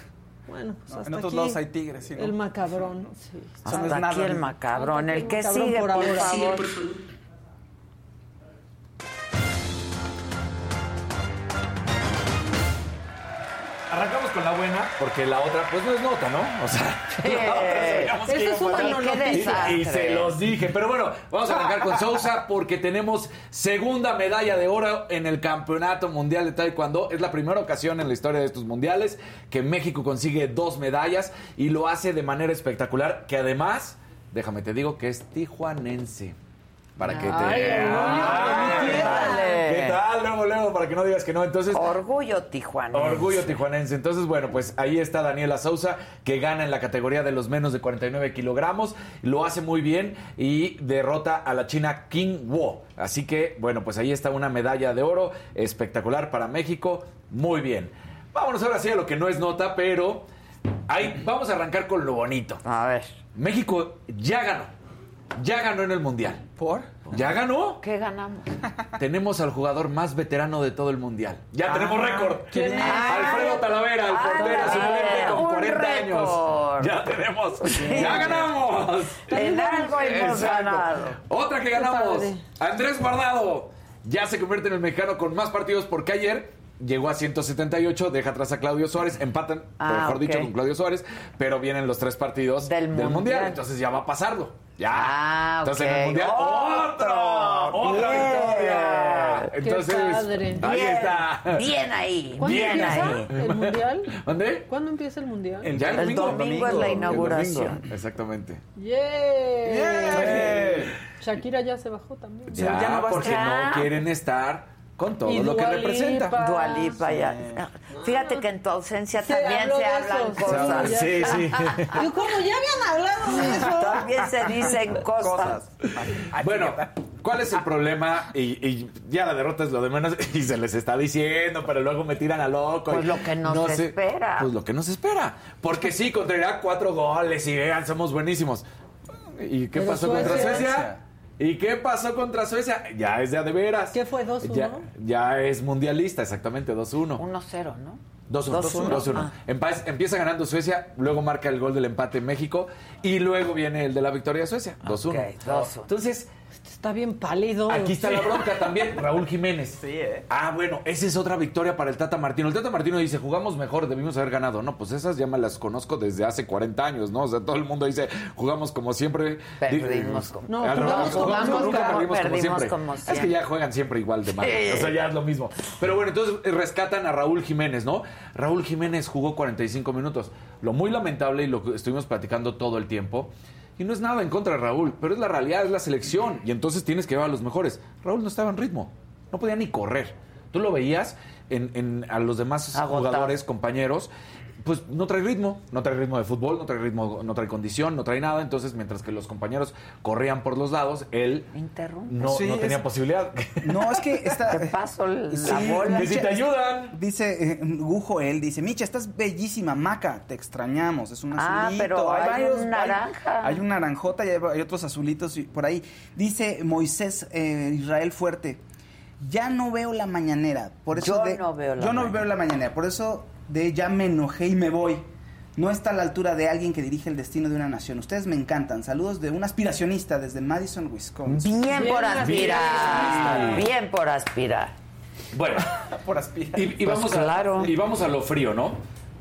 Bueno, pues No, hasta en otros aquí lados hay tigres, ¿sí, no? El macabrón, sí. Eso no es Hasta aquí nada, el macabrón. El que macabrón sigue, por por, ahora. favor. Porque la otra, pues no es nota, ¿no? O sea, [laughs] la otra Eso es una no Y- noticia. Y, se los dije. Pero bueno, vamos a arrancar con Sousa porque tenemos segunda medalla de oro en el Campeonato Mundial de Taekwondo. Es la primera ocasión en la historia de estos mundiales que México consigue dos medallas y lo hace de manera espectacular, que además, déjame te digo que es tijuanense. Para que te... Ay, mi tierra. ¿Qué tal? Luego, luego, para que no digas que no. Entonces, Orgullo tijuanense. Orgullo tijuanense. Entonces, bueno, pues ahí está Daniela Sousa, que gana en la categoría de los menos de 49 kilogramos. Lo hace muy bien y derrota a la china King Wo. Así que, bueno, pues ahí está una medalla de oro espectacular para México. Muy bien. Vámonos ahora sí a lo que no es nota, pero ahí vamos a arrancar con lo bonito. A ver. México ya ganó. Ya ganó en el Mundial. ¿Por? ¿Ya ganó? ¿Qué ganamos? [laughs] Tenemos al jugador más veterano de todo el mundial. Ya Ah, tenemos récord. ¿quién es? Alfredo Talavera, el portero suplente con un 40 años. récord. Ya tenemos. Sí. Ya ganamos. [laughs] En algo hemos Exacto. ganado. Otra que ganamos. Andrés Guardado. Ya se convierte en el mexicano con más partidos porque ayer llegó a 178, deja atrás a Claudio Suárez, empatan, Ah, mejor dicho, con Claudio Suárez, pero vienen los tres partidos del, mundial. Mundial. entonces ya va a pasarlo. Ya. Ah, entonces en el mundial Otro. otra victoria. Qué Entonces, padre. ahí Bien. está. Bien ahí. ¿Cuándo Bien empieza ahí. el mundial? ¿Dónde? ¿Cuándo empieza el mundial? Ya El domingo es la inauguración. Exactamente. ¡Yeah! Shakira ya se bajó también. Ya, ya no va a porque no quieren estar con todo Y lo que representa. Lipa. Dualipa ya. Fíjate que en tu ausencia Se también se hablan eso, cosas. Sí, sí. [laughs] Yo como ya habían hablado de eso. También se dicen [laughs] cosas. Bueno, ¿cuál es el problema? Y, y ya la derrota es lo de menos [laughs] y se les está diciendo, pero luego me tiran a loco. Pues lo que no se espera. Pues lo que no se espera. Porque sí, contra Irak cuatro goles y vean, somos buenísimos. ¿Y qué Pero pasó contra Suecia- Suecia? ¿Y qué pasó contra Suecia? Ya es de a de veras. ¿Qué fue, 2-1? Ya, ya es mundialista, exactamente, 2-1. 1-0, ¿no? 2-1. 2-1. 2-1. Ah. Empa- Empieza ganando Suecia, luego marca el gol del empate México y luego viene el de la victoria de Suecia. 2-1. Ok, 2-1. Está bien pálido. aquí está la bronca también, [laughs] Raúl Jiménez. Sí, ¿eh? Ah, bueno, esa es otra victoria para el Tata Martino. El Tata Martino dice, jugamos mejor, debimos haber ganado. No, pues esas ya me las conozco desde hace 40 años, ¿no? O sea, todo el mundo dice, jugamos como siempre. Perdimos Di- como- No, jugamos como jugamos nunca. nunca, perdimos, como siempre. como Es que ya juegan siempre igual de mal. Sí. O sea, ya es lo mismo. Pero bueno, entonces eh, rescatan a Raúl Jiménez, ¿no? Raúl Jiménez jugó 45 minutos. Lo muy lamentable y lo que estuvimos platicando todo el tiempo. Y no es nada en contra de Raúl, pero es la realidad, es la selección. Y entonces tienes que llevar a los mejores. Raúl no estaba en ritmo. No podía ni correr. Tú lo veías en, en- a los demás Agotado. jugadores, compañeros, pues no trae ritmo, no trae ritmo de fútbol, no trae ritmo, no trae condición, no trae nada. Entonces, mientras que los compañeros corrían por los lados, él Interrumpe. no, Sí, no tenía es- posibilidad. [laughs] No, es que está. Te paso la Sí, bola. Que si te ayudan. Dice eh, Gujo, él dice, Micha, estás bellísima, Maca, te extrañamos, es un Ah, azulito. pero hay un hay- naranja. Hay, un naranjota y hay, hay otros azulitos y- por ahí. Dice Moisés eh, Israel Fuerte, ya no veo la mañanera, por eso Yo de- no veo la Yo no veo la mañanera, por eso de ya me enojé y me voy. No está a la altura de alguien que dirige el destino de una nación. Ustedes me encantan. Saludos de un aspiracionista desde Madison, Wisconsin. Bien por aspirar. Bien. Bien por aspirar. Bueno, [laughs] Por aspirar. y, y Pues vamos claro. a, y vamos a lo frío, ¿no?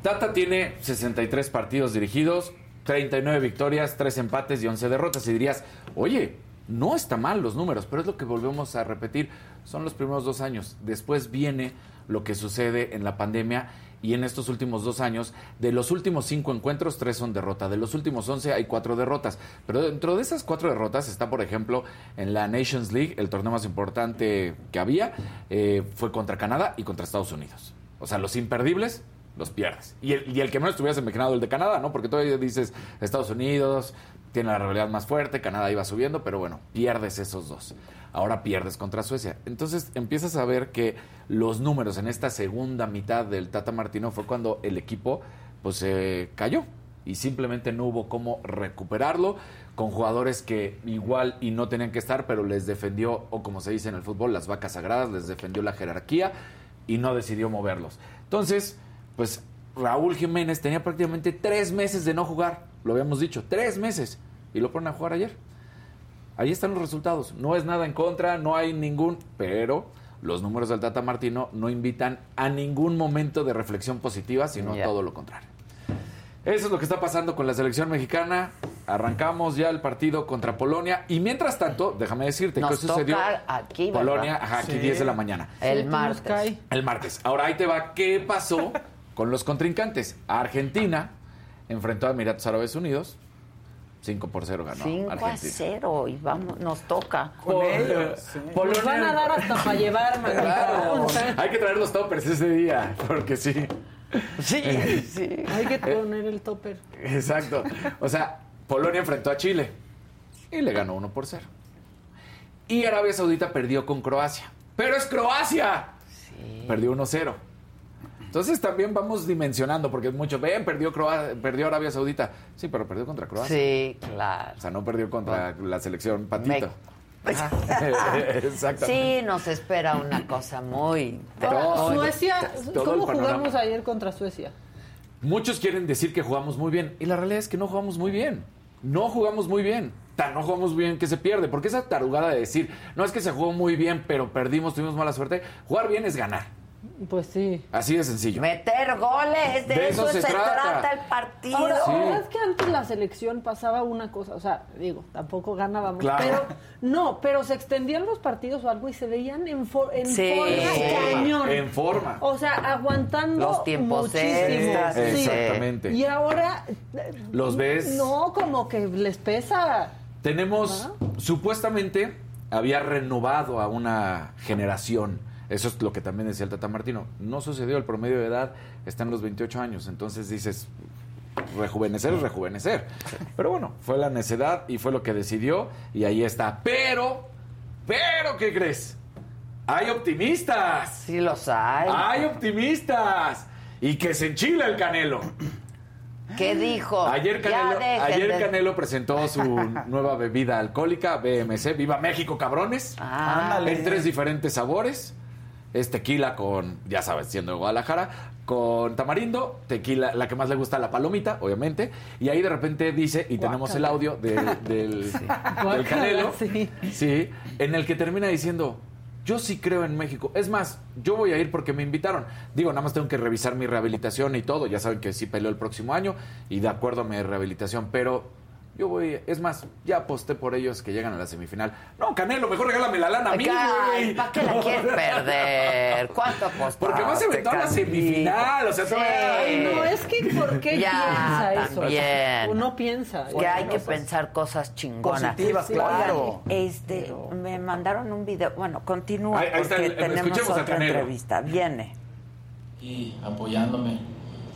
Tata tiene 63 partidos dirigidos, 39 victorias, 3 empates y 11 derrotas. Y dirías, oye, no está mal los números, pero es lo que volvemos a repetir. Son los primeros dos años. Después viene lo que sucede en la pandemia y en estos últimos dos años, de los últimos cinco encuentros, tres son derrota. De los últimos once hay cuatro derrotas. Pero dentro de esas cuatro derrotas está, por ejemplo, en la Nations League, el torneo más importante que había, eh, fue contra Canadá y contra Estados Unidos. O sea, los imperdibles los pierdes. Y el, y el que menos te hubieras imaginado, el de Canadá, ¿no? Porque todavía dices Estados Unidos tiene la realidad más fuerte, Canadá iba subiendo, pero bueno, pierdes esos dos. Ahora pierdes contra Suecia. Entonces empiezas a ver que los números en esta segunda mitad del Tata Martino fue cuando el equipo pues se cayó y simplemente no hubo cómo recuperarlo con jugadores que igual y no tenían que estar, pero les defendió, o como se dice en el fútbol, las vacas sagradas, les defendió la jerarquía y no decidió moverlos. Entonces, pues Raúl Jiménez tenía prácticamente tres meses de no jugar, lo habíamos dicho, tres meses, y lo ponen a jugar ayer. Ahí están los resultados. No es nada en contra, no hay ningún, pero los números del Tata Martino no invitan a ningún momento de reflexión positiva, sino todo lo contrario. Eso es lo que está pasando con la selección mexicana. Arrancamos ya el partido contra Polonia. Y mientras tanto, déjame decirte Nos que sucedió. aquí. Polonia, ajá, aquí Sí. 10 de la mañana. El martes. El martes. Ahora ahí te va. ¿Qué pasó con los contrincantes? Argentina enfrentó a Emiratos Árabes Unidos. 5 por 0 ganó 5 a Argentina. 0 y vamos, nos toca. Con ellos, Nos van a dar hasta para llevar. [laughs] Claro. Hay que traer los toppers ese día, porque sí. Sí, [laughs] sí. Hay que poner el topper. Exacto. O sea, Polonia enfrentó a Chile y le ganó 1 por 0. Y Arabia Saudita perdió con Croacia. ¡Pero es Croacia! Perdió 1-0. Entonces también vamos dimensionando, porque es mucho. Ven, perdió, Croa- perdió Arabia Saudita. Sí, pero perdió contra Croacia. Sí, claro. O sea, no perdió contra la selección patito. [laughs] Exactamente. Sí, nos espera una cosa muy... Ahora, Suecia, ¿cómo jugamos ayer contra Suecia? Muchos quieren decir que jugamos muy bien. Y la realidad es que no jugamos muy bien. No jugamos muy bien. Tan no jugamos bien que se pierde. Porque esa tarugada de decir, no es que se jugó muy bien, pero perdimos, tuvimos mala suerte. Jugar bien es ganar. Pues sí. Así de sencillo. Meter goles, de, De eso, eso se se, trata. trata. el partido. Ahora, Sí. la verdad es que antes la selección pasaba una cosa, o sea, digo, tampoco ganábamos, Claro. pero no, pero se extendían los partidos o algo y se veían en, for- en Sí. forma En forma, cañón. en forma. O sea, aguantando Los tiempos muchísimo. Sí. Exactamente. Y ahora Los ves. no, como que les pesa. Tenemos, supuestamente, había renovado a una generación. Eso es lo que también decía el Tata Martino. No sucedió, el promedio de edad está en los 28 años. Entonces dices, rejuvenecer es rejuvenecer. Pero bueno, fue la necedad y fue lo que decidió y ahí está. Pero, pero, ¿qué crees? Hay optimistas. Sí los hay. Hay optimistas. Y que se enchila el Canelo. ¿Qué dijo? Ayer Canelo, ayer Canelo presentó su [laughs] nueva bebida alcohólica, BMC, Viva México, cabrones. Ah. En tres diferentes sabores. Es tequila con, ya sabes, siendo de Guadalajara, con tamarindo, tequila, la que más le gusta, la palomita, obviamente. Y ahí de repente dice, y tenemos el audio de- del, [laughs] Canelo, sí. sí, en el que termina diciendo, yo sí creo en México. Es más, yo voy a ir porque me invitaron. Digo, nada más tengo que revisar mi rehabilitación y todo. Ya saben que sí peleo el próximo año y de acuerdo a mi rehabilitación, pero yo voy, es más, ya aposté por ellos que llegan a la semifinal. No, Canelo, mejor regálame la lana a mí, güey. ¿Para qué la quieres [laughs] perder? ¿Cuánto apostaste? Porque más se aventó a la Canelito? semifinal, o sea, Sí. Ay, no, es que ¿por qué Ya, piensa eso? Uno piensa. Que hay que pensar cosas chingonas. Positivas, claro. Este, me mandaron un video. Bueno, continúa Ahí- ahí está porque el- tenemos otra Canelo. entrevista. Viene. y apoyándome,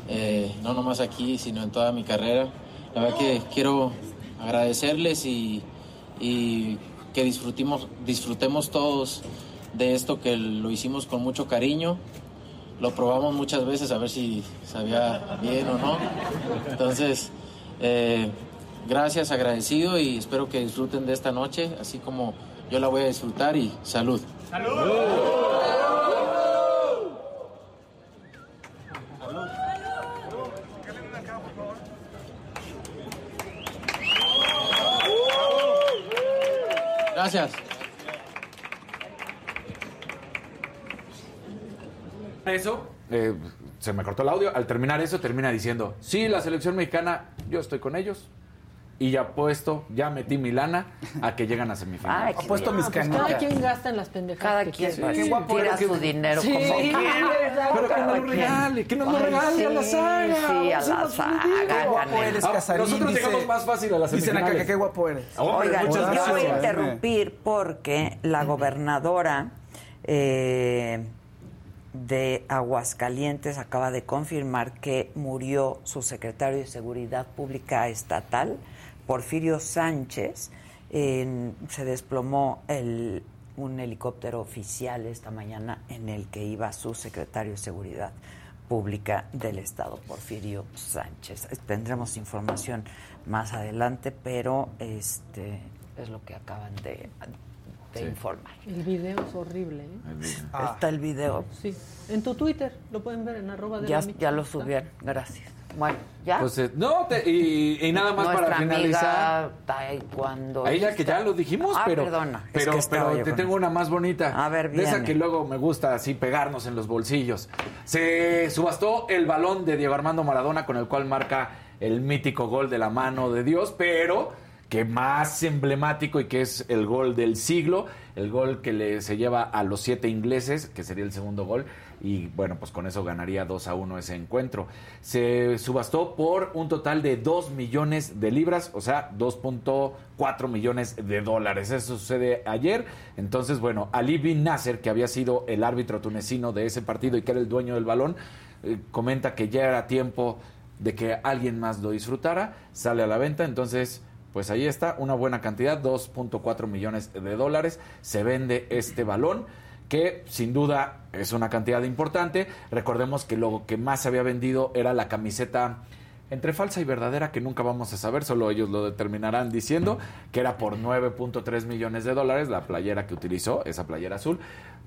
eh, no nomás aquí, sino en toda mi carrera. La verdad que quiero agradecerles y, y que disfrutemos, disfrutemos todos de esto que lo hicimos con mucho cariño. Lo probamos muchas veces a ver si sabía bien o no. Entonces, eh, gracias, agradecido y espero que disfruten de esta noche, así como yo la voy a disfrutar y salud. Gracias. Eso, eh, se me cortó el audio. Al terminar eso, termina diciendo: Sí, la selección mexicana, yo estoy con ellos. Y ya puesto, ya metí mi lana a que llegan a semifinal. Ay, qué Apuesto mis Ah, pues cada quien gasta en las pendejadas. Cada que quien quiere. pues, Qué guapo tira que- su dinero Sí, como quiere. Pero que nos lo regale, que nos lo regale a la sí, saga. Sí, a la saga. Qué guapo eres, Ah, Casarín. nosotros dice- llegamos más fácil a las Dicen acá que semifinales. qué guapo eres. Hombre, Oigan, yo gracias. voy a interrumpir porque la gobernadora eh, de Aguascalientes acaba de confirmar que murió su secretario de Seguridad Pública Estatal, Porfirio Sánchez. En- se desplomó el, un helicóptero oficial esta mañana en el que iba su secretario de Seguridad Pública del Estado, Porfirio Sánchez. Tendremos información más adelante, pero este es lo que acaban de, de Sí. informar. El video es horrible, ¿eh? Está el video. Sí. En tu Twitter lo pueden ver en arroba de Ya, la micha. ya lo subieron. Gracias. Bueno, ya. Pues, eh, no, te- y, y nada más Nuestra para finalizar. taekwondo. A ella que ya lo dijimos, Ah, pero, perdona. es pero, que te con- tengo una más bonita. A ver, De esa que luego me gusta así pegarnos en los bolsillos. Se subastó el balón de Diego Armando Maradona con el cual marca el mítico gol de la mano de Dios, pero que más emblemático y que es el gol del siglo, el gol que le, se lleva a los siete ingleses, que sería el segundo gol, y bueno, pues con eso ganaría 2 a 1 ese encuentro. Se subastó por un total de 2 millones de libras, o sea, 2.4 millones de dólares. Eso sucede ayer. Entonces, bueno, Ali bin Nasser, que había sido el árbitro tunecino de ese partido y que era el dueño del balón, eh, comenta que ya era tiempo de que alguien más lo disfrutara, sale a la venta, entonces pues ahí está, una buena cantidad, 2.4 millones de dólares, se vende este balón que sin duda es una cantidad importante. Recordemos que lo que más se había vendido era la camiseta entre falsa y verdadera que nunca vamos a saber, solo ellos lo determinarán diciendo que era por 9.3 millones de dólares la playera que utilizó, esa playera azul,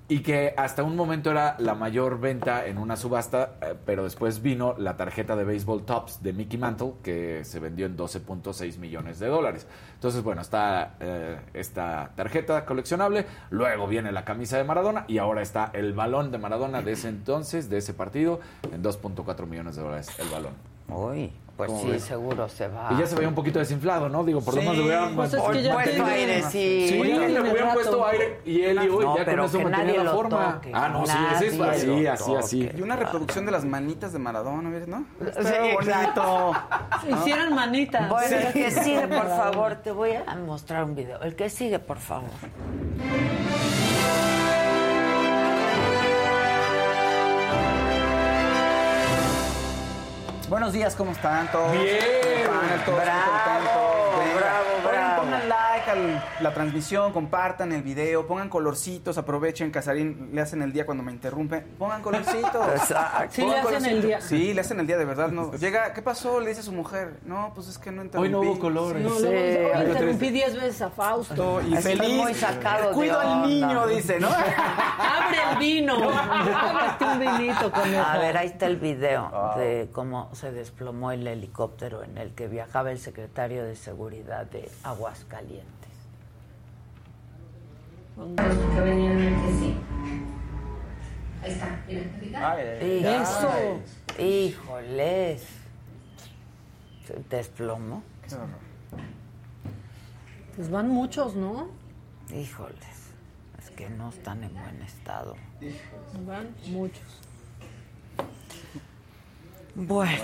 y que hasta un momento era la mayor venta en una subasta, eh, pero después vino la tarjeta de béisbol Tops de Mickey Mantle que se vendió en 12.6 millones de dólares. Entonces, bueno, está eh, esta tarjeta coleccionable, luego viene la camisa de Maradona y ahora está el balón de Maradona de ese entonces, de ese partido, en 2.4 millones de dólares el balón. Uy, pues ¿Cómo sí, ves? seguro se va. Y ya se veía un poquito desinflado, ¿no? Digo, por lo Sí, menos le hubieran pues es que ya puesto aire, sí. Sí, le hubieran puesto aire y él y hoy No, ya pero con eso mantenía la forma. toque, ah, no, sí, es así, lo así, así. Y una reproducción de las manitas de Maradona, ¿ves, ¿no? Está Sí, exacto. bonito. Hicieran manitas. Bueno, el que sigue, por [laughs] favor, te voy a mostrar un video. El que sigue, por favor. Buenos días, ¿cómo están todos? Bien. Panel, todos Bravo, contentos. Venga. bravo, Oigan, bravo. La transmisión, compartan el video, pongan colorcitos, aprovechen, Casarín, le hacen el día cuando me interrumpe. Pongan colorcitos. [laughs] Exacto. Sí, Pongan le hacen el día. Sí, le hacen el día, de verdad. No. Llega, ¿qué pasó? Le dice a su mujer. No, pues es que no interrumpí. Hoy no hubo colores. No, Sí. luego dice, Sí. "Oye, interrumpí 10 veces a Fausto. Y Estoy feliz. muy sacado de Cuido al niño, dice, ¿no? [laughs] Abre el vino. [laughs] Ábrete un vinito con eso. A ver, ahí está el video de cómo se desplomó el helicóptero en el que viajaba el secretario de Seguridad de Aguascalientes. Que venían que sí. Ahí está, mira, ¿te fijas? Eso. Híjoles. Se desplomó. Pues van muchos, ¿no? Híjoles. Es que no están en buen estado. Van muchos. Bueno.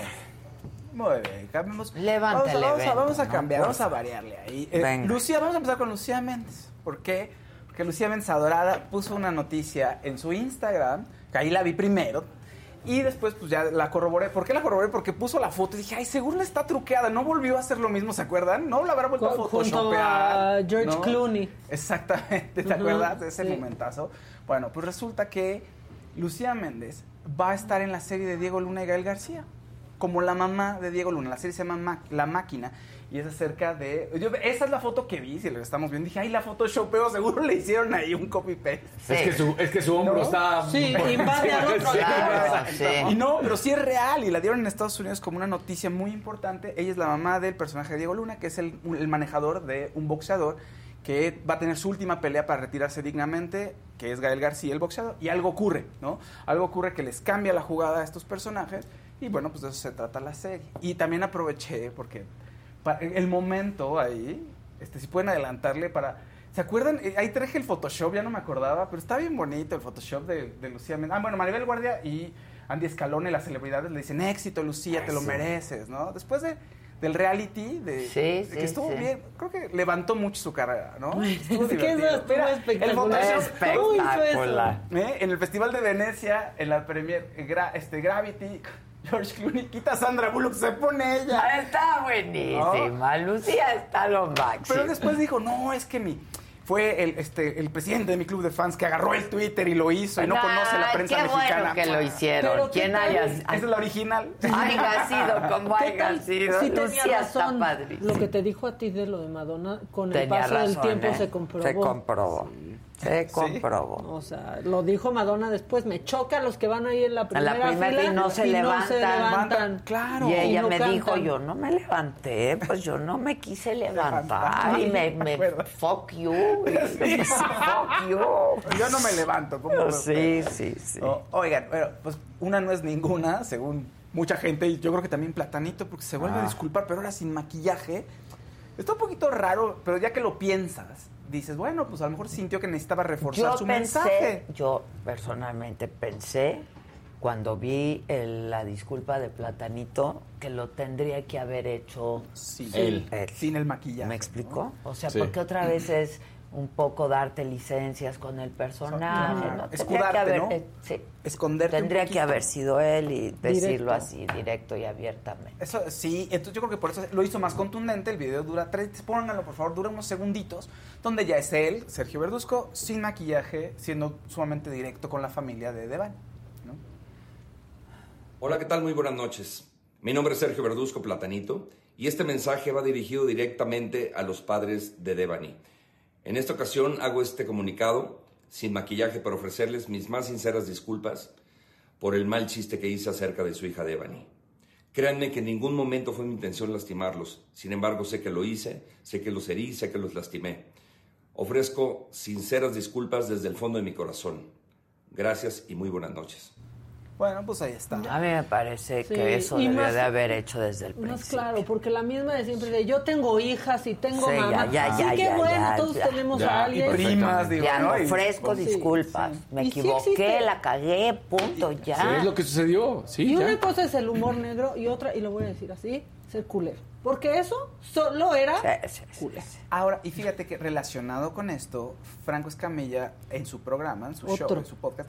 Muy bien, cambiemos. Levanta vamos, a- vamos a, cambiar, vamos a variarle ahí. Eh, Venga. Lucía, vamos a empezar con Lucía Méndez. ¿Por qué? Porque Lucía Méndez Adorada puso una noticia en su Instagram, que ahí la vi primero, y después pues ya la corroboré. ¿Por qué la corroboré? Porque puso la foto y dije, ay, seguro la está truqueada, no volvió a hacer lo mismo, ¿se acuerdan? No la habrá vuelto a photoshopear. a George ¿no? Clooney. Exactamente, ¿te acuerdas de ese sí. momentazo? Bueno, pues resulta que Lucía Méndez va a estar en la serie de Diego Luna y Gael García, como la mamá de Diego Luna. La serie se llama Ma- La Máquina y es acerca de... yo- esa es la foto que vi, si lo estamos viendo. Dije, ay, la photoshopeo, seguro le hicieron ahí un copy-paste. Es, que su, es que su hombro ¿No? está... Sí, invade al otro Sí, lado. Sí. Y no, pero sí es real y la dieron en Estados Unidos como una noticia muy importante. Ella es la mamá del personaje de Diego Luna, que es el, el manejador de un boxeador que va a tener su última pelea para retirarse dignamente, que es Gael García, el boxeador, y algo ocurre, ¿no? Algo ocurre que les cambia la jugada a estos personajes y bueno, pues de eso se trata la serie. Y también aproveché porque pa- el momento ahí, este, si pueden adelantarle para... ¿Se acuerdan? Eh, Ahí traje el Photoshop, ya no me acordaba, pero está bien bonito el Photoshop de, de Lucía Méndez. Ah, bueno, Maribel Guardia y Andy Escalone, las celebridades, le dicen, éxito, Lucía, te lo Sí. mereces, ¿no? Después de, del reality, de, Sí, de sí, que estuvo sí. bien, creo que levantó mucho su carrera, ¿no? Estuvo [laughs] Es que divertido. eso estuvo Mira, el espectacular. Photoshop, ¿cómo hizo eso? ¿Eh? En el Festival de Venecia, en la premier eh, gra- este, Gravity, George Clooney quita a Sandra Bullock, se pone ella. Ah, Está buenísima. Lucía está lo máximo. Pero después dijo, no, es que mi... Fue el, este, el presidente de mi club de fans que agarró el Twitter y lo hizo y no conoce la prensa qué mexicana. bueno que lo hicieron. Pero ¿qué ¿Quién haya Esa es la original. haya sido como ¿Qué haya tal? sido? Sí tenía Lucía razón. Lo que te dijo a ti de lo de Madonna, con el paso del tiempo ¿eh? se comprobó. Se comprobó. [laughs] Se comprobó. O sea, lo dijo Madonna después, me choca a los que van ahí en la En primera, la primera fila y no se levantan. levantan. Claro. Y ella no me cantan. dijo, yo no me levanté, pues yo no me quise levantar. [laughs] y me, [laughs] me fuck you. fuck you. Yo no me levanto. ¿cómo me- Sí, sí, sí. O- oigan, bueno, pues una no es ninguna, según mucha gente, y yo creo que también Platanito, porque se vuelve Ah. a disculpar, pero ahora sin maquillaje. Está un poquito raro, pero ya que lo piensas, dices, bueno, pues a lo mejor sintió que necesitaba reforzar Yo su pensé, mensaje. yo personalmente pensé, cuando vi el- la disculpa de Platanito, que lo tendría que haber hecho él, sin el maquillaje. ¿Me explicó? O sea, Sí. porque otra vez es un poco darte licencias con el personaje, Claro. ¿no? Tendría Escudarte, que haber- ¿no? eh, sí. Esconderte un Tendría que haber sido él y decirlo Directo. así, directo y abiertamente. Eso sí, entonces yo creo que por eso lo hizo más contundente. El video dura tres, pónganlo por favor, dura unos segunditos, donde ya es él, Sergio Verduzco, sin maquillaje, siendo sumamente directo con la familia de Devani. Hola, ¿qué tal? Muy buenas noches. Mi nombre es Sergio Verduzco Platanito y este mensaje va dirigido directamente a los padres de Devani. En esta ocasión hago este comunicado sin maquillaje para ofrecerles mis más sinceras disculpas por el mal chiste que hice acerca de su hija Devani. Créanme que en ningún momento fue mi intención lastimarlos. Sin embargo, sé que lo hice, sé que los herí, sé que los lastimé. Ofrezco sinceras disculpas desde el fondo de mi corazón. Gracias y muy buenas noches. Bueno, pues ahí está. A mí me parece Sí, que eso y debió más- de haber hecho desde el Más principio. claro, porque la misma de siempre de yo tengo hijas y tengo Sí, ya, mamá. ya, sí, ya, qué ya, bueno, ya, todos ya. tenemos Ya, a alguien. y primas, digo, ya ¿no? ofrezco sí, disculpas. Me equivoqué, la cagué, punto, ya. Sí, es lo que sucedió. Sí, y ya. una cosa es el humor negro y otra, y lo voy a decir así, ser culero. Porque eso solo era culero. Ahora, y fíjate que relacionado con esto, Franco Escamilla en su programa, en su show, Otro. en su podcast,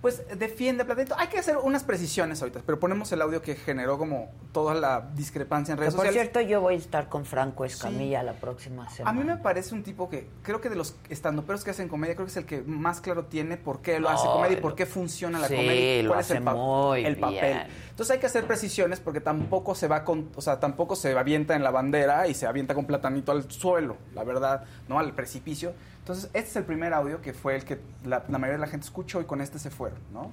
pues defiende a Platanito. Hay que hacer unas precisiones ahorita, pero ponemos el audio que generó como toda la discrepancia en redes por sociales. cierto, yo voy a estar con Franco Escamilla la próxima semana. A mí me parece un tipo que creo que de los estandoperos que hacen comedia, creo que es el que más claro tiene por qué lo hace comedia y lo- por qué funciona la Sí, comedia, y lo cuál es el, hace pa- muy el papel. bien. Entonces hay que hacer precisiones porque tampoco se va con, o sea, tampoco se avienta en la bandera y se avienta con platanito al suelo, la verdad, no al precipicio. Entonces, este es el primer audio que fue el que la, la mayoría de la gente escuchó y con este se fueron, ¿no?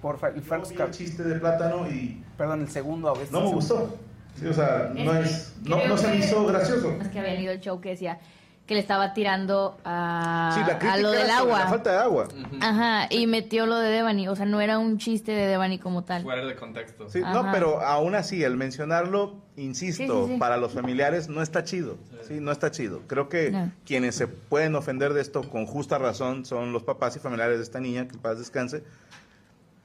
Porfa, el vi el chiste de plátano y Perdón, el segundo audio. este no me gustó. Sí, o sea, no Es no, se me hizo gracioso. Es que había leído el show que decía que le estaba tirando a, Sí, la a lo del agua. la falta de agua. Ajá, y metió lo de Devani. O sea, no era un chiste de Devani como tal. Fuera de contexto. Sí, no, pero aún así, el mencionarlo, insisto, Sí, sí, sí. para los familiares no está chido. Sí, no está chido. Creo que No. quienes se pueden ofender de esto con justa razón son los papás y familiares de esta niña, que en paz descanse.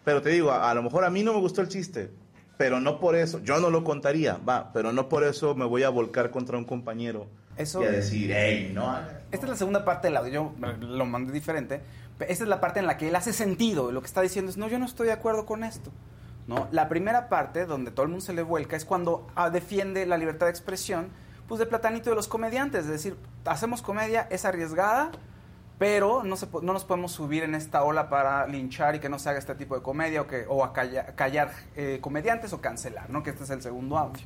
Pero te digo, a, a lo mejor a mí no me gustó el chiste, pero no por eso, yo no lo contaría, va, pero no por eso me voy a volcar contra un compañero Eso- y a decir, hey, no, Esta es la segunda parte del audio, yo lo mandé diferente. pero Esta es la parte en la que él hace sentido. y Lo que está diciendo es, no, yo no estoy de acuerdo con esto. ¿no? La primera parte, donde todo el mundo se le vuelca, es cuando ah, defiende la libertad de expresión, pues de platanito de los comediantes. Es decir, hacemos comedia, es arriesgada, pero no, se, no nos podemos subir en esta ola para linchar y que no se haga este tipo de comedia o, que, o a calla- callar eh, comediantes o cancelar, ¿no? Que este es el segundo audio.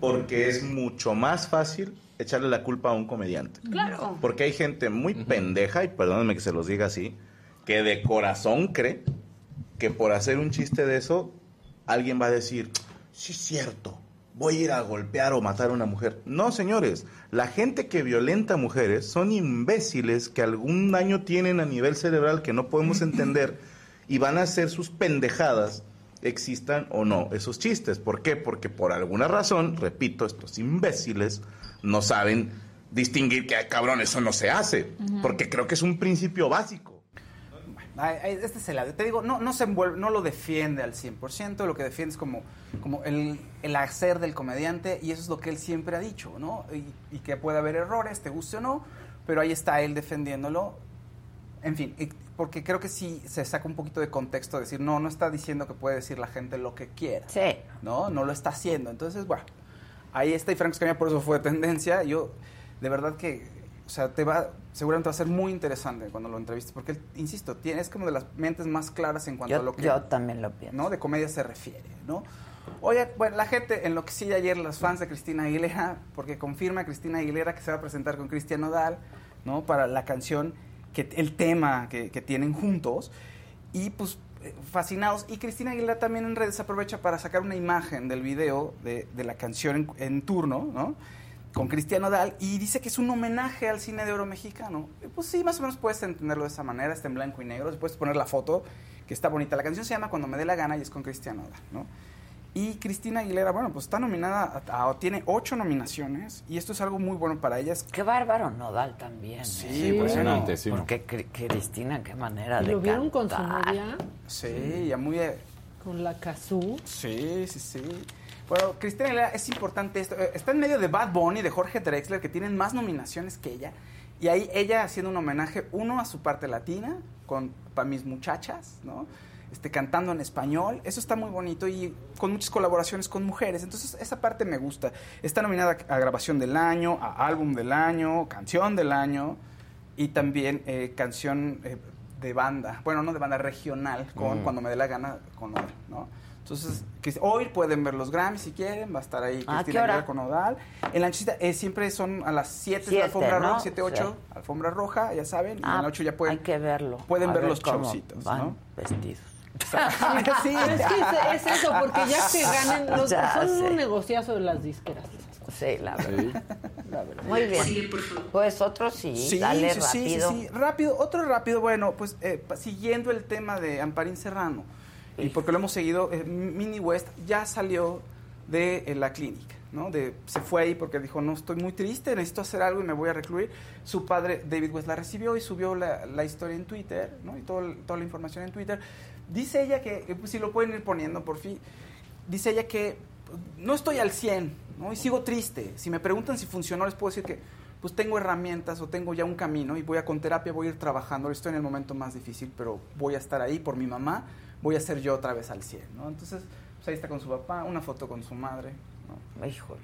Porque es mucho más fácil echarle la culpa a un comediante. Claro. Porque hay gente muy pendeja, y perdónenme que se los diga así, que de corazón cree que por hacer un chiste de eso, alguien va a decir, sí es cierto, voy a ir a golpear o matar a una mujer. No, señores, la gente que violenta a mujeres son imbéciles que algún daño tienen a nivel cerebral que no podemos [laughs] entender y van a hacer sus pendejadas existan o no esos chistes. ¿Por qué? Porque por alguna razón, repito, estos imbéciles no saben distinguir que, "Ay, cabrón, eso no se hace. Porque creo que es un principio básico. Ay, ay, Este es el audio. Te digo, no, no se envuelve, no lo defiende al 100%, lo que defiende es como, como el, el hacer del comediante y eso es lo que él siempre ha dicho, ¿no? Y, y que puede haber errores, te guste o no, pero ahí está él defendiéndolo. En fin, porque creo que sí se saca un poquito de contexto, decir, no, no está diciendo que puede decir la gente lo que quiera. Sí. No, no lo está haciendo. Entonces, bueno, ahí está y Franco Escamilla por eso fue tendencia. Yo, de verdad que, o sea, te va, seguramente va a ser muy interesante cuando lo entrevistes, porque él, insisto, tiene, es como de las mentes más claras en cuanto Yo, a lo que... yo también lo pienso. ¿no? De comedia se refiere, ¿no? Oye, bueno, la gente enloquecía ayer los fans de Cristina Aguilera porque confirma Cristina Aguilera que se va a presentar con Cristian Nodal, ¿no? Para la canción, que, el tema que, tienen juntos. Y pues eh, fascinados. Y Cristina Aguilera también en redes aprovecha para sacar una imagen del video de, de la canción en, en turno, ¿no? Con Cristiano Dal y dice que es un homenaje al cine de oro mexicano. Y Pues sí, más o menos puedes entenderlo de esa manera, está en blanco y negro, puedes poner la foto, que está bonita. La canción se llama Cuando me dé la gana y es con Cristiano Dal, ¿no? Y Cristina Aguilera, bueno, pues está nominada, a- a- tiene ocho nominaciones y esto es algo muy bueno para ella. Qué bárbaro Nodal también. Sí, ¿eh? impresionante, sí. Porque Cri- Cristina, qué manera de ¿Lo vieron con su novia? Sí, ya muy... eh, Con la Kazoo. Sí, sí, sí. Bueno, Cristina Aguilera es importante esto. eh, Está en medio de Bad Bunny, de Jorge Drexler, que tienen más nominaciones que ella. Y ahí ella haciendo un homenaje, uno a su parte latina, con para mis muchachas, ¿no? Este, cantando en español. Eso está muy bonito y con muchas colaboraciones con mujeres. Entonces, esa parte me gusta. Está nominada a grabación del año, a álbum del año, canción del año y también eh, canción eh, de banda. Bueno, no de banda regional, con Mm. Cuando me dé la gana, con Odal, ¿no? Entonces, que hoy pueden ver los Grammys si quieren, va a estar ahí ¿A Cristina Ah, qué hora? Aguilera con Odal. En la nochecita eh, siempre son a las 7 de Siete, la alfombra ¿no? roja, 7, 8, Sí. alfombra roja, ya saben, y Ah, en la 8 ya pueden, Hay que verlo. pueden A ver, los showcitos, ¿no? vestidos. [laughs] sí, Pero es que es, es eso, porque ya [laughs] que ganen, los, Ya son sé. un negociazo de las disqueras. Sí, la verdad. Muy bien. Sí, Pues otro sí, Sí, dale sí, sí, rápido. sí, sí. Rápido, otro rápido, bueno, pues eh, siguiendo el tema de Amparín Serrano, y porque lo hemos seguido, eh, Mini West ya salió de eh, la clínica, ¿no? De, se fue ahí porque dijo, no, estoy muy triste, necesito hacer algo y me voy a recluir. Su padre, David West, la recibió y subió la, la historia en Twitter, ¿no? Y todo toda la información en Twitter. Dice ella que, pues, si lo pueden ir poniendo por fin, dice ella que pues, no estoy al 100, ¿no? Y sigo triste. Si me preguntan si funcionó, les puedo decir que pues tengo herramientas o tengo ya un camino y voy a con terapia, voy a ir trabajando. Estoy en el momento más difícil, pero voy a estar ahí por mi mamá, voy a ser yo otra vez al 100, ¿no? Entonces, pues ahí está con su papá, una foto con su madre, ¿no? Híjole.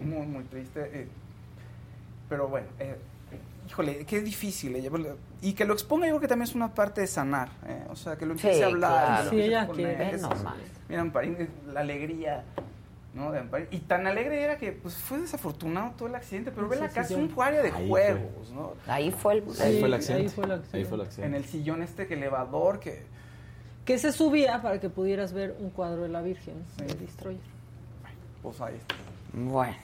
Muy, muy triste. eh, pero bueno, eh, híjole, qué difícil. eh, Y que lo exponga, yo creo que también es una parte de sanar. eh, O sea, que lo empiece Sí, a hablar. claro. Sí, ella quiere, que es- nomás. Mira, Amparín, eh, la alegría. ¿no? de Amparín. Y tan alegre era que pues, fue desafortunado todo el accidente, pero ve Sí, la sí, casa, sí. un área de Ahí juegos, ¿no? Ahí fue el, Ahí fue el Sí, accidente. ahí fue el accidente. Ahí fue el accidente. En el sillón este que elevador que Que se subía para que pudieras ver un cuadro de la Virgen de Destroyer. pues ahí está. Bueno,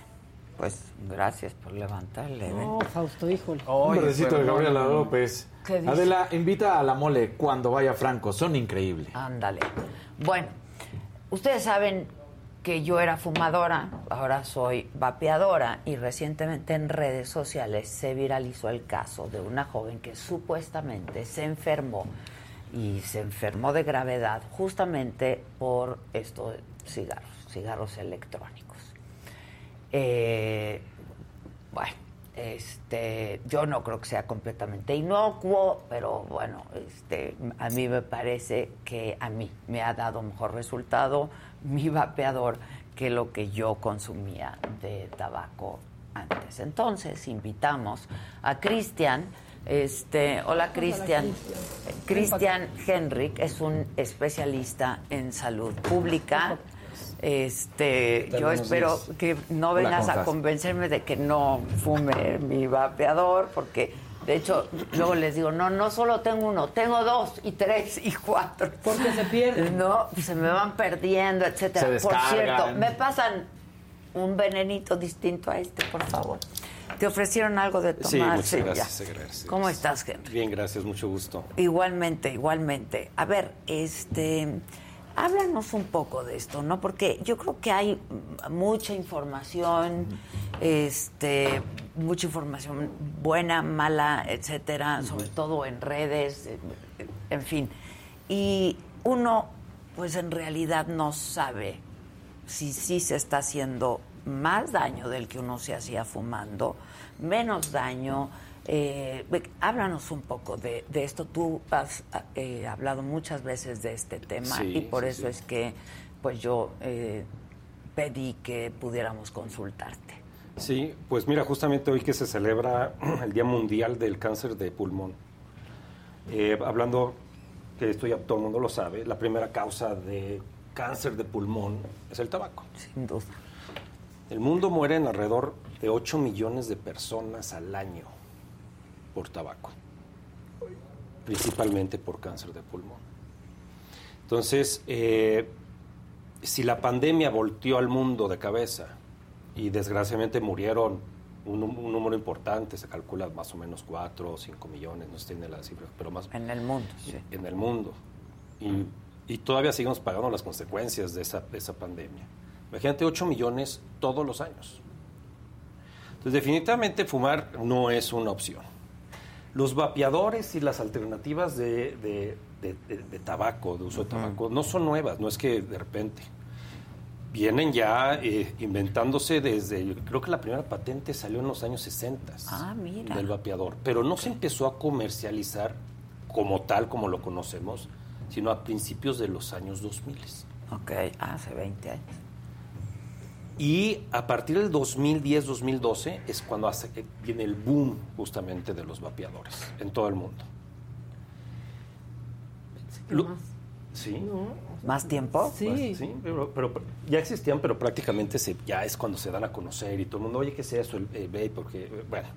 pues gracias por levantarle. ¿ven? No, Fausto, híjole. Un verdecito de. Gabriela López. ¿Qué dice? Adela, invita a la mole cuando vaya Franco. Son increíbles. Ándale. Bueno, ustedes saben que yo era fumadora, ahora soy vapeadora y recientemente en redes sociales se viralizó el caso de una joven que supuestamente se enfermó y se enfermó de gravedad justamente por estos cigarros, cigarros electrónicos. Eh, bueno, este, yo no creo que sea completamente inocuo, pero bueno, este, a mí me parece que a mí me ha dado mejor resultado mi vapeador que lo que yo consumía de tabaco antes. Entonces invitamos a Cristian. Este, hola Cristian. Cristian Henrik es un especialista en salud pública. Este, yo espero días. que no vengas ¿cómo a convencerme de que no fume mi vapeador, porque de hecho luego les digo, no, no solo tengo uno, tengo dos y tres y cuatro. Porque se pierden. [laughs] No, se me van perdiendo, etcétera. Se Por cierto, me pasan un venenito distinto a este, por favor. ¿Te ofrecieron algo de Sí, tomar? muchas ya. gracias, gracias. ¿Cómo estás, Henry? Bien, gracias, mucho gusto. Igualmente, igualmente. A ver, este, háblanos un poco de esto, ¿no? Porque yo creo que hay mucha información, este, mucha información buena, mala, etcétera, sobre todo en redes, eh, en fin. Y uno, pues en realidad no sabe si sí se está haciendo más daño del que uno se hacía fumando, menos daño. Eh, háblanos un poco de, de esto. Tú has eh, hablado muchas veces de este tema Sí, y por sí, eso sí. es que pues yo eh, pedí que pudiéramos consultarte. Sí, pues mira, justamente hoy que se celebra [clears throat] el Día Mundial del Cáncer de Pulmón, eh, hablando que esto ya todo el mundo lo sabe, la primera causa de cáncer de pulmón es el tabaco. Sin duda. El mundo muere en alrededor de 8 millones de personas al año por tabaco, principalmente por cáncer de pulmón. Entonces, eh, si la pandemia volteó al mundo de cabeza y desgraciadamente murieron un, un número importante, se calcula más o menos 4 o 5 millones, no se tiene la cifra, pero más... En el mundo, sí. En el mundo. Y, y todavía seguimos pagando las consecuencias de esa, de esa pandemia. Imagínate 8 millones todos los años. Entonces, definitivamente fumar no es una opción. Los vapeadores y las alternativas de, de- de- de- de tabaco, de uso de tabaco, no son nuevas, no es que de repente. Vienen ya eh, inventándose desde, creo que la primera patente salió en los años 60 Ah, mira. del vapeador, pero no se empezó a comercializar como tal, como lo conocemos, sino a principios de los años 2000. Ok, hace 20 años. Y a partir del 2010-2012 es cuando hace- viene el boom justamente de los vapeadores en todo el mundo. Lo- ¿Sí? ¿Más tiempo? Pues, sí, pero, pero ya existían, pero prácticamente se, ya es cuando se dan a conocer y todo el mundo, oye, ¿qué es eso? El, el vape, porque, eh, bueno,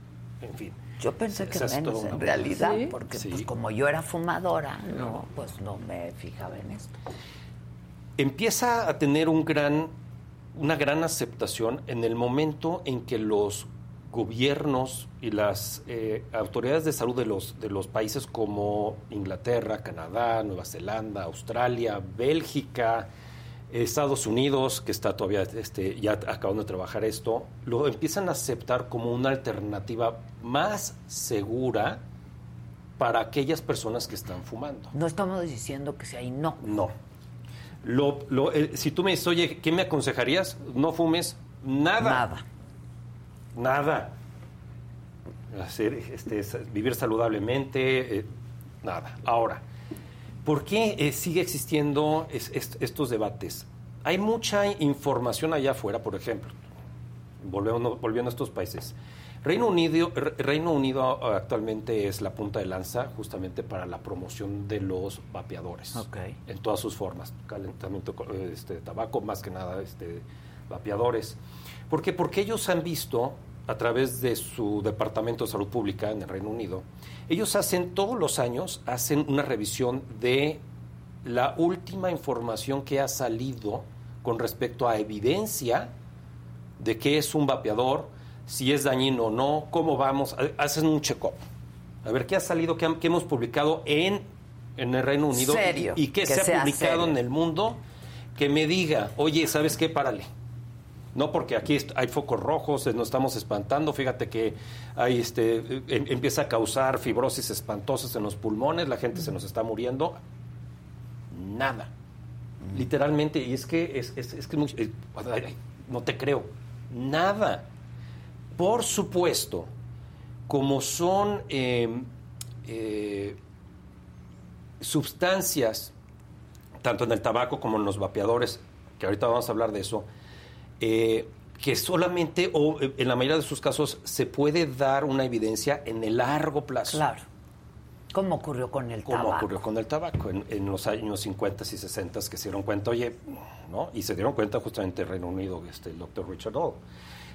en fin. Yo pensé que menos en una- realidad, Sí. porque Sí. pues, como yo era fumadora, no, pues no me fijaba en esto. empieza a tener un gran, una gran aceptación en el momento en que los gobiernos y las eh, autoridades de salud de los, de los países como Inglaterra, Canadá, Nueva Zelanda, Australia, Bélgica, Estados Unidos, que está todavía este, ya acabando de trabajar esto, lo empiezan a aceptar como una alternativa más segura para aquellas personas que están fumando. No estamos diciendo que sea no. No. Lo, lo, eh, si tú me dices, oye, ¿qué me aconsejarías? No fumes nada. Nada. Nada. Hacer, este, vivir saludablemente, eh, nada. Ahora, ¿por qué eh, sigue existiendo es- est- estos debates? Hay mucha información allá afuera, por ejemplo, volviendo, volviendo a estos países. Reino Unido, Re- Reino Unido eh, actualmente es la punta de lanza justamente para la promoción de los vapeadores. En todas sus formas. Calentamiento este, de tabaco, más que nada este, vapeadores. ¿Por qué? Porque ellos han visto, a través de su Departamento de Salud Pública en el Reino Unido, ellos hacen todos los años, hacen una revisión de la última información que ha salido con respecto a evidencia de qué es un vapeador, si es dañino o no, cómo vamos, ha- hacen un check-up. A ver qué ha salido, qué, qué hemos publicado en, en el Reino Unido Serio, y, y qué que se ha publicado serio. en el mundo que me diga, oye, ¿sabes qué? Párale. No, porque aquí hay focos rojos, eh, nos estamos espantando. Fíjate que hay este, eh, em- empieza a causar fibrosis espantosas en los pulmones, la gente se nos está muriendo. Nada. Literalmente, y es que es, es- es que mucho- eh, no te creo. Nada. Por supuesto, como son eh, eh, sustancias, tanto en el tabaco como en los vapeadores, que ahorita vamos a hablar de eso, eh, que solamente, o en la mayoría de sus casos, se puede dar una evidencia en el largo plazo. Claro. ¿Cómo ocurrió con el Como tabaco? ocurrió con el tabaco en, en los años 50 y 60 que se dieron cuenta, oye, ¿no? Y se dieron cuenta justamente en Reino Unido, este, el doctor Richard Hall.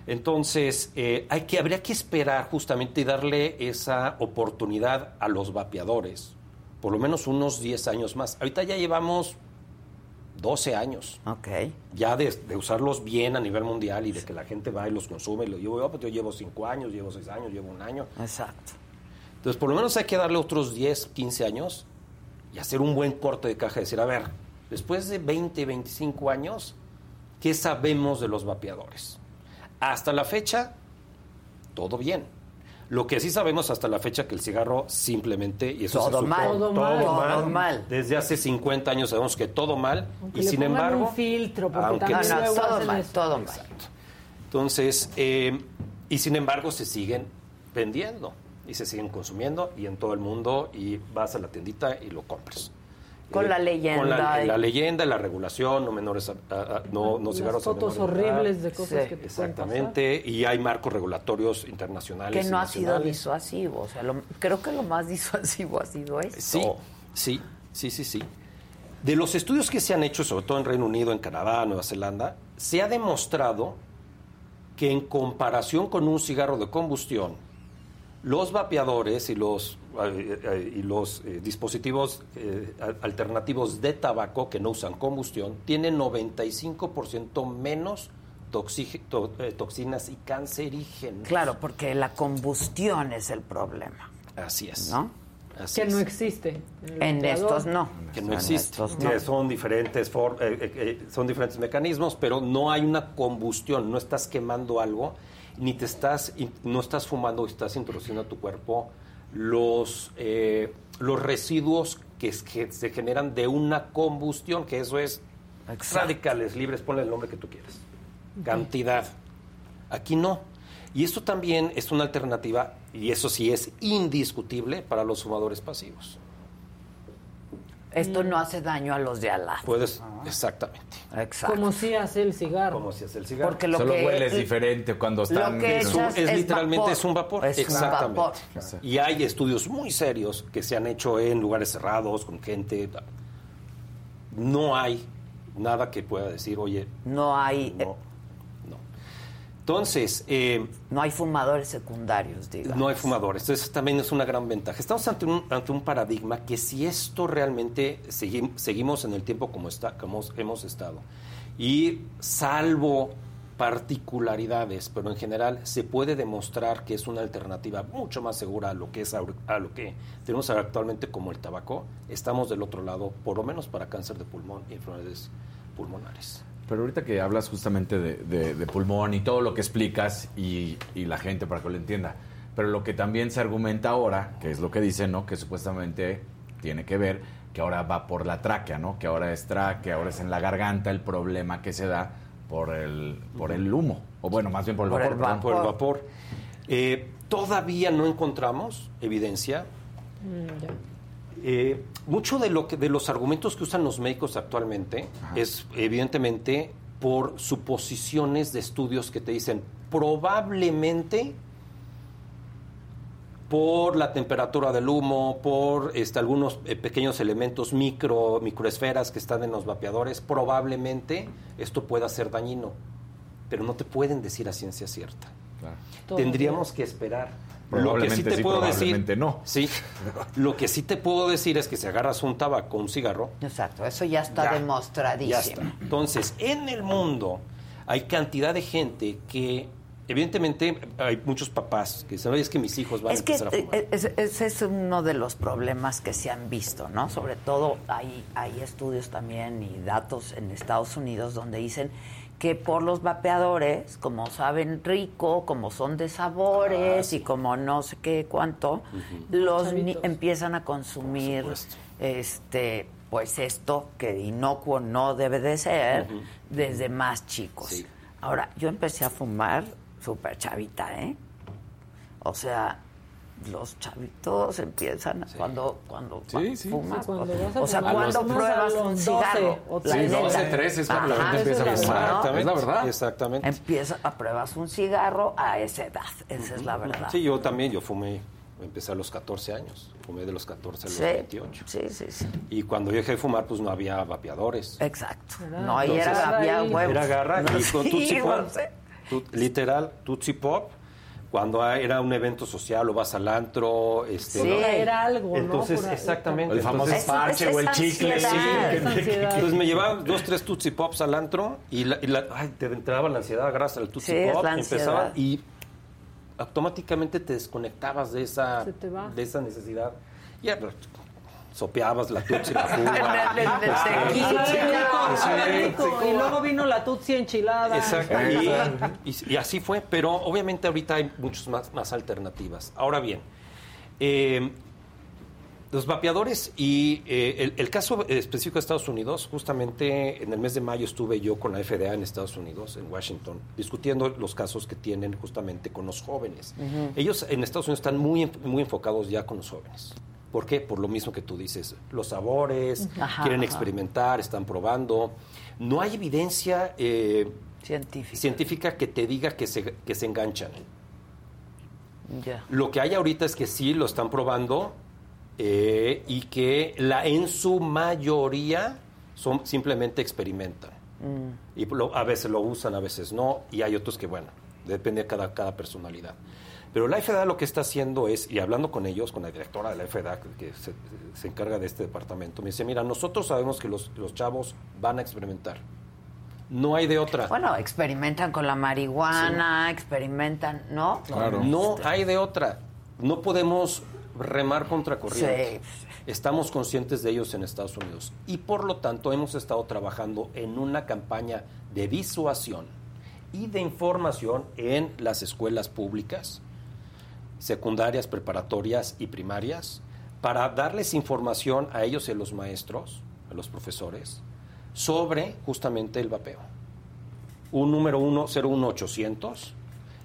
Entonces, eh, hay que, habría que esperar justamente y darle esa oportunidad a los vapeadores, por lo menos unos 10 años más. Ahorita ya llevamos 12 años. Ok. Ya de, de usarlos bien a nivel mundial y de que la gente va y los consume. Y lo llevo, yo, pues, yo llevo 5 años, llevo 6 años, llevo un año. Exacto. Entonces, por lo menos hay que darle otros 10, 15 años y hacer un buen corte de caja. Decir, a ver, después de 20, 25 años, ¿qué sabemos de los vapeadores? Hasta la fecha, todo bien. Lo que sí sabemos hasta la fecha que el cigarro simplemente, y eso Todo se mal. Todo mal. Todo mal. Desde hace 50 años sabemos que todo mal. Aunque y le sin embargo, un filtro, porque aunque- No, no, todo mal, todo mal. entonces, eh, y sin embargo se siguen vendiendo y se siguen consumiendo y en todo el mundo y vas a la tiendita y lo compras. Con la leyenda Con la, y- la leyenda, la regulación, no menores, a- a- a- no, no cigarros a fotos horribles de cosas Sí. que te Exactamente, y hay marcos regulatorios internacionales. Que no ha sido disuasivo. O sea, lo- creo que lo más disuasivo ha sido esto. Sí, sí, sí, sí, sí. De los estudios que se han hecho, sobre todo en Reino Unido, en Canadá, Nueva Zelanda, se ha demostrado que en comparación con un cigarro de combustión, Los vapeadores y los, eh, eh, y los eh, dispositivos eh, al- alternativos de tabaco que no usan combustión tienen 95% menos toxi- to- eh, toxinas y cancerígenos. Claro, porque la combustión es el problema. Así es. ¿No? Así Que es. no existe. En estos no. que no En existe, estos que no. son diferentes for- eh, eh, eh, son diferentes mecanismos, pero no hay una combustión, no estás quemando algo, ni te estás no estás fumando, estás introduciendo a tu cuerpo los eh, los residuos que, se generan de una combustión, que eso es radicales libres, ponle el nombre que tú quieras, cantidad. Aquí no. Y esto también es una alternativa, y eso sí es indiscutible para los fumadores pasivos. Esto no hace daño a los de al lado. Puedes, exactamente. Exacto. Como si hace el cigarro. Como si hace el cigarro. Porque lo Solo que- hueles diferente cuando están... que Es, un- es es literalmente vapor. es un vapor. Es un Exactamente. vapor. Y hay estudios muy serios que se han hecho en lugares cerrados, con gente. No hay nada que pueda decir, oye. No hay. No. Entonces. eh, no hay fumadores secundarios, digamos. No hay fumadores. Entonces también es una gran ventaja. Estamos ante un, ante un paradigma que si esto realmente segui- seguimos en el tiempo como, está, como hemos estado, y salvo particularidades, pero en general se puede demostrar que es una alternativa mucho más segura a lo que es a lo que tenemos actualmente como el tabaco, estamos del otro lado, por lo menos para cáncer de pulmón y enfermedades pulmonares. Pero ahorita que hablas justamente de, de- de pulmón y todo lo que explicas y, y la gente para que lo entienda, pero lo que también se argumenta ahora, que es lo que dicen, ¿no? Que supuestamente tiene que ver que ahora va por la tráquea, ¿no? Que ahora es tráquea, ahora es en la garganta el problema que se da por el, por el humo, o bueno, más bien por el Por vapor. el perdón. vapor. Por el vapor. Eh, todavía no encontramos evidencia Mm. Eh, mucho de lo que de los argumentos que usan los médicos actualmente es evidentemente por suposiciones de estudios que te dicen probablemente por la temperatura del humo, por este, algunos eh, pequeños elementos micro, microesferas que están en los vapeadores, probablemente esto pueda ser dañino, pero no te pueden decir a ciencia cierta. Tendríamos que esperar. Lo que sí te sí, puedo decir, no. sí, lo que sí te puedo decir es que si agarras un tabaco, un cigarro, Exacto, eso ya está Ya, demostradísimo. ya está. Entonces, en el mundo hay cantidad de gente que, evidentemente, hay muchos papás que dicen, oye, es que mis hijos van Es a que empezar a fumar. es- ese es uno de los problemas que se han visto, ¿no? Sobre todo hay, hay estudios también y datos en Estados Unidos donde dicen que por los vapeadores, como saben rico, como son de sabores y como no sé qué cuánto, los ni- empiezan a consumir este pues esto que inocuo no debe de ser desde más chicos. Ahora, yo empecé a fumar súper chavita, ¿eh? O sea, los chavitos empiezan cuando cuando Sí, sí. fumas. Sí, cuando vas a o sea, cuando pruebas un los cigarro. 12 o la Sí, neta. 12, 13 es cuando la gente empieza a fumar. verdad. Es la verdad. Exactamente. Empieza a pruebas un cigarro a esa edad. Esa es la verdad. Sí, yo también, yo fumé, empecé a los 14 años, fumé de los 14 a los Sí, 28. Sí, sí, sí. Y cuando yo dejé de fumar, pues no había vapeadores. Exacto. Era- No, ahí era, Entonces, había huevos. Era garra [laughs] y con Sí, Tootsie Pop, no sé. tu- literal, Tootsie Pop, cuando era un evento social o vas al antro, este, Sí. ¿no? Era algo, ¿no? Entonces, ahí. exactamente. El famoso entonces- parche o el chicle. ansiedad, sí. Entonces me llevaban dos, tres Tootsie Pops al antro y, la, y la- ay, te entraba la ansiedad, agarras el Tootsie Sí, Pop, empezaba y automáticamente te desconectabas de esa, de esa necesidad. Ya, pero sopeabas la Tootsie, la fuga. Tequila. rico. Y luego vino la tutsi enchilada. Exacto. Y, y- y así fue, pero obviamente ahorita hay muchas más, más alternativas. Ahora bien, eh, los vapeadores y eh, el, el caso específico de Estados Unidos, justamente en el mes de mayo estuve yo con la FDA en Estados Unidos, en Washington, discutiendo los casos que tienen justamente con los jóvenes. Ellos en Estados Unidos están muy, en- muy enfocados ya con los jóvenes. ¿Por qué? Por lo mismo que tú dices, los sabores, Ajá, quieren ajá. experimentar, están probando. No hay evidencia eh, científica. científica que te diga que se, que se enganchan. Ya. Lo que hay ahorita es que sí lo están probando eh, y que la, en su mayoría son, simplemente experimentan. Mm. Y lo- a veces lo usan, a veces no, y hay otros que, bueno, depende de cada, cada personalidad. Pero la FDA lo que está haciendo es, y hablando con ellos, con la directora de la FDA, que se, se encarga de este departamento, me dice, mira, nosotros sabemos que los, los chavos van a experimentar. No hay de otra. Bueno, experimentan con la marihuana, experimentan, ¿no? No hay de otra. No podemos remar contra corriente. Estamos conscientes de ellos en Estados Unidos. Y por lo tanto hemos estado trabajando en una campaña de disuasión y de información en las escuelas públicas, secundarias, preparatorias y primarias, para darles información a ellos y a los maestros, a los profesores, sobre justamente el vapeo. Un número 101800,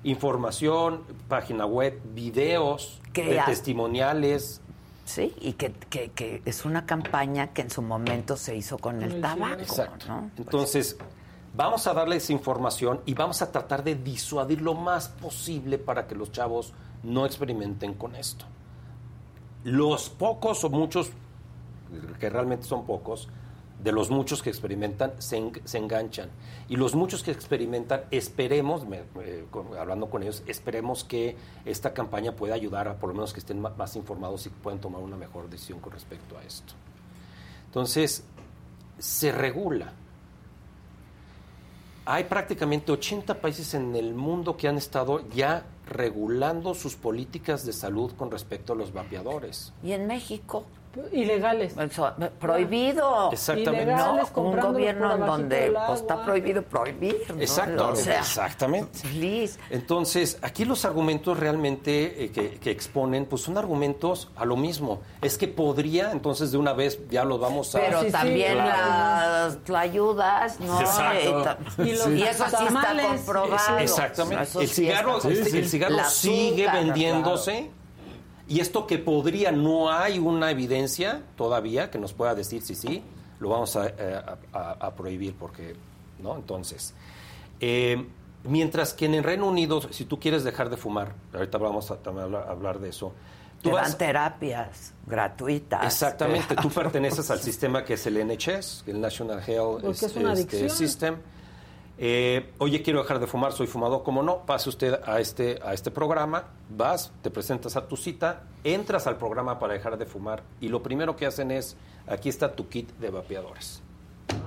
información, página web, videos, eh, testimoniales. Sí, y que, que, que es una campaña que en su momento se hizo con el tabaco, Exacto. ¿no? Entonces, vamos a darles información y vamos a tratar de disuadir lo más posible para que los chavos no experimenten con esto. Los pocos o muchos, que realmente son pocos, de los muchos que experimentan, se, en- se enganchan. Y los muchos que experimentan, esperemos, hablando con ellos, esperemos que esta campaña pueda ayudar a por lo menos que estén ma- más informados y puedan tomar una mejor decisión con respecto a esto. Entonces, se regula. Hay prácticamente 80 países en el mundo que han estado ya regulando sus políticas de salud con respecto a los vapeadores. Y en México. Ilegales. Prohibido. Exactamente. No, un gobierno en donde pues, está prohibido prohibir. ¿no? Exacto, O sea, exactamente. please. Entonces, aquí los argumentos realmente eh, que, que exponen, pues son argumentos a lo mismo. Es que podría, entonces de una vez ya los vamos a... Pero también Claro. las ayudas, ¿no? Exacto. Y, los eso sí está comprobado. Exactamente. Eso el sí cigarro, está- este, el cigarro La sigue azúcar, vendiéndose. Y esto que podría, no hay una evidencia todavía que nos pueda decir si sí, lo vamos a, eh, a- a- a prohibir porque, ¿no? Entonces, eh, mientras que en el Reino Unido, si tú quieres dejar de fumar, ahorita vamos a también hablar, de eso, Te tú dan vas, terapias gratuitas. Exactamente, tú [laughs] perteneces al sistema que es el NHS, el National Health es una este, adicción. System. Eh, oye, quiero dejar de fumar, soy fumador, ¿cómo no? Pase usted a este, a este programa, vas, te presentas a tu cita, entras al programa para dejar de fumar y lo primero que hacen es, aquí está tu kit de vapeadores.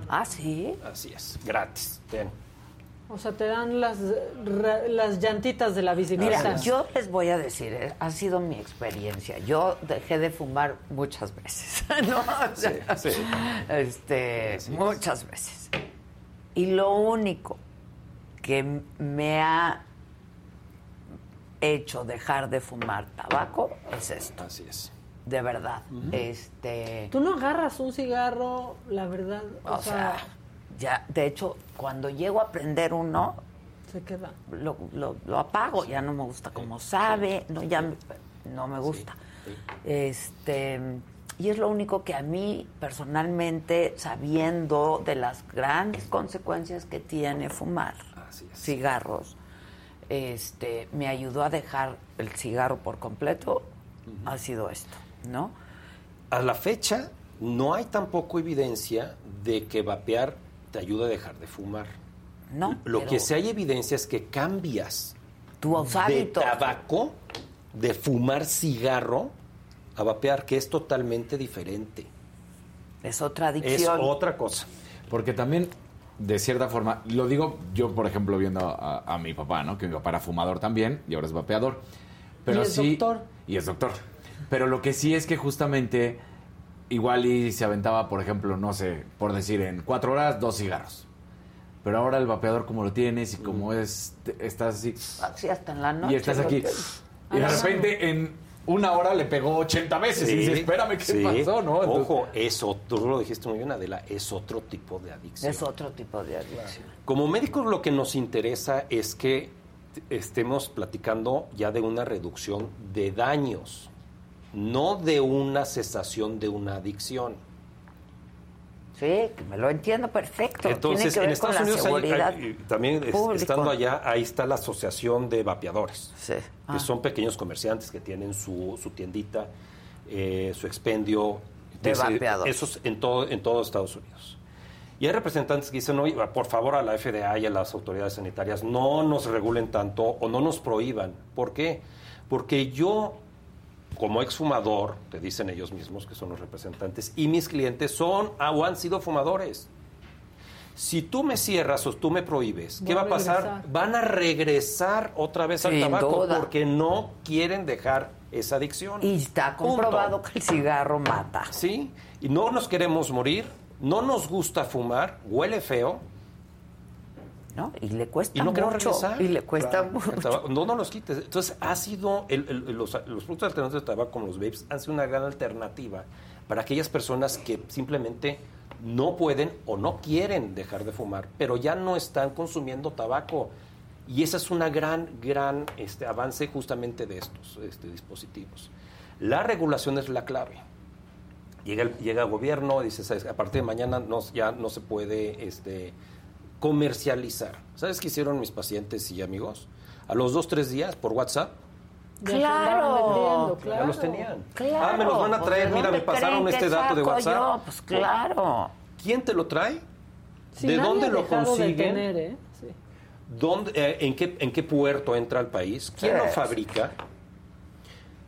Ah, sí. Así es, gratis. Ten. O sea, te dan las, las llantitas de la bicicleta. Mira, yo les voy a decir, eh, ha sido mi experiencia. Yo dejé de fumar muchas veces, [laughs] ¿no? O sea, Sí, sí. Este, muchas veces. Y lo único que me ha hecho dejar de fumar tabaco es esto. Así es. De verdad. Este. Tú no agarras un cigarro, la verdad. O, O sea, ya, de hecho, cuando llego a prender uno, se queda. lo, lo- lo apago, ya no me gusta como sabe, no, ya me- no me gusta. Este, y es lo único que a mí personalmente, sabiendo de las grandes consecuencias que tiene fumar cigarros, este, me ayudó a dejar el cigarro por completo, ha sido esto, ¿no? A la fecha, no hay tampoco evidencia de que vapear te ayuda a dejar de fumar. No. Lo pero que sí hay evidencia es que cambias tus de tabaco, de fumar cigarro, a vapear, que es totalmente diferente. Es otra Es adicción. otra cosa. Porque también, de cierta forma, lo digo yo, por ejemplo, viendo a, a mi papá, ¿no? Que mi papá era fumador también y ahora es vapeador. Pero Y es sí, doctor. Y es doctor. Pero lo que sí es que justamente igual y se aventaba, por ejemplo, no sé, por decir, en cuatro horas, dos cigarros. Pero ahora el vapeador como lo tienes y como es, te- estás así... Así hasta en la noche. y estás aquí. Y de Ah, repente en una hora le pegó 80 veces. y dices, espérame, ¿qué sí. pasó? ¿no? Entonces- Ojo, eso, tú lo dijiste muy bien, Adela, es otro tipo de adicción. Es otro tipo de adicción. Como médicos lo que nos interesa es que estemos platicando ya de una reducción de daños, no de una cesación de una adicción. Sí, me lo entiendo perfecto. Entonces, Tiene en que ver con Estados la Unidos hay- seguridad. hay- también público. estando allá, ahí está la Asociación de Vapeadores, que Ah. son pequeños comerciantes que tienen su, su tiendita, eh, su expendio. De vapeadores. Esos en todo, en todo Estados Unidos. Y hay representantes que dicen, oye, por favor a la FDA y a las autoridades sanitarias no nos regulen tanto o no nos prohíban. ¿Por qué? Porque yo, como exfumador, te dicen ellos mismos que son los representantes, y mis clientes son o han sido fumadores. Si tú me cierras o tú me prohíbes, ¿qué Va a pasar? regresar. Van a regresar otra vez al tabaco duda. porque no quieren dejar esa adicción. Y está Punto. comprobado que el cigarro mata. Sí, y no nos queremos morir, no nos gusta fumar, huele feo. ¿No? Y le cuesta y no queremos mucho. regresar. Y le cuesta Claro, mucho. No, no los quites. Entonces, ha sido, el- el- los, los productos alternativos de tabaco, como los vapes, han sido una gran alternativa para aquellas personas que simplemente no pueden o no quieren dejar de fumar, pero ya no están consumiendo tabaco. Y ese es una gran, gran este, avance justamente de estos este, dispositivos. La regulación es la clave. Llega el, llega el gobierno, dice, "¿Sabes? a partir de mañana no, ya no se puede este, comercializar. ¿Sabes qué hicieron mis pacientes y amigos? A los dos, tres días, por WhatsApp, andaban vendiendo, ya los claro. tenían. Claro, ah, me los van a traer, ¿de mira, me pasaron este dato de WhatsApp. yo? Pues claro. ¿Quién te lo trae? ¿De dónde lo de consiguen? tener, ¿eh? Sí. ¿Dónde, eh, en, qué, ¿En qué puerto entra al país? ¿Quién Sí. lo fabrica?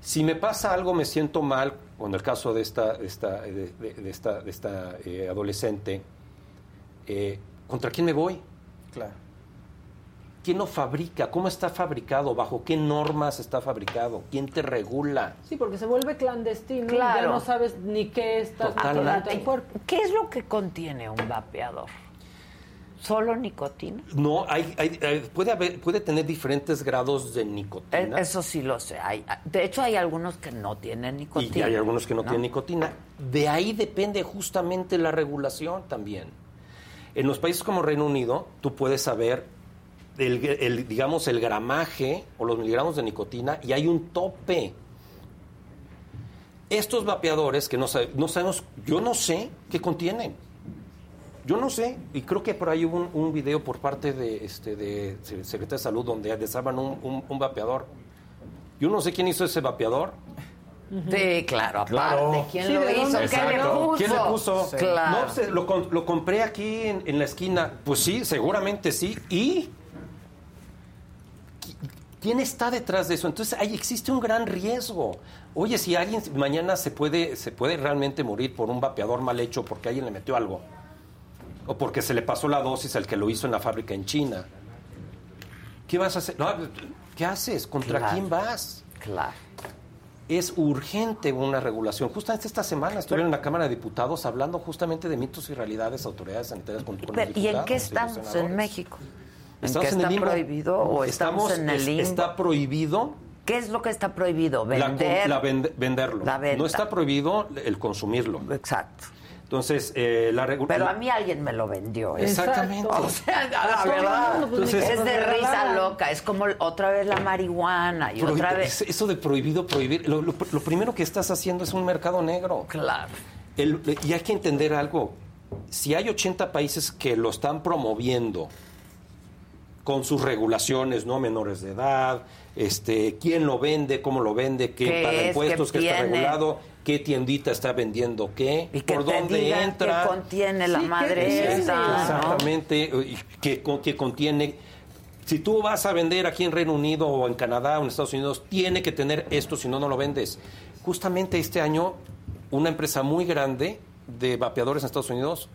Si me pasa algo, me siento mal, con el caso de esta, de esta, de, de- de esta, de esta, eh, adolescente, eh, ¿contra quién me voy? Claro. ¿Quién lo fabrica? ¿Cómo está fabricado? ¿Bajo qué normas está fabricado? ¿Quién te regula? Sí, porque se vuelve clandestino y Claro. ya no sabes ni qué estás cuerpo. ¿Qué es lo que contiene un vapeador? ¿Solo nicotina? No, hay, hay- hay- puede, haber, puede tener diferentes grados de Eh, nicotina. Eso sí lo sé. Hay, de hecho, hay algunos que no tienen nicotina. Y hay algunos que no, tienen nicotina. De ahí depende justamente la regulación también. En los países como Reino Unido, tú puedes saber el, digamos, el gramaje o los miligramos de nicotina y hay un tope. Estos vapeadores que no, sabe- no sabemos, yo no sé qué contienen. Yo no sé, y creo que por ahí hubo un, video por parte de, este, de Se- Secretaría de Salud donde desarman un, un- un vapeador. Yo no sé quién hizo ese vapeador. Sí, claro, aparte. Claro. ¿Quién Sí, lo ¿de hizo? ¿Qué le puso? ¿Quién le puso? Claro. No, pues, lo, com- lo compré aquí en, en la esquina. Pues sí, seguramente sí. ¿Y qui- quién está detrás de eso? Entonces ahí existe un gran riesgo. Oye, si alguien mañana se puede, se puede realmente morir por un vapeador mal hecho porque alguien le metió algo. O porque se le pasó la dosis al que lo hizo en la fábrica en China. ¿Qué vas a hacer? No, ¿Qué haces? ¿Contra Claro. quién vas? Claro. Es urgente una regulación. Justamente esta semana estuvieron en la Cámara de Diputados hablando justamente de mitos y realidades autoridades sanitarias con, con los Pero, ¿Y en qué estamos en. México? ¿En Estamos qué en el está limbo. prohibido o estamos, en el limbo? Está prohibido ¿Qué es lo que está prohibido? Vender. la vende- venderlo. La. No está prohibido el consumirlo. Exacto. Entonces, eh, la regulación... Pero a mí alguien me lo vendió. ¿eh? Exactamente. O sea, la el verdad. pues, que es de risa loca. Es como otra vez la marihuana y otra vez. Eso de prohibido, prohibir. Lo, lo- lo primero que estás haciendo es un mercado negro. Claro. El- y hay que entender algo. Si hay 80 países que lo están promoviendo con sus regulaciones, no menores de edad, este, quién lo vende, cómo lo vende, qué, ¿Qué paga es, impuestos, qué qué, está regulado, qué tiendita está vendiendo qué, Y que por te dónde digan entra. qué contiene la Sí, madre ¿no? Exactamente, y que, con- que contiene. Si tú vas a vender aquí en Reino Unido o en Canadá o en Estados Unidos, tiene que tener esto, si no, no lo vendes. Justamente este año, una empresa muy grande de vapeadores en Estados Unidos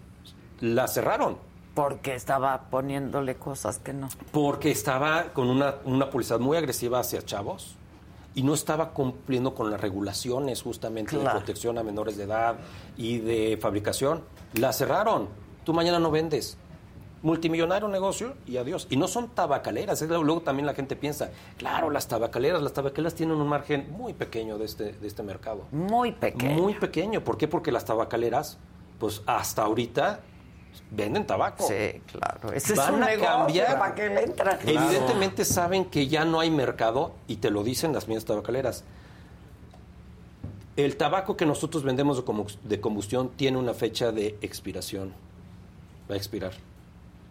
la cerraron Porque estaba poniéndole cosas que no. porque estaba con una, una publicidad muy agresiva hacia chavos y no estaba cumpliendo con las regulaciones justamente de protección a menores de edad y de fabricación. La cerraron. Tú mañana no vendes. Multimillonario negocio y adiós. Y no son tabacaleras. luego también la gente piensa, claro, las tabacaleras, las tabacaleras tienen un margen muy pequeño de este, de este mercado. Muy pequeño. Muy pequeño. ¿Por qué? Porque las tabacaleras, pues hasta ahorita venden tabaco. Sí, claro. Ese es Van un a negocio, cambiar. ¿para qué le entran? Evidentemente saben que ya no hay mercado y te lo dicen las mismas tabacaleras. El tabaco que nosotros vendemos de combustión tiene una fecha de expiración. Va a expirar.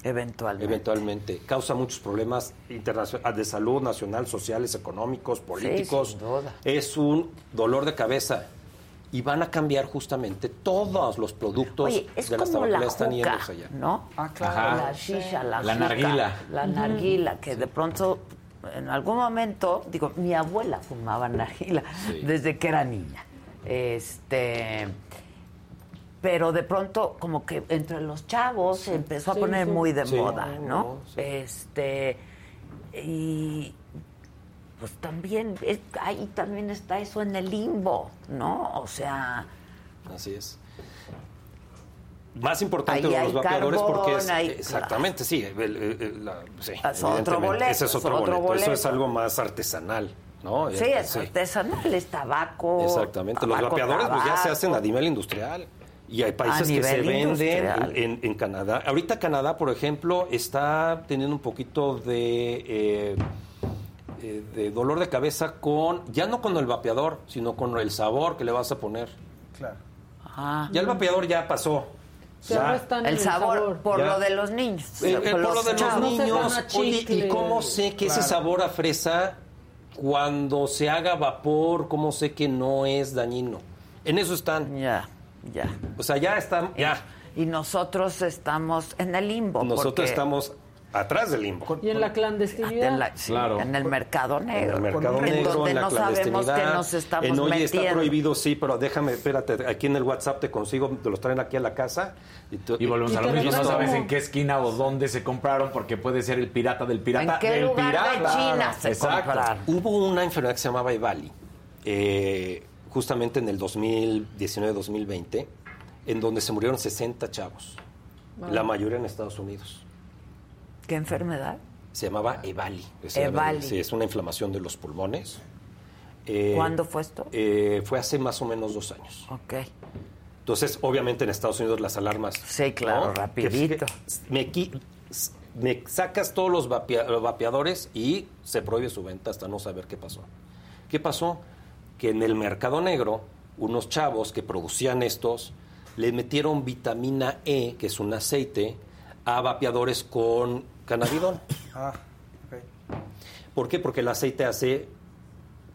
Eventualmente. Eventualmente. Causa muchos problemas internacionales de salud, nacional, sociales, económicos, políticos. sin duda. Es un dolor de cabeza. Y van a cambiar justamente todos los productos Oye, es de las como la juca, yéndose allá. ¿no? Ah, claro. Ajá. La shisha, la La juca, narguila. La narguila, que de pronto en algún momento, digo, mi abuela fumaba nargila desde que era niña. Este pero de pronto como que entre los chavos se empezó a Sí, poner sí. muy de Sí. moda, ¿no? No, sí. Este y pues también es- ahí también está eso en el limbo, ¿no? O sea, Así es. Más importante de los vapeadores porque es hay- exactamente sí, el- el- el- la- sí, Es otro boleto, ese es otro, otro boleto. Eso es algo más artesanal, ¿no? sí, Eh, es artesanal, es tabaco. Exactamente. Los tabaco, vapeadores pues, ya se hacen a nivel industrial. Y hay países que se venden en Canadá. Ahorita Canadá, por ejemplo, está teniendo un poquito de, eh, eh, de dolor de cabeza con, ya no con el vapeador, sino con el sabor que le vas a poner. Claro. Ah. Ya el vapeador ya pasó. Ya. el sabor, por Ya. lo de los niños. Eh, eh, por los lo de los chavos. niños, a oye, ¿y cómo sé que ese sabor a fresa, cuando se haga vapor, cómo sé que no es dañino? En eso están. Ya, ya. O sea, ya están, ya. Y nosotros estamos en el limbo. Nosotros porque- estamos atrás del limbo. Y en la clandestinidad. en, la- sí, Claro. en el mercado En negro. el mercado en negro, donde en la no sabemos que nos estamos en, oye, metiendo. está prohibido, sí, pero déjame, espérate, aquí en el WhatsApp te consigo, te los traen aquí a la casa. Y, tú- Y volvemos Y a lo mismo, no sabes en qué esquina o dónde se compraron, porque puede ser el pirata del pirata ¿En qué del lugar de pirata. China se Exacto. compraron? Hubo una enfermedad que se llamaba EVALI, eh, justamente en el 2019-2020, en donde se murieron 60 chavos, la mayoría en Estados Unidos. ¿Qué enfermedad? Se llamaba EVALI. Sí, es una inflamación de los pulmones. Eh, ¿Cuándo fue esto? eh, fue hace más o menos dos años. Ok. Entonces, obviamente en Estados Unidos las alarmas. Sí, claro, ¿no? rapidito. Me, me sacas todos los vapea- los vapeadores y se prohíbe su venta hasta no saber qué pasó. ¿Qué pasó? Que en el mercado negro, unos chavos que producían estos le metieron vitamina E, que es un aceite, a vapeadores con cannabidol. [coughs] Ah, ok. ¿Por qué? Porque el aceite hace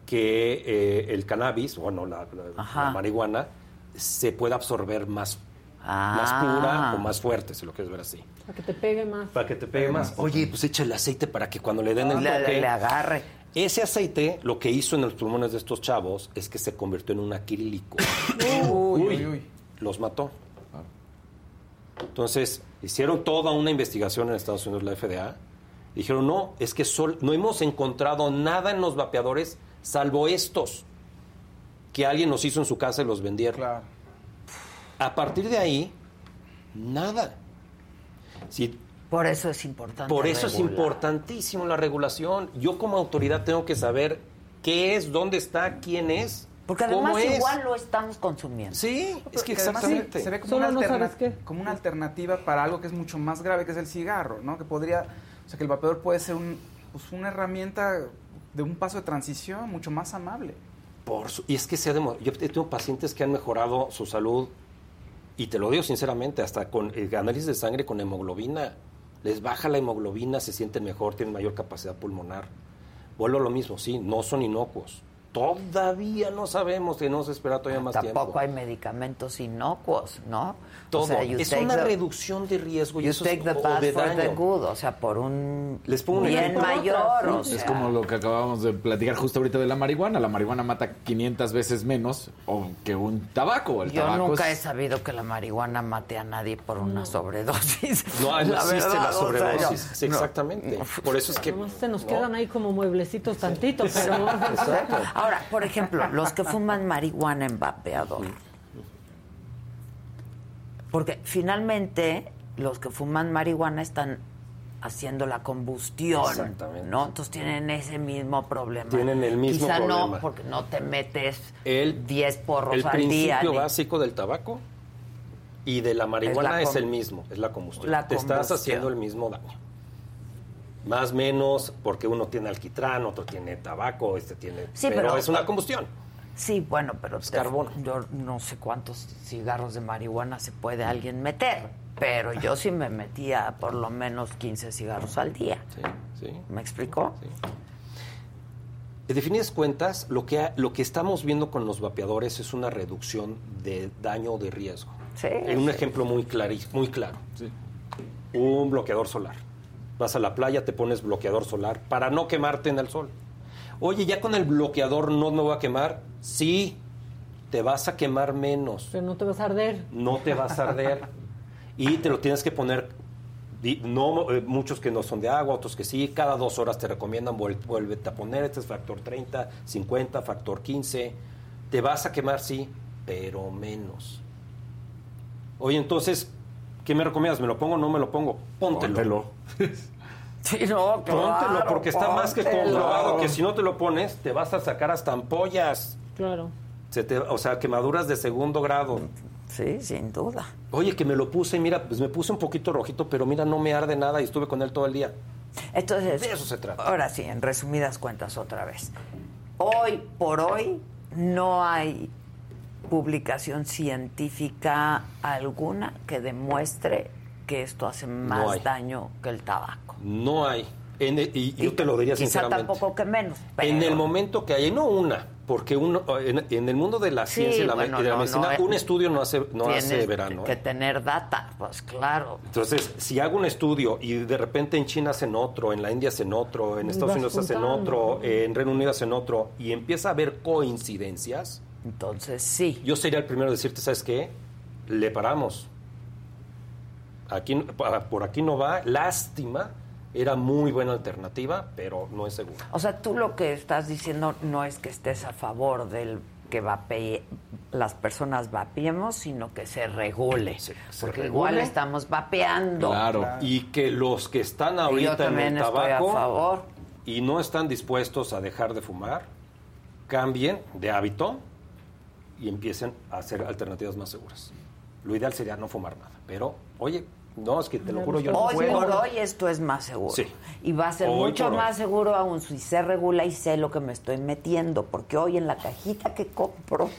que eh, el cannabis, bueno, la, la- la marihuana, se pueda absorber más, Ah. más pura o más fuerte, si lo quieres ver así. Para que te pegue más. Para que te pegue más. Oye, pues echa el aceite para que cuando le den el Le, toque... le agarre. Ese aceite, lo que hizo en los pulmones de estos chavos es que se convirtió en un acrílico. [coughs] Uy, uy, uy. Los mató. Entonces, hicieron toda una investigación en Estados Unidos, la FDA. Dijeron, no, es que sol- no hemos encontrado nada en los vapeadores salvo estos que alguien nos hizo en su casa y los vendieron. Claro. A partir de ahí, nada. Si Por eso es importante. por eso es importantísimo la regulación. Yo como autoridad tengo que saber qué es, dónde está, quién es, Porque además es. igual lo estamos consumiendo. Sí, es que exactamente. se, se ve como Solo una, no alterna- sabes qué. como una alternativa para algo que es mucho más grave, que es el cigarro, ¿no? Que podría, o sea, que el vapeador puede ser un, pues, una herramienta de un paso de transición mucho más amable. Por su- y es que se ha demo- yo tengo pacientes que han mejorado su salud y te lo digo sinceramente, hasta con el análisis de sangre con hemoglobina. Les baja la hemoglobina, se sienten mejor, tienen mayor capacidad pulmonar. Vuelvo a lo mismo, sí, no son inocuos. Todavía no sabemos, tenemos que esperar todavía más Tampoco tiempo. hay medicamentos inocuos, ¿no? Todo. O sea, you es take una the- reducción de riesgo y You eso take es, the bad de for the good, o sea, por un Les pongo un bien ejemplo. mayor. o Es sea. como lo que acabamos de platicar justo ahorita de la marihuana. La marihuana mata 500 veces menos que un tabaco. El Yo tabaco nunca he es- sabido que la marihuana mate a nadie por una sobredosis. No, [laughs] no La existe verdad, la o sea, sobredosis. no. exactamente. Por eso es que. Se nos no. quedan ahí como mueblecitos tantito, pero... Exacto. Ahora, por ejemplo, los que fuman marihuana en vapeador. Porque finalmente los que fuman marihuana están haciendo la combustión, Exactamente. ¿no? Entonces tienen ese mismo problema. Tienen el mismo Quizá no, porque no te metes El- 10 porros El al día. principio ni- básico del tabaco y de la marihuana Es es, el mismo, es la combustión. la Te estás combustión. haciendo el mismo daño. Más menos porque uno tiene alquitrán, otro tiene tabaco, este tiene... Sí, pero, pero- es una combustión. Sí, bueno, pero te- carbono. yo no sé cuántos cigarros de marihuana se puede alguien meter, pero yo sí me metía por lo menos 15 cigarros al día. Sí, sí. ¿Me explicó? En definidas cuentas, lo que, ha- lo que estamos viendo con los vapeadores es una reducción de daño o de riesgo. Sí, En un sí. ejemplo muy, clari- muy claro. Un bloqueador solar. Vas a la playa, te pones bloqueador solar para no quemarte en el sol. Oye, ya con el bloqueador no me voy a quemar. Sí, te vas a quemar menos. Pero no te vas a arder. No te vas a arder. [laughs] y te lo tienes que poner, no eh, muchos que no son de agua, otros que sí. Cada dos horas te recomiendan, vuélvete a poner. Este es factor 30, 50, factor 15. Te vas a quemar, sí, pero menos. Oye, entonces, ¿qué me recomiendas? ¿Me lo pongo o no me lo pongo? Póntelo. [laughs] Sí, no, Póntelo, claro, porque está más que póntelo. comprobado que si no te lo pones, te vas a sacar hasta ampollas. Claro. Se te- o sea, quemaduras de segundo grado. Sí, sin duda. Oye, que me lo puse y mira, pues me puse un poquito rojito, pero mira, no me arde nada y estuve con él todo el día. Entonces, De eso se trata. ahora sí, en resumidas cuentas otra vez. Hoy por hoy no hay publicación científica alguna que demuestre que esto hace más daño que el tabaco. No hay. En el- y yo te lo diría Quizá sinceramente. tampoco que menos. En el momento que hay, no una, porque uno, en, en el mundo de la Sí, ciencia y la, bueno, y de la no, medicina, no, un estudio no hace, no hace verano. que ¿eh? tener data, pues claro. Entonces, si hago un estudio y de repente en China hacen otro, en la India hacen otro, en Y Estados vas Unidos hacen otro, en Reino Unido hacen otro, y empieza a haber coincidencias, entonces sí. Yo sería el primero en decirte, ¿sabes qué? Le paramos. Aquí, por aquí no va. Lástima. Era muy buena alternativa, pero no es segura. O sea, tú lo que estás diciendo no es que estés a favor del que vape, las personas vapeemos, sino que se regule. porque igual estamos vapeando. Y que los que están ahorita en el estoy a tabaco favor. y no están dispuestos a dejar de fumar, cambien de hábito y empiecen a hacer alternativas más seguras. Lo ideal sería no fumar nada. Pero, oye, no, es que te lo juro, yo no hoy puedo. por hoy esto es más seguro. Sí. Y va a ser Hoy mucho hoy. más seguro aún si se regula y sé lo que me estoy metiendo. Porque hoy en la cajita que compro,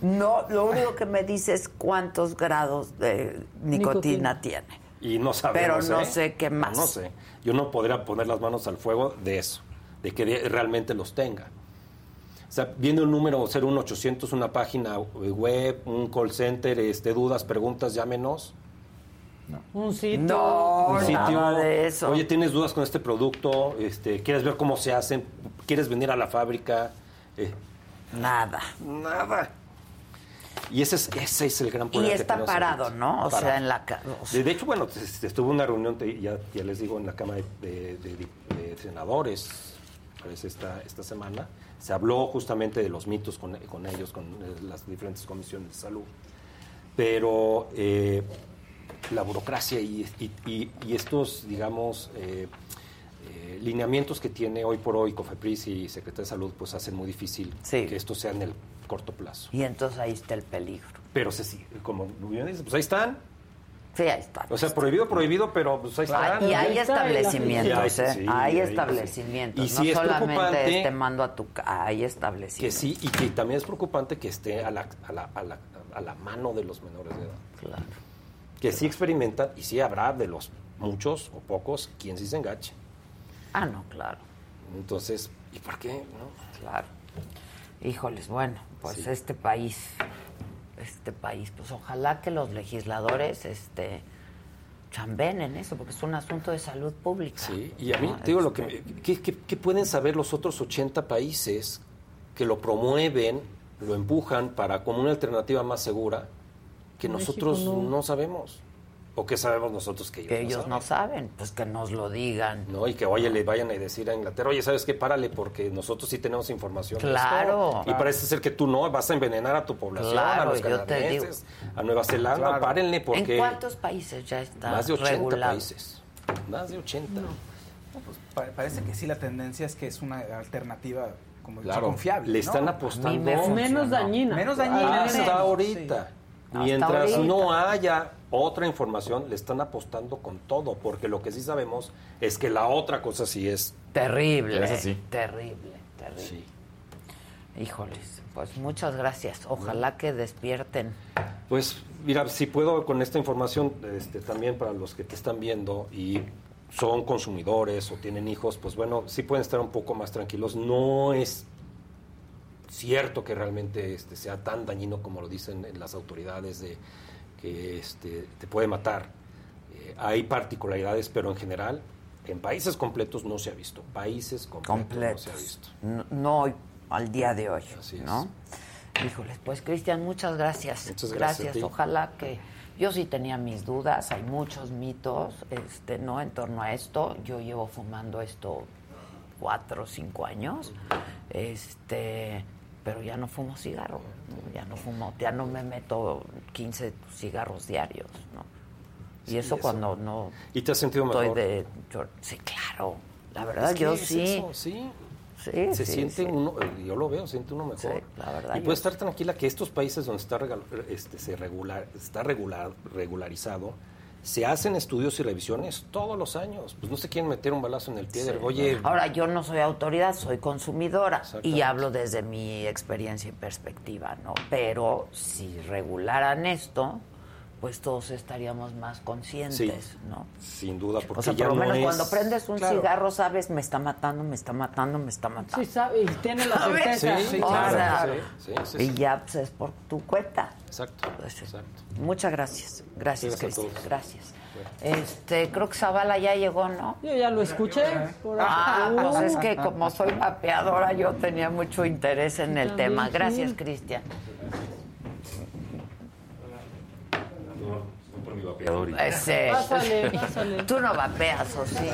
no, lo único que me dice es cuántos grados de nicotina, Nicotina. tiene. Y no sabemos. Pero no ¿eh? sé qué más. No sé. Yo no podría poner las manos al fuego de eso, de que realmente los tenga. O sea, viendo el número 01800, una página web, un call center, este, dudas, preguntas, llámenos. Un sitio. No, un sitio. nada de eso. Oye, ¿tienes dudas con este producto? Este, ¿Quieres ver cómo se hacen? ¿Quieres venir a la fábrica? Eh, Nada. Nada. Y ese es, ese es el gran Y problema. que está parado. ¿no? O Parado. sea, en la... o sea, De, hecho, bueno, estuvo una reunión, te- ya, ya les digo, en la Cámara de, de- de- de Senadores, parece esta, esta semana. Se habló justamente de los mitos con, con ellos, con eh, las diferentes comisiones de salud. Pero eh, la burocracia y, y- y- y estos, digamos, eh, eh, lineamientos que tiene hoy por hoy COFEPRIS y Secretaría de Salud, pues hacen muy difícil que esto sea en el corto plazo. Y entonces ahí está el peligro. Pero se sigue, como bien dices, pues ahí están. Sí, ahí está. O sea, prohibido, prohibido, pero pues ahí Ah, están. y hay establecimientos, hay- ¿eh? sí, hay establecimientos. Y no sí es solamente preocupante es te mando a tu ca- hay que establecimientos. sí, y que también es preocupante que esté a la, a la, a la, a la mano de los menores de edad. Claro. Que sí experimentan y sí habrá de los muchos o pocos quien sí se engache. Ah, no, claro. Entonces, ¿y por qué? No? Claro. Híjoles, bueno, pues este país, este país, pues ojalá que los legisladores, este, chamben en eso, porque es un asunto de salud pública. Sí, y a mí, ¿no? te digo, lo que, Este, me- ¿qué, qué, qué pueden saber los otros 80 países que lo promueven, lo empujan para como una alternativa más segura que México nosotros no. no. sabemos? ¿O qué sabemos nosotros que ellos, que no ellos saben? no saben, pues que nos lo digan. ¿no? Y que oye, le vayan a decir a Inglaterra, oye, ¿sabes qué? Párale, porque nosotros sí tenemos información. de Claro. esto". Y Claro. parece ser que tú no, vas a envenenar a tu población, Claro, a los canadienses, a Nueva Zelanda, Claro. párenle porque ¿En cuántos países ya está más de 80 regulado? países. Más de 80. Pues pa- parece que sí la tendencia es que es una alternativa como Claro. confiable. Le ¿no? están apostando. Menos dañina. Menos dañina. Hasta menos. ahorita. Sí. Mientras ahorita. no haya otra información, le están apostando con todo, porque lo que sí sabemos es que la otra cosa sí es Terrible. Terrible, terrible. Sí. Híjoles, pues muchas gracias. Ojalá que despierten. Pues mira, si puedo con esta información, este, también para los que te están viendo y son consumidores o tienen hijos, pues bueno, sí pueden estar un poco más tranquilos. No es cierto que realmente este, sea tan dañino como lo dicen las autoridades de que este, te puede matar. Eh, hay particularidades, pero en general en países completos no se ha visto. Países completos, no se ha visto. No, no al día de hoy, ¿no? Híjoles, pues Cristian, muchas gracias. Muchas gracias. Ojalá que yo sí tenía mis dudas, hay muchos mitos, este, no en torno a esto. Yo llevo fumando esto cuatro o cinco años, este, pero ya no fumo cigarro, ¿no? ya no fumo, ya no me meto 15 cigarros diarios, ¿no? Y Sí, eso, eso. cuando no ¿Y te has sentido estoy mejor? de yo- sí, claro. La verdad Es que yo es sí. eso, sí. Sí, se sí, siente sí. uno, eh, yo lo veo, siente uno mejor. Sí, la verdad, y puede estar tranquila que estos países donde está este, se regular, está regular, regularizado, se hacen estudios y revisiones todos los años. Pues no se quieren meter un balazo en el pie. de, Oye, Ahora, yo no soy autoridad, soy consumidora y hablo desde mi experiencia y perspectiva, ¿no? Pero si regularan esto, pues todos estaríamos más conscientes, Sí, ¿no? sin duda, porque O sea, ya por lo no menos es- cuando prendes un Claro. cigarro, sabes, me está matando, me está matando, me está matando. Sí, sabe, y tiene la [laughs] certeza. Sí, Sí, o claro. sea, Sí, sí, sí, y ya pues, es por tu cuenta. Exacto, exacto. Muchas gracias. Gracias, Cristian. Gracias. Este, creo que Zavala ya llegó, ¿no? Yo ya lo escuché. por Ah, acá. pues es que como soy mapeadora, yo tenía mucho interés en el También, tema. sí. Gracias, Cristian. Por mi vapeador. y- Ese. Pásale, [laughs] pásale. Tú no vapeas, ¿o sí?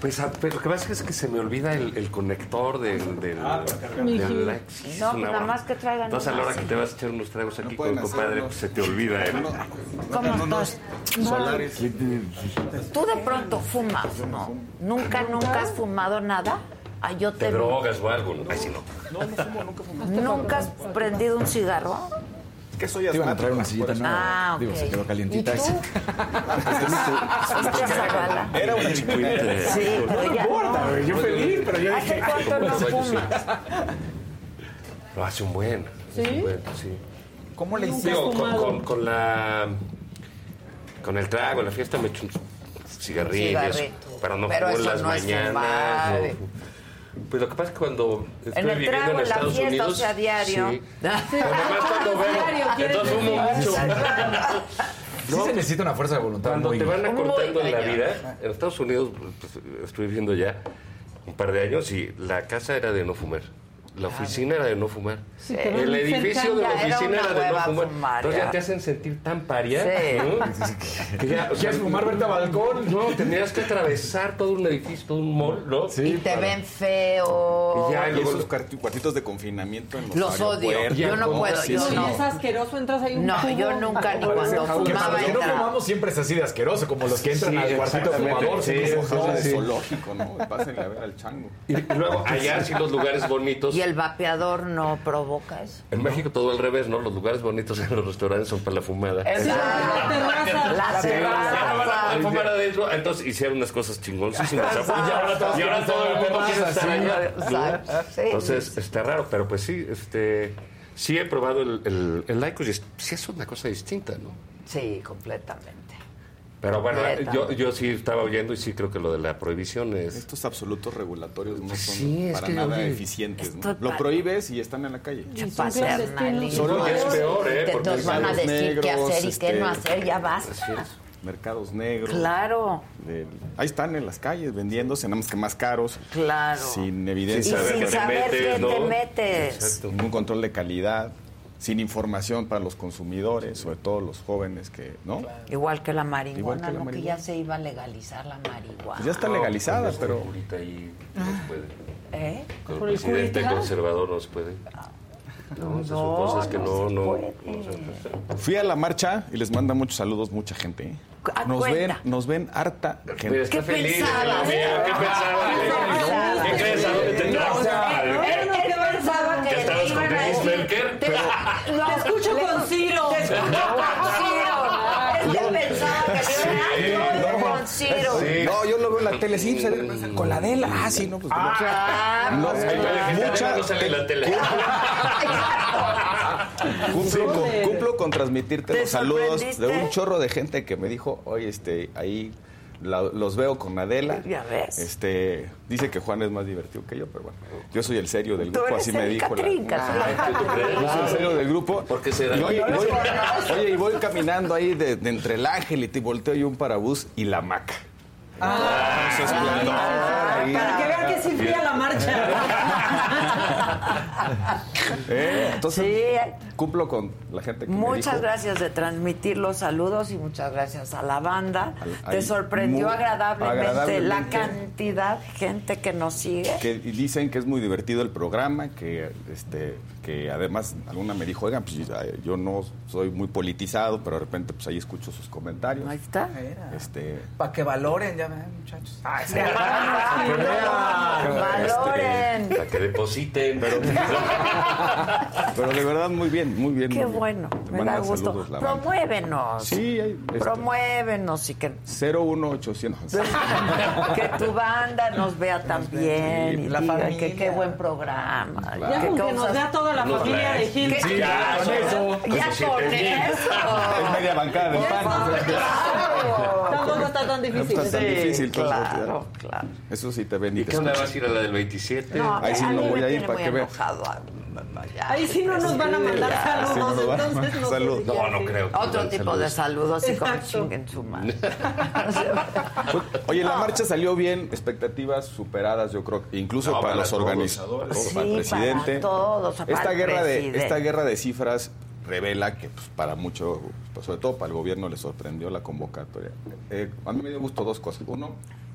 Pues a- pero lo que pasa es que se me olvida el, el conector del, del, Mijí. del like. Sí, es No, pues nada más que traigan Entonces a la hora que te vas a echar unos tragos aquí con pueden el hacer compadre, pues se te olvida. ¿eh? ¿Cómo estás? Solares. Tú de pronto fumas, ¿no? ¿Nunca, nunca has fumado nada? Ah, yo te ¿Te drogas o algo? ¿no? Ay, sí, no. No, no fumo, nunca fumo. ¿Nunca has prendido un cigarro? Que soy Te iban a traer una sillita nueva. Ah, Digo, ok. se quedó calientita. ¿Y tú? ¿Viste a Zavala? Era una chiquita. Sí, pero ya importa, no. güey, yo feliz, pero yo ¿Hace dije, cuánto no fumas? Lo hace un buen. ¿Sí? un buen, sí. ¿Cómo le hiciste? Digo, con, fumado. con, con la. Con el trago, la fiesta me echo un cigarrillo, pero no en eso las no mañanas. fumar. No. Pues lo que pasa es que cuando estoy En el viviendo trago, en la Estados fiesta, Unidos. o sea, diario. Sí. [laughs] Sí. Pero nomás cuando veo. ¿quieres Entonces decir? mucho. Sí [laughs] se necesita una fuerza de voluntad Cuando muy... te van acortando en la vida, en Estados Unidos pues, estoy viviendo ya un par de años y la casa era de no fumar. La oficina era de no fumar. Sí, el edificio de la oficina era de no fumar. fumar, Entonces ya. ya te hacen sentir tan paria. Sí. ¿no? [laughs] Que ya, o sea, ¿Quieres fumar? Vente a balcón. No, tenías que atravesar todo un edificio, todo un mall, ¿no? Y te ven feo. Y ya, Y luego- esos cuarti- cuartitos de confinamiento en los, Los odio. Yo no puedo, Sí, yo sí. No, y es asqueroso, entras ahí un No, tubo. yo nunca ni cuando fumaba que no fumamos siempre es así de asqueroso, como los que entran Sí, al cuartito fumador. Sí, sí. zoológico, ¿no? Pásenle a ver al chango. Y y luego allá sí los lugares bonitos. El vapeador no provoca eso. En México todo al revés, ¿no? Los lugares bonitos en los restaurantes son para la fumada. La terraza. fumar adentro, entonces hicieron unas cosas chingoncísimas. [laughs] Y ahora todo, el mundo quiere estar allá. Entonces está raro, pero pues sí, este, sí he probado el, el, el Lycos y sí es una cosa distinta, ¿no? Sí, completamente. Pero bueno, Neta. yo, yo sí estaba oyendo y sí creo que lo de la prohibición es... Estos absolutos regulatorios no son Sí, es para que, nada oye, eficientes. Lo prohíbes y están en la calle. Y. Solo que es peor, ¿eh? Te Porque nos van a mercados decir qué negros, hacer y qué este, no hacer, ya basta. Mercados negros. Claro, ahí están en las calles vendiéndose, nada más que más caros. claro. Sin Y evidencia. saber sin que te saber metes, qué ¿no? te metes. Exacto. ningún control de calidad, sin información para los consumidores, sobre todo los jóvenes que, ¿no? Igual que la marihuana, Igual que la ¿no? Que ya se iba a legalizar la marihuana. Pues ya está legalizada, pero curita ahí no se puede. ¿Eh? Con ¿Por el el presidente curita? conservador no se puede. No, esas son No, cosas que no no, se no, puede. no se- fui a la marcha y les manda muchos saludos mucha gente. ¿eh? Ah, Nos ven, nos ven harta gente. está ¿Qué feliz, pensabas? mira, ¿Qué pensabas? ¿Qué crees? ¿A dónde te Te escucho con Ciro. Te escucho con Ciro. Él pensaba que a decir con Ciro. No, yo lo veo en la tele, sí, se- con la Adela. Ah, sí, no, pues. Ah, no, pues, Mucha mucha. no sale en la tele. Cumplo, con, cumplo con transmitirte ¿Te los saludos de un chorro de gente que me dijo, oye, este, ahí la- los veo con Adela. Ya ves. Este, dice que Juan es más divertido que yo, pero bueno, yo soy el serio del grupo, así me dijo la. Catrín, Ay, ¿qué tú crees? Yo soy el serio del grupo. ¿Por qué será? Y oye, y voy, oye, y voy caminando ahí de, de entre el ángel y te volteo y un parabús y la maca. Ah, es esplendor ahí. Para que vean que sí fría la marcha. [laughs] Eh, Entonces, Sí. cumplo con la gente que me Muchas dijo. gracias de transmitir los saludos y muchas gracias a la banda. Al- ¿Te sorprendió agradablemente, la cantidad de gente que nos sigue? que dicen que es muy divertido el programa, que este que además alguna me dijo, oigan, pues yo no soy muy politizado, pero de repente pues ahí escucho sus comentarios. Ahí está. Este, Para que valoren, ya ven, muchachos. [laughs] Valoren. Para que depositen. [laughs] Pero, pero de verdad muy bien, muy bien. Qué muy bien. bueno, Te me manda da gusto. saludos. Promuévenos. Sí, hay, este, Promuévenos y que, 01800. [laughs] que tu banda nos vea también y la diga familia. que qué buen programa. Ya que que nos vea toda la familia de Gil. Sí, ya, con eso. Ya Con eso. Es media bancada de pan. Tampoco está tan difícil. No está tan Sí, difícil. entonces, claro, claro. Eso sí te ven y ¿Y te qué onda vas a ir a la del 27? No, Ahí sí no voy a ir para que vean. Ah. Ahí sí no nos van a mandar Ya. saludos, Sí, no entonces no. saludos. No, no creo. que Otro tipo de saludos y como chinguen su madre. [laughs] Oye, la marcha salió bien, expectativas superadas, yo creo, incluso No, para para los todos, organizadores, Sí, para el presidente. para todos, para esta el guerra de presidente. esta guerra de cifras revela que pues, para mucho, pues, sobre todo para el gobierno le sorprendió la convocatoria. Eh, a mí me dio gusto dos cosas. Uno,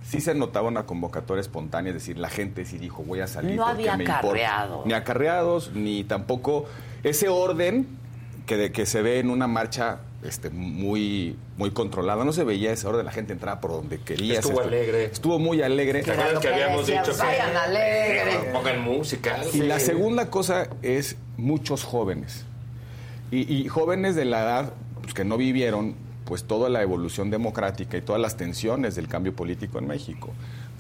sí se notaba una convocatoria espontánea, es decir, la gente sí dijo voy a salir No porque había me importa. acarreados. Ni acarreados, ni tampoco ese orden que, de, que se ve en una marcha este, muy, muy controlada. No se veía ese orden, la gente entraba por donde quería. Estuvo alegre. Estuvo muy alegre. ¿Te acuerdas que habíamos dicho que vayan que pongan música? Y la segunda cosa es muchos jóvenes. Y, y jóvenes de la edad pues, que no vivieron pues toda la evolución democrática y todas las tensiones del cambio político en México.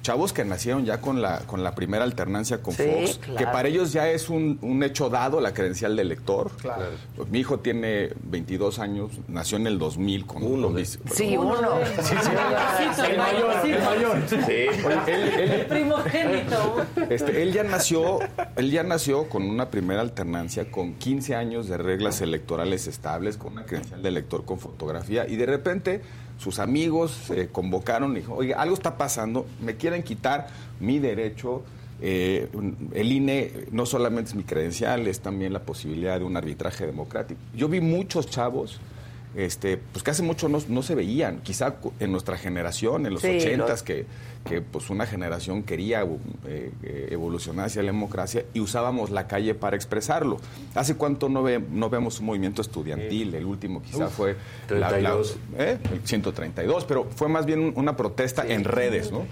Chavos que nacieron ya con la, con la primera alternancia con Sí, Fox, claro. que para ellos ya es un, un hecho dado la credencial de elector. Claro. Pues, mi hijo tiene 22 años, nació en el 2000 con Uno con de- bis- Sí, uno. El el mayorcito. Sí. Oye, él- él- El primogénito. Este, él ya nació, él ya nació con una primera alternancia, con 15 años de reglas electorales estables, con una credencial de elector con fotografía, y de repente sus amigos se convocaron y dijo, oye, algo está pasando, me quieren quitar mi derecho. eh, el INE no solamente es mi credencial, es también la posibilidad de un arbitraje democrático. Yo vi muchos chavos este, pues que hace mucho no, no se veían, quizá en nuestra generación, en los Sí, ochentas, los- que, que pues una generación quería eh, eh, evolucionar hacia la democracia y usábamos la calle para expresarlo. ¿Hace cuánto no, ve- no vemos un movimiento estudiantil? El último quizá Uf, fue la- la- 32. ¿eh? el 132, pero fue más bien un- una protesta en redes, ¿no?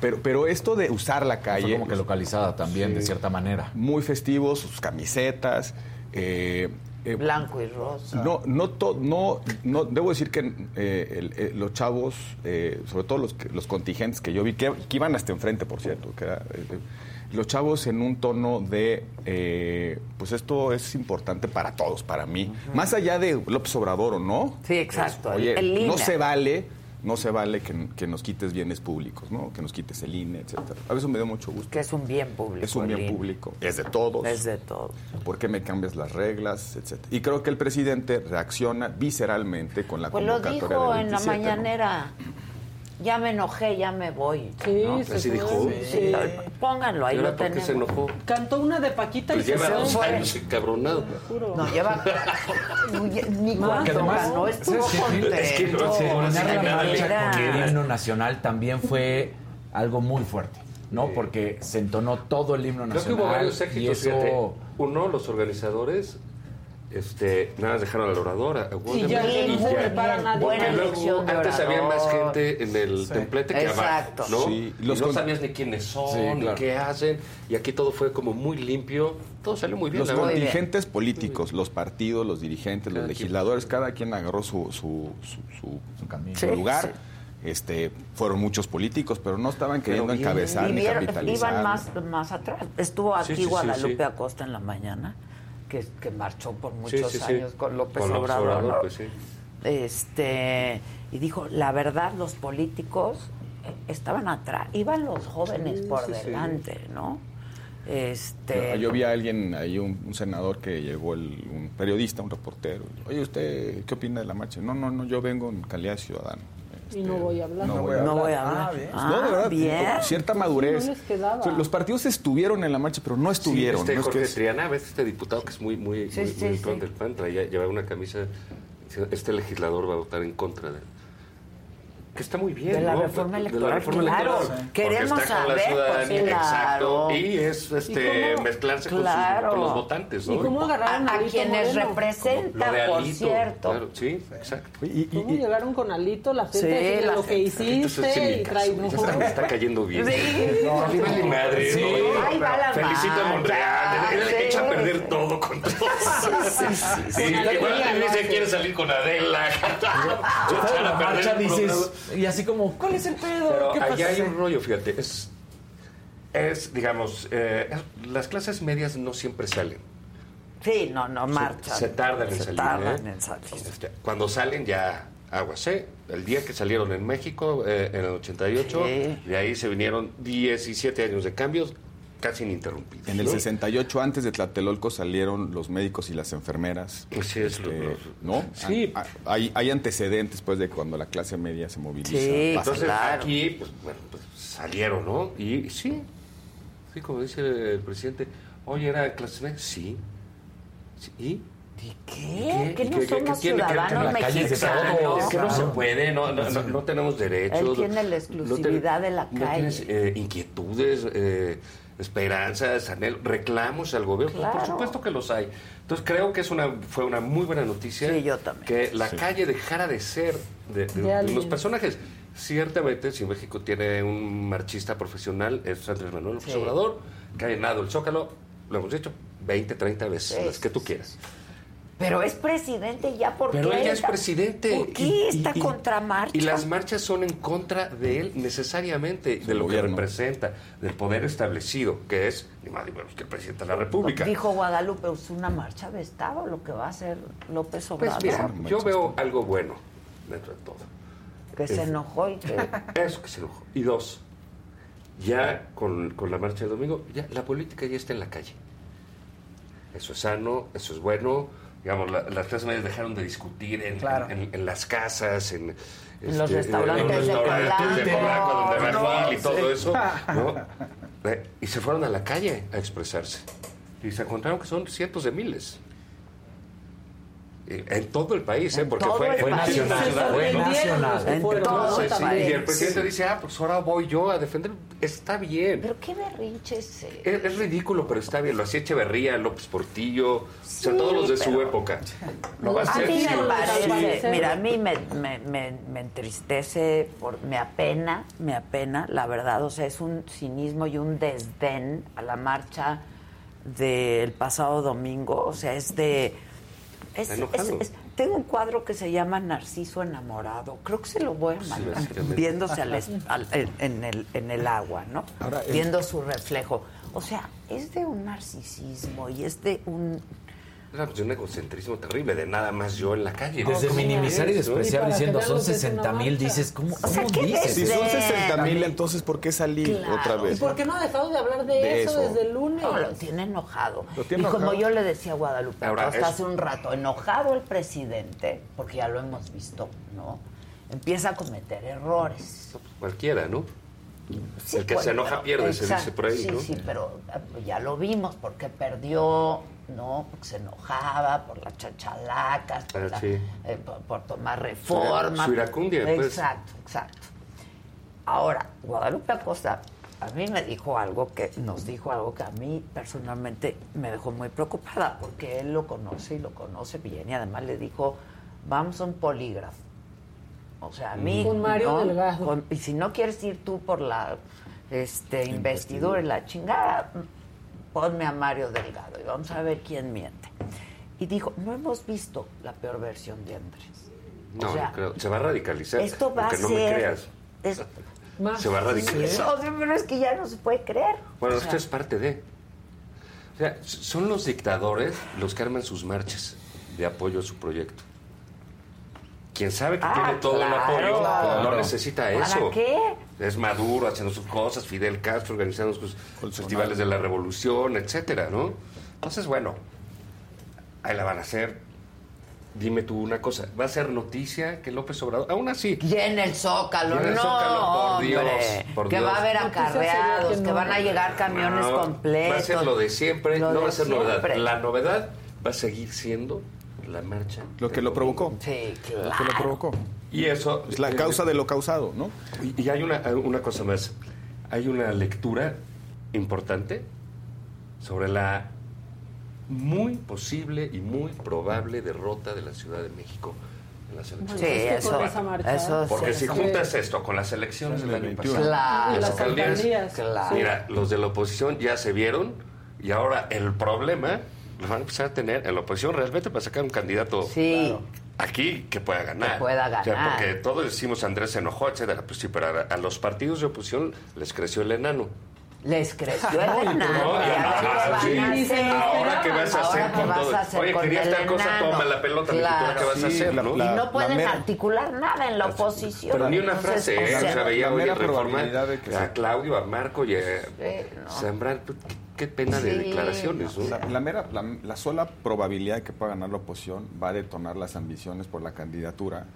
Pero, pero esto de usar la calle... Fue como que localizada también, de cierta manera. Muy festivos, sus camisetas. eh, eh, Blanco y rosa. no, no, to- no, no, debo decir que eh, el- eh, los chavos, eh, sobre todo los, los contingentes que yo vi, que, que iban hasta enfrente, por cierto, que era, los chavos en un tono de, pues esto es importante para todos, para mí, más allá de López Obrador o no. Sí, exacto. Oye, el no se vale, no se vale que, que nos quites bienes públicos, ¿no? Que nos quites el INE, etcétera. A eso me dio mucho gusto. Que es un bien público. Es un bien INE. público, es de todos. Es de todos. ¿Por qué me cambias las reglas, etcétera? Y creo que el presidente reacciona visceralmente con la Pues lo convocatoria dijo del en la 27, ¿no? Ya me enojé, ya me voy. Sí, ¿no? se Así fue. dijo. Sí, Pónganlo, ahí ¿Y ahora lo por qué tenemos. se enojó? Cantó una de Paquita Pues y se lleva dos fue. años encabronado. No, lleva. [laughs] Ni ganó estuvo. Es que no sí el himno nacional también fue algo muy fuerte, ¿no? Porque se entonó todo el himno Creo que nacional. hubo varios y éxitos, eso... Uno, los organizadores, este, nada más dejaron al orador. Sí, ya, no se ya. prepara nadie. Buena elección antes había más gente en el templete que Exacto. abajo, ¿no? Sí, Y no con- sabías ni quiénes son, Sí, ni claro. qué hacen. Y aquí todo fue como muy limpio. Todo salió muy bien. Los contingentes políticos, los partidos, los dirigentes, los quien. legisladores, cada quien agarró su, su, su, su- Su camino. lugar. Este, fueron muchos políticos, pero no estaban queriendo bien. encabezar ni capitalizar. iban más, más atrás. Estuvo aquí Sí, sí, sí, Guadalupe sí. Acosta en la mañana, que, que marchó por muchos sí, sí. años con López Con Obrador. Obrador, ¿no? pues sí. Este, y dijo, la verdad, los políticos eh, estaban atrás, iban los jóvenes por delante, ¿no? Este, Yo, yo vi a alguien ahí, un, un senador que llegó, el- un periodista, un reportero. Oye, ¿usted qué opina de la marcha? No, no, no, yo vengo en calidad de ciudadano. Y no voy a hablar. No voy a No hablar. voy a hablar. Ah. Ah, no, de verdad, bien. cierta madurez. No les quedaba. O sea, los partidos estuvieron en la marcha, pero no estuvieron. Sí, este ¿no? Es que Jorge es- Triana, ves este diputado que es muy, muy, Sí, muy, sí, muy del PAN, traía, llevaba una camisa, diciendo, este legislador va a votar en contra de que está muy bien, De la ¿no? reforma De la electoral, reforma claro. electoral. Queremos está con la saber, pues, exacto, claro. y es este ¿Y cómo? mezclarse con, sus- Claro. con los votantes, ¿no? ¿Y cómo agarraron A, quienes Moreno? representa, Lo de por cierto. claro, sí, exacto. ¿Cómo llegaron con Alito? La gente Sí, la lo que hiciste Entonces, y ya me está cayendo bien. Sí. No, madre, Sí. ¿no? Ahí va la Felicito a Monreal, sí. echa a perder todo con todo. Sí, sí, sí. Sí, igual le dice quiere salir con Adela. [laughs] A perder dices, programa. Y así como, ¿cuál es el pedo? Pero ¿Qué allá pasa? hay un rollo, fíjate, es, es digamos, eh, es- las clases medias no siempre salen. Sí, no, no Se- marcha. Se, tardan en Se salir. tardan ¿eh? en salir. Este, Cuando salen ya aguas, ¿eh? El día que salieron en México, eh, en el 88, Sí. de ahí se vinieron 17 años de cambios casi ininterrumpidos. En el ¿no? 68, antes de Tlatelolco, salieron los médicos y las enfermeras. Así es, Este, los- ¿No? Sí. Ah, ah, Hay, hay antecedentes, pues, de cuando la clase media se moviliza. Sí, Pasa. Entonces claro. aquí, pues, bueno, pues salieron, ¿no? Y sí, sí, como dice el presidente, oye, ¿era clase media? Sí. Sí, ¿Y? ¿Qué? ¿Que ¿Y no qué- qué- somos qué tiene que- ciudadanos que es de mexicanos? Que no se puede, no, no, no, no tenemos derechos. Él tiene la no ten- exclusividad de la no calle. tienes eh, inquietudes, eh, esperanzas, anhelos, reclamos al gobierno. Pues, Claro. por supuesto que los hay. Entonces creo que es una fue una muy buena noticia Sí, yo también. que la calle dejara de ser de, de- De de alguien. unos personajes. Ciertamente, si México tiene un marchista profesional, es Andrés Manuel López Sí. Obrador, que ha llenado el Zócalo, lo hemos dicho 20, 30 veces, Sí, las que tú quieras. Pero es presidente ya, ¿por Pero él ya es está- presidente. ¿Por qué Y- esta y- y- contramarcha? Y las marchas son en contra de él necesariamente, de lo gobierno. que representa, del poder establecido, que es ni más ni menos que el presidente de la República. Dijo Guadalupe, es una marcha de Estado lo que va a hacer López Pues Obrador. mira, yo veo algo bueno dentro de todo. que se enojó y que... [laughs] Eso que se enojó. Y dos, ya con, con la marcha de domingo, ya la política ya está en la calle. Eso es sano, eso es bueno. Digamos, la- las clases medias dejaron de discutir en, Claro. en- en las casas, en, En los este, restaurantes en los de restaurantes de. Polanco, donde va No, Gil y todo sí. eso. ¿no? [laughs] Eh, Y se fueron a la calle a expresarse. Y se encontraron que son cientos de miles. Eh, En todo el país, ¿eh? Porque fue, nacional. Fue nacional. y el presidente dice, ah, pues ahora voy yo a defender. Está bien. Pero qué berrinche es? Es, es ridículo, pero está bien. Lo hacía Echeverría, López Portillo, o sea, todos los de su época. No va a A ser mí me parece, mira, a mí me, me, me, me entristece, por, me apena, me apena, la verdad, o sea, es un cinismo y un desdén a la marcha del pasado domingo, o sea, es de... Es, Enojado. es- es- tengo un cuadro que se llama Narciso enamorado, creo que se lo voy a mandar, viéndose al al- en, en el, en el agua, ¿no? Ahora, el- Viendo su reflejo. O sea, es de un narcisismo y es de un... Era pues, un egocentrismo terrible de nada más yo en la calle. Desde ¿Cómo minimizar y no? despreciar Y diciendo son lo que es una 60 mil, dices, ¿cómo, O sea, cómo ¿qué dices? Si son Ven. 60 mil, entonces ¿por qué salir Claro. otra ¿Y vez? por qué no ha dejado de hablar de, De eso, eso. desde el lunes? No, lo tiene enojado. Lo tiene y como yo le decía a Guadalupe Ahora, hasta es- hace un rato, enojado el presidente, porque ya lo hemos visto, ¿no? Empieza a cometer errores. Cualquiera, ¿no? Sí, el que pues, se enoja pero- pierde, se dice por ahí, sí, ¿no? Sí, pero eh, ya lo vimos, porque perdió, ¿no? Porque se enojaba por las chachalacas, por, Ah, la- sí. eh, por, por tomar reforma. Su iracundia, pues. Exacto, exacto. Ahora, Guadalupe Acosta a mí me dijo algo que nos dijo algo que a mí personalmente me dejó muy preocupada porque él lo conoce y lo conoce bien y además le dijo vamos a un polígrafo o sea a mí Con Mario ¿no? Delgado. Con- y si no quieres ir tú por la este investidura y la chingada ponme a Mario Delgado y vamos a ver quién miente y dijo no hemos visto la peor versión de Andrés No, o sea, no creo. Se va a radicalizar. esto va a ser no me creas. es- Se va a radicalizar. o sea, pero es que ya no se puede creer Bueno, O sea, esto es parte de. O sea, son los dictadores los que arman sus marchas de apoyo a su proyecto. Quien sabe que Ah, tiene todo el claro. apoyo Claro. no necesita ¿Para eso. qué? Es Maduro haciendo sus cosas, Fidel Castro organizando sus festivales de la revolución, etcétera, ¿no? Entonces, bueno, ahí la van a hacer. dime tú una cosa, ¿va a ser noticia que López Obrador, aún así... Y en el Zócalo, en el no, Zócalo, por Dios, hombre, por que Dios. va a haber acarreados, que que no. van a llegar camiones No, completos. Va a ser lo de siempre, Lo no de va a ser novedad. siempre. La novedad va a seguir siendo la marcha. Lo que lo provocó. Sí, Lo que lo provocó. Y eso... Es la causa de lo causado, ¿no? Y, y hay una, una cosa más. Hay una lectura importante sobre la muy posible y muy probable derrota de la Ciudad de México en las elecciones. Sí, eso- con esa marcha. eso sí. Porque si Sí. juntas esto con las elecciones del año pasado, Claro. Las alcaldías. Claro. mira, los de la oposición ya se vieron y ahora el problema lo van a empezar a tener en la oposición realmente para sacar un candidato Sí. aquí que pueda ganar. Que pueda O sea, ganar. porque todos decimos Andrés se enojó, etcétera. Pues sí, pero a, a los partidos de oposición les creció el enano. Les creció el y enano. no, y y a ver ahora, qué vas a hacer con todo. Oye, el tal cosa, toma la pelota, Claro. ¿qué vas a hacer, la- no? la- y no pueden mera- articular nada en la oposición. Pero ni una frase, o ¿eh? sea, O sea, veía hoy a Claudio, a Marco y a no. Zambrano. Qué- pena de declaraciones, ¿no? La, la mera, la, la sola probabilidad de que pueda ganar la oposición va a detonar las ambiciones por la candidatura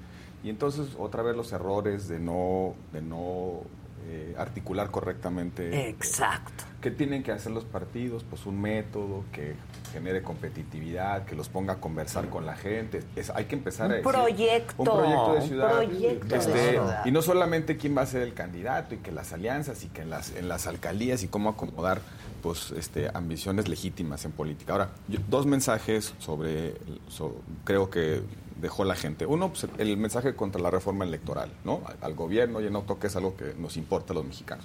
y entonces otra vez los errores de no, de no eh, articular correctamente. Exacto. ¿Qué tienen que hacer los partidos? Pues un método que genere competitividad, que los ponga a conversar con la gente. Es- hay que empezar Un a decir, proyecto, un proyecto de un ciudad. proyecto de Este, ciudad. Y no solamente quién va a ser el candidato y que las alianzas y que en las, en las alcaldías y cómo acomodar pues este ambiciones legítimas en política. Ahora, yo- dos mensajes sobre, so- creo que dejó la gente. Uno, pues, el mensaje contra la reforma electoral, ¿no? Al, gobierno y no toque es algo que nos importa a los mexicanos.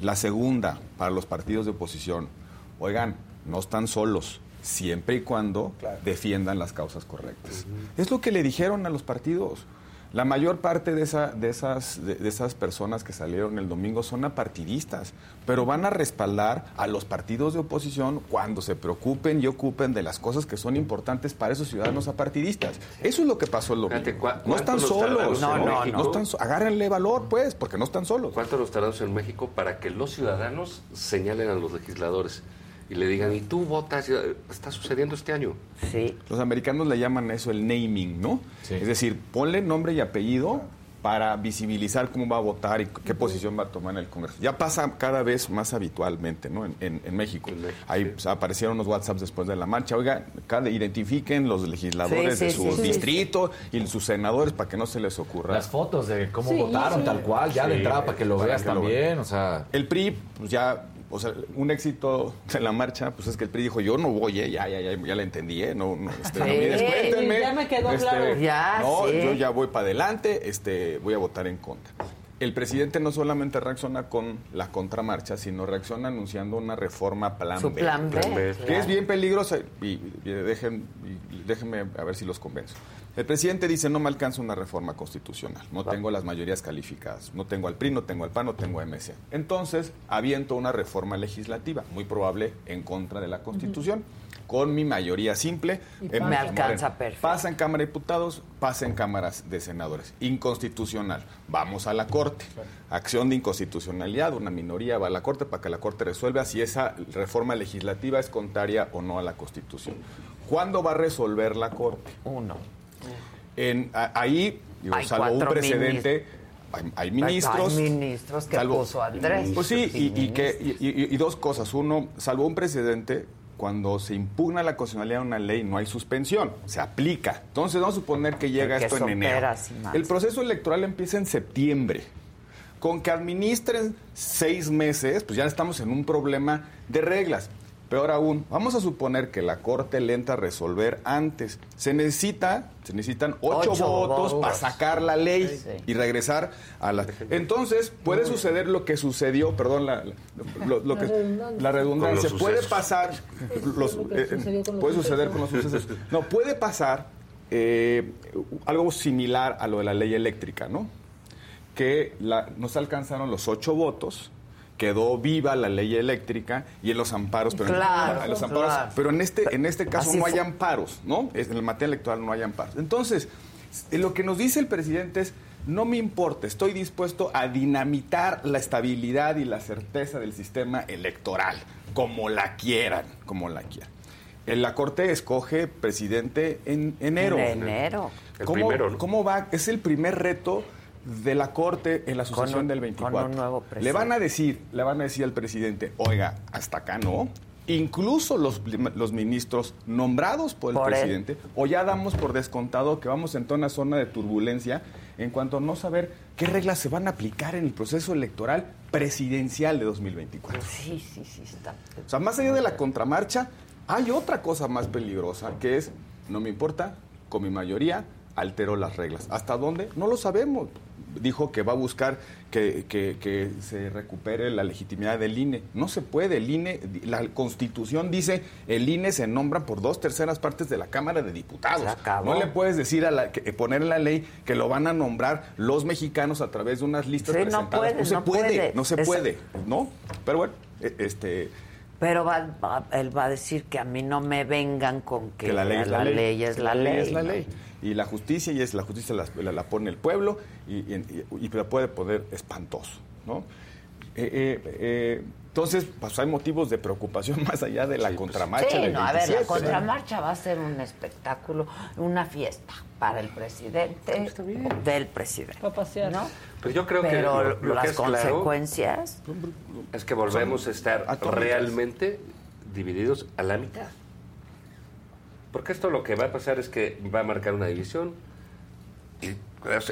La segunda, para los partidos de oposición, oigan, no están solos, siempre y cuando defiendan las causas correctas. Es lo que le dijeron a los partidos. La mayor parte de, esa, de, esas, de, de esas personas que salieron el domingo son apartidistas, pero van a respaldar a los partidos de oposición cuando se preocupen y ocupen de las cosas que son importantes para esos ciudadanos apartidistas. Eso es lo que pasó el domingo. Fíjate, ¿cuá- No están solos. no, México? no están so- Agárrenle valor, pues, porque no están solos. ¿Cuánto nos tardamos en México para que los ciudadanos señalen a los legisladores y le digan, y tú votas? Está sucediendo este año. Sí. Los americanos le llaman eso el naming, ¿no? Es decir, ponle nombre y apellido para visibilizar cómo va a votar y qué posición va a tomar en el Congreso. Ya pasa cada vez más habitualmente, ¿no? En, en- en México. Ahí pues, aparecieron los WhatsApps después de la marcha. Oiga, cada, identifiquen los legisladores Sí, de sí, su sí, sí. distrito y sus senadores para que no se les ocurra. Las fotos de cómo Sí, votaron, sí. tal cual, ya de Sí, entrada para que lo para veas que lo también, o sea... El PRI, pues ya, o sea, un éxito de la marcha, pues es que el PRI dijo, yo no voy, eh, ya, ya, ya, ya la entendí, eh, no, no, este, descuéntenme, Sí, ya me quedó este, claro. Ya, no, sí. yo ya voy para adelante, este, voy a votar en contra. El presidente no solamente reacciona con la contramarcha, sino reacciona anunciando una reforma plan Su B. plan B, que claro. es bien peligrosa y, y dejen, y déjenme a ver si los convenzo. El presidente dice, no me alcanza una reforma constitucional, no tengo las mayorías calificadas, no tengo al PRI, no tengo al PAN, no tengo a MC. Entonces, aviento una reforma legislativa, muy probable en contra de la Constitución, con mi mayoría simple. Y en- Me alcanza perfecto. Pasa en Cámara de Diputados, pasa en cámaras de senadores. Inconstitucional. Vamos a la Corte. Acción de inconstitucionalidad. Una minoría va a la Corte para que la Corte resuelva si esa reforma legislativa es contraria o no a la Constitución. ¿Cuándo va a resolver la Corte? Uno. En, a- ahí, digo, salvo un precedente, hay, hay ministros. Hay ministros que puso Andrés. Pues sí, y, y que, Ministros. y, y- y dos cosas. Uno, salvo un precedente, cuando se impugna la constitucionalidad de una ley, no hay suspensión, se aplica. Entonces, vamos a suponer que llega Porque esto en enero. El proceso electoral empieza en septiembre. Con que administren seis meses, pues ya estamos en un problema de reglas. Peor aún, vamos a suponer que la Corte lenta a resolver antes. Se necesita, se necesitan ocho, Ocho votos votos. para sacar la ley Sí. y regresar a la. Entonces puede suceder lo que sucedió, perdón, la, lo- lo que- redundancia. la redundancia. Con los Puede pasar, los, lo que eh, puede suceder con los sucesos. No, puede pasar eh, algo similar a lo de la ley eléctrica, ¿no? Que la, no se alcanzaron los ocho votos, quedó viva la ley eléctrica y en los amparos, pero, en- Claro, en, los amparos, claro. pero en este, en este caso Así no hay amparos, ¿no? En el materia electoral no hay amparos. Entonces, eh, lo que nos dice el presidente es, no me importa, estoy dispuesto a dinamitar la estabilidad y la certeza del sistema electoral, como la quieran, como la quieran. la Corte escoge presidente en enero. En enero. El ¿Cómo, primero, ¿no? ¿Cómo va? Es el primer reto de la Corte en la sucesión un- del con 24. un nuevo le van a decir, le van a decir al presidente, oiga, hasta acá no. Incluso los, los ministros nombrados por el Por él. presidente, o ya damos por descontado que vamos en toda una zona de turbulencia en cuanto a no saber qué reglas se van a aplicar en el proceso electoral presidencial de 2024. Sí, sí, sí, está. O sea, más allá de la contramarcha, hay otra cosa más peligrosa, que es, no me importa, con mi mayoría altero las reglas. ¿Hasta dónde? No lo sabemos. Dijo que va a buscar que, que- que se recupere la legitimidad del INE. No se puede. El INE, la Constitución dice, el INE se nombra por dos terceras partes de la Cámara de Diputados. Se. No le puedes decir a la, que, poner en la ley que lo van a nombrar los mexicanos a través de unas listas Sí, no presentadas. puede, se no puede, puede. no se puede, ¿no? Pero bueno, e- este Pero va, va- él va a decir que a mí no me vengan con que, que la ley es la, ley. es la ley. es la ¿no? ley. Y la justicia, y es la justicia la, la- la pone el pueblo y, y, y la puede poder espantoso, ¿no? Eh, eh, eh, entonces, pues hay motivos de preocupación [laughs] más allá de la contramarcha Sí, del no, a ver, la 27. contramarcha va a ser un espectáculo, una fiesta para el presidente del presidente. Para pasear. ¿no? Pues yo creo Pero que lo, lo las que es claro consecuencias. es que volvemos a estar realmente divididos a la mitad. Porque esto lo que va a pasar es que va a marcar una división y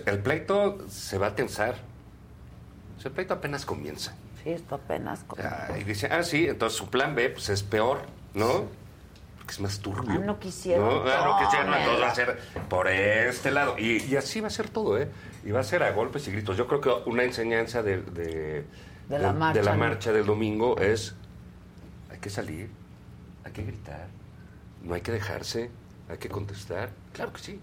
el pleito se va a tensar. El pleito apenas comienza. Sí, esto apenas. Ah, y dice, ah, sí, entonces su plan B pues es peor, ¿no? Porque es más turbio. Ah, no quisieron. No, Ah, no quisieron, entonces va a ser por este lado. Y, y así va a ser todo, ¿eh? Y va a ser a golpes y gritos. Yo creo que una enseñanza de, de, De la marcha, de la ¿no? marcha del domingo es, hay que salir, hay que gritar, no hay que dejarse, hay que contestar. Claro que sí.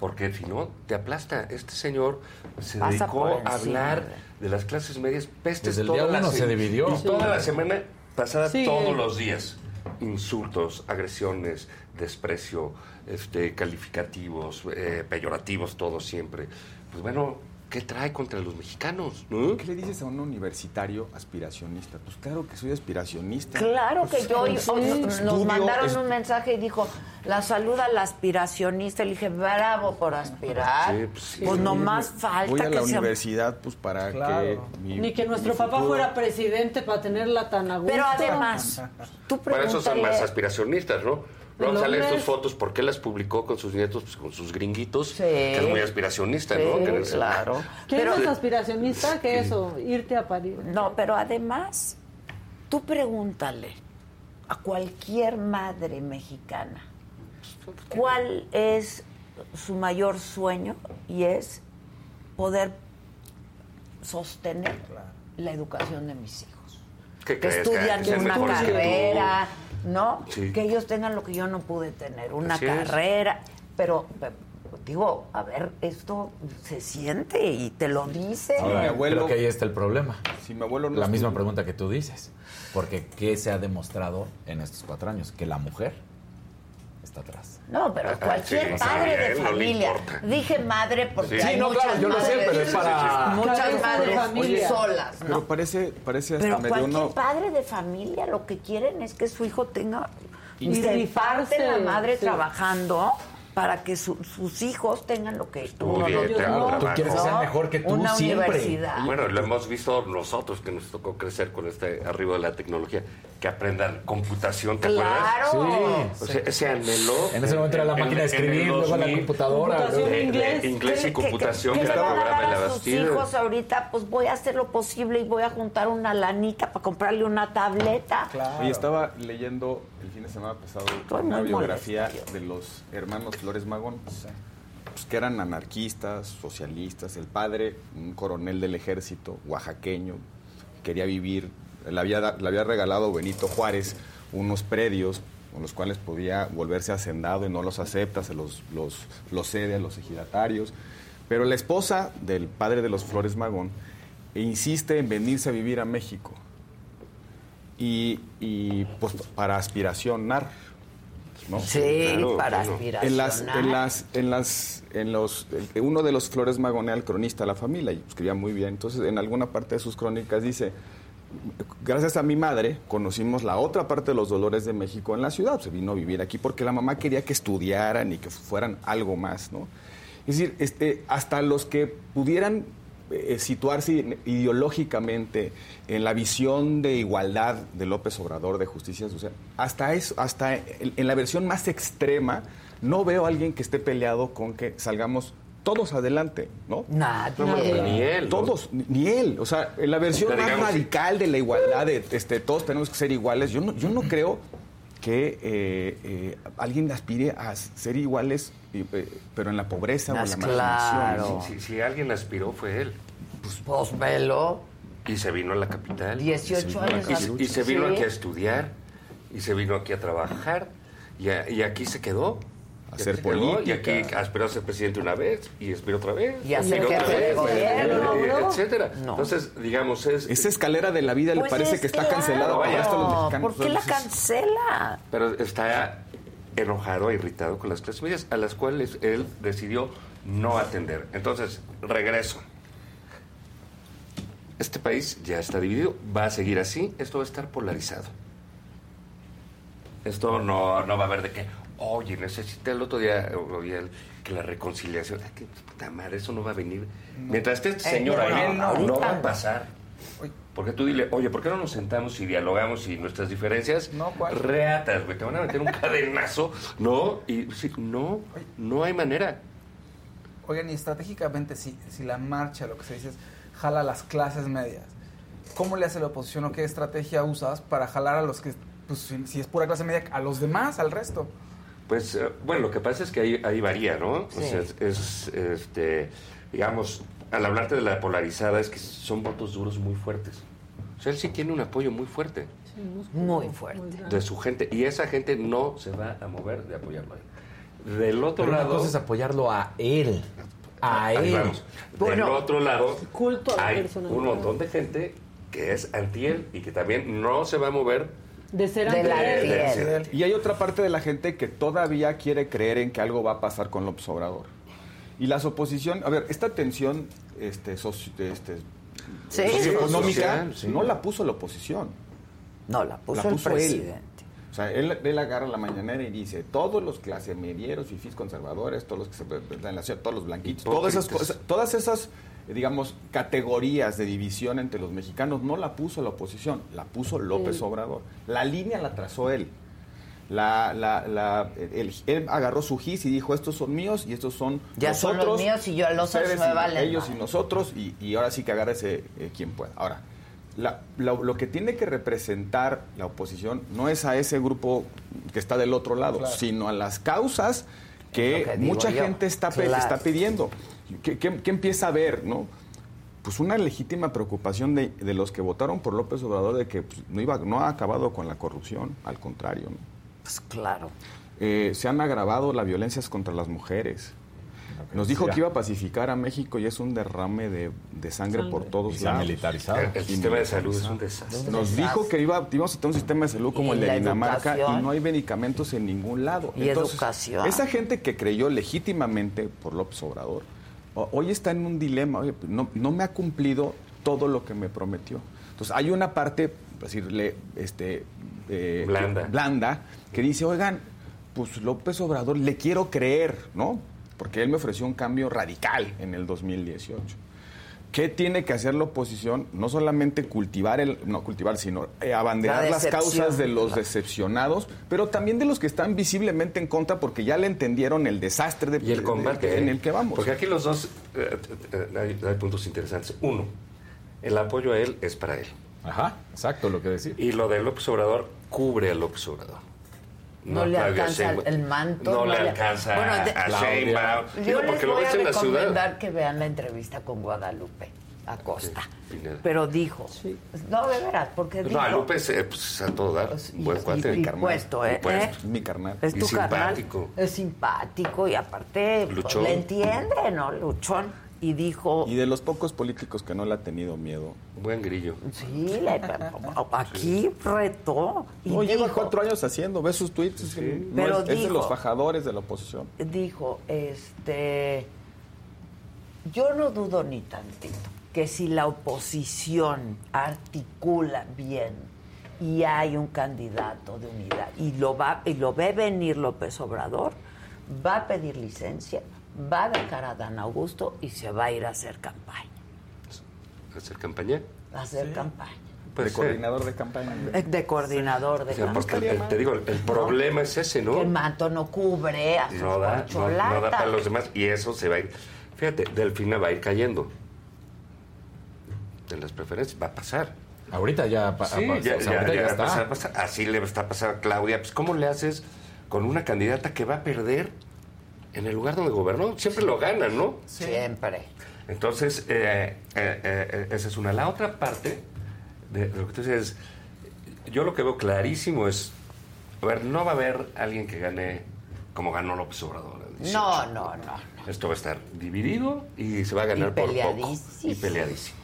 Porque si no, te aplasta. Este señor se Pasa dedicó a hablar de las clases medias pestes Desde el toda día la uno se dividió. y Sí. toda la semana pasada, Sí. todos los días. Insultos, agresiones, desprecio, este, calificativos, eh, peyorativos, todo siempre. Pues bueno, ¿qué trae contra los mexicanos? ¿no? ¿Qué le dices a un universitario aspiracionista? Pues claro que soy aspiracionista. Claro que Pues, yo, sí, o- nos estudio, mandaron es- un mensaje y dijo, la saluda la aspiracionista. Le dije, bravo por aspirar. Sí, pues, sí. no más falta Voy a que la sea- universidad pues para Claro. que mi- Ni que nuestro mi papá futuro- fuera presidente para tenerla tan a gusto. Pero además, [laughs] tú Por eso son pregúntale- más aspiracionistas, ¿no? El salen hombre- sus fotos, ¿por qué las publicó con sus nietos, pues, con sus gringuitos? Sí. Que es muy aspiracionista, ¿no? Claro. ¿Quién Pero- es más aspiracionista que eso? Irte a París. No, pero además, tú pregúntale a cualquier madre mexicana cuál es su mayor sueño y es poder sostener la educación de mis hijos. ¿Qué Que crees? estudian Que una que carrera, ¿no? Sí. Que ellos tengan lo que yo no pude tener, una Así es. carrera. Pero, pe- digo, a ver, esto se siente y te lo dice. Ahora, creo que ahí está el problema. Si mi abuelo no La misma pregunta que tú dices. Porque ¿qué se ha demostrado en estos cuatro años? Que la mujer está atrás. No, pero Ah, cualquier sí, padre de él no le familia. importa. Dije madre porque Sí, hay no, muchas claro, yo lo sé, madres, pero es para- muchas madres familia. solas, ¿no? Pero parece, parece hasta Pero medio cualquier uno... padre de familia lo que quieren es que su hijo tenga Y se parte la madre sí. trabajando para que su- sus hijos tengan lo que no Estudie, tenga tuvo. trabajo. Tú quieres mejor que tú Una siempre. universidad. Bueno, lo hemos visto nosotros que nos tocó crecer con este arribo de la tecnología, que aprendan computación, ¿te Claro. acuerdas? Sí. O sea, ese anhelo. En ese momento era la máquina de escribir, luego la 2000, computadora. Inglés. de inglés y ¿Qué- qué- computación, qué que le era el van a programa dar de la a sus Bastida. hijos ahorita? Pues voy a hacer lo posible y voy a juntar una lanita para comprarle una tableta. Oye, estaba leyendo el fin de semana pasado Estoy una biografía de los hermanos Flores Magón, pues, que eran anarquistas, socialistas. El padre, un coronel del ejército, oaxaqueño, quería vivir, le había, le había regalado Benito Juárez unos predios con los cuales podía volverse hacendado y no los acepta, se los, los, los cede a los ejidatarios. Pero la esposa del padre de los Flores Magón insiste en venirse a vivir a México y, y, pues para aspiracionar. ¿no? Sí, para En las, en aspiracionar. las, en las, en los, uno de los Flores Magón era el cronista de la familia y escribía muy bien. Entonces, en alguna parte de sus crónicas dice, gracias a mi madre, conocimos la otra parte de los dolores de México en la ciudad. Se vino a vivir aquí porque la mamá quería que estudiaran y que fueran algo más, ¿no? Es decir, este, hasta los que pudieran eh, situarse ideológicamente en la visión de igualdad de López Obrador, de justicia social, hasta, eso, hasta en, en la versión más extrema, no veo a alguien que esté peleado con que salgamos todos adelante, ¿no? Nadie. No, ni él, ¿no? Todos, ni él. O sea, en la versión Pero más digamos- radical de la igualdad, de este, todos tenemos que ser iguales, yo no, yo no creo que eh, eh, alguien aspire a ser iguales, y, eh, pero en la pobreza o en la marginación. Si, si- si alguien aspiró fue él. Pues velo. Y se vino a la capital. 18 Y se vino años a- Y, se vino Sí. aquí a estudiar. Y se vino aquí a trabajar. Y, a- y aquí se quedó. Y hacer quedó, Y política. aquí aspiró a ser presidente una vez. Y aspiró otra vez. Y a ser otra vez, gobierno. Etcétera. No. Entonces, digamos, es. Esa escalera de la vida le Pues parece es que está claro. cancelada para de los mexicanos. ¿Por qué la cancela? Pero está enojado, irritado con las clases medias, a las cuales él decidió no atender. Entonces, regreso. Este país ya está dividido, va a seguir así, esto va a estar polarizado. Esto no, no va a haber de que, oye, necesita el otro día, oí el- que la reconciliación, ay, qué puta madre, eso no va a venir. Mientras esté este Eh, señor ahí, no, no, va a pasar. Porque tú dile, oye, ¿por qué no nos sentamos y dialogamos y nuestras diferencias? No, ¿cuál? Reatas, güey, te van a meter un [laughs] cadenazo, ¿no? Y sí, no, no hay manera. Oigan, y estratégicamente, si, si la marcha, lo que se dice es, jala las clases medias, ¿cómo le hace la oposición o qué estrategia usas para jalar a los que, pues si, si es pura clase media, a los demás, al resto? Pues, eh, bueno, lo que pasa es que ahí, ahí varía, ¿no? Sí. O sea, es, es, este, digamos, al hablarte de la polarizada, es que son votos duros muy fuertes. O sea, él sí tiene un apoyo muy fuerte Muy fuerte. de su gente, y esa gente no se va a mover de apoyarlo a él. Del otro Pero lado... cosa es apoyarlo a él. A Ahí él. vamos. Bueno. Del otro lado, Culto a la hay un montón de gente que es anti él y que también no se va a mover De ser De la Y hay otra parte de la gente que todavía quiere creer en que algo va a pasar con López Obrador. Y las oposición, a ver, esta tensión este, soci- este, Sí, socioeconómica sí. no la puso la oposición. No, la puso, La el puso él. presidente. O sea, él, él agarra la mañanera y dice, todos los clase medieros, fifís conservadores, todos los que se en la ciudad, todos los blanquitos, todas esas, cosas, todas esas, digamos, categorías de división entre los mexicanos no la puso la oposición, la puso López Sí. Obrador. La línea la trazó él. La, la, la, él, él agarró su gis y dijo, estos son míos y estos son Ya son los nosotros, míos y yo a los otros me y valen Ellos y madre". nosotros y, y ahora sí que agárrese eh, quien pueda. Ahora, la- la- lo que tiene que representar la oposición no es a ese grupo que está del otro lado, Claro. sino a las causas que, mucha yo. gente está, Claro. está pidiendo. ¿Qué, qué- qué empieza a ver, no? Pues una legítima preocupación de, de los que votaron por López Obrador de que pues, no, iba, no ha acabado con la corrupción, al contrario. ¿no? Pues claro. Eh, se han agravado las violencias contra las mujeres. Nos dijo que iba a pacificar a México y es un derrame de, de sangre, por todos Y lados. militarizado. El- el sistema de salud es un desastre. Nos dijo que iba, íbamos a tener un sistema de salud como el de Dinamarca educación. y no hay medicamentos en ningún lado. Y educación. Esa gente que creyó legítimamente por López Obrador, hoy está en un dilema. Oye, no, no me ha cumplido todo lo que me prometió. Entonces, hay una parte, decirle, este, eh, Blanda. que- blanda, que dice, oigan, pues López Obrador le quiero creer, ¿no? Porque él me ofreció un cambio radical en el 2018. ¿Qué tiene que hacer la oposición? No solamente cultivar el, no cultivar, sino eh, abanderar La las causas de los decepcionados, pero también de los que están visiblemente en contra porque ya le entendieron el desastre de, Y el combate. de- en ¿eh? el que vamos. Porque aquí los dos eh, eh, hay, hay puntos interesantes. Uno, el apoyo a él es para él. Ajá, exacto, lo que decía. Y lo de López Obrador cubre a López Obrador. No, le Claudia alcanza Sheinbaum. el manto. No, le alcanza Bueno, de- a Sheinbaum. Yo Digo, les porque lo voy a ves en la ciudad. que vean la entrevista con Guadalupe Acosta. Pineda. Pero dijo, no, de veras, porque dijo... No, a Lupe es, eh, pues, a todo dar. Buen cuate. y puesto, ¿eh? Puesto. Mi carnal. Es Y tu carnal. simpático. Es simpático y aparte pues, Luchón. le entiende, ¿no? Luchón. Y dijo, Y de los pocos políticos que no le ha tenido miedo. Buen grillo. sí, le- [laughs] aquí retó. Y No, lleva dijo, cuatro años haciendo, ve sus tweets. no Pero es, es de los fajadores de la oposición. dijo, este, yo no dudo ni tantito que si la oposición articula bien y hay un candidato de unidad y lo va y lo ve venir López Obrador, va a pedir licencia, va a dejar a Dan Augusto y se va a ir a hacer campaña. ¿Hacer campaña? A hacer campaña. Puede de ser. coordinador de campaña. De coordinador de O sea, porque campaña. el- te digo, el, el problema es ese, Que ¿no? el manto no cubre a sus No da, no, no da para los demás y eso se va a ir. Fíjate, Delfina va a ir cayendo. En las preferencias va a pasar. Ahorita ya, pa- Sí, pa- ya, o sea, ya- ahorita ya ya va a está. pasar, pasar. Así le está a pasar a Claudia. Pues, ¿cómo le haces con una candidata que va a perder en el lugar donde gobernó? Siempre lo ganan, ¿no? Siempre. Entonces, eh, eh, eh, esa es una. La otra parte de lo que tú dices, yo lo que veo clarísimo es, a ver, no va a haber alguien que gane como ganó López Obrador. 18. No, no, no. Esto va a estar dividido y se va a ganar Y por poco. peleadísimo. Y peleadísimo.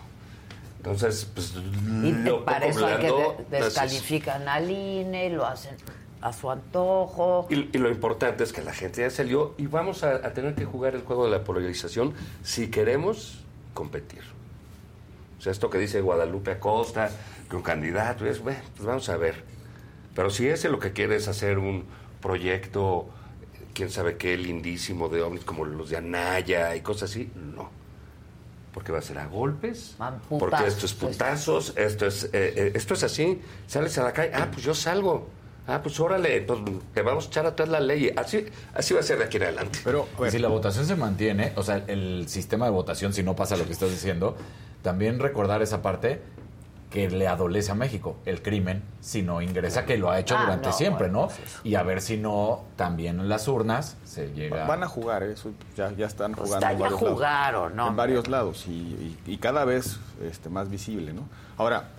Entonces, pues, Y lo para eso hay que de- descalifican al INE, lo hacen a su antojo. Y, y lo importante es que la gente ya salió y vamos a, a tener que jugar el juego de la polarización si queremos competir. O sea, esto que dice Guadalupe Acosta, que un candidato es, bueno, pues vamos a ver. Pero si ese lo que quiere es hacer un proyecto, quién sabe qué, lindísimo de ovnis como los de Anaya y cosas así, no. Porque va a ser a golpes, porque esto es putazos, esto es, eh, eh, esto es así, sales a la calle, ah, pues yo salgo. Ah, pues órale, pues te vamos a echar atrás la ley. Así, así va a ser de aquí en adelante. Pero si la votación se mantiene, o sea, el sistema de votación, si no pasa lo que estás diciendo, también recordar esa parte que le adolece a México, el crimen, si no ingresa, que lo ha hecho Ah, durante no, siempre, bueno, ¿no? Y a ver si no, también en las urnas se llega... Van a jugar, ¿eh? eso ya, ya están Pues jugando ya en varios jugaron, lados. ¿no? En varios lados y, y- y cada vez este, más visible, ¿no? Ahora,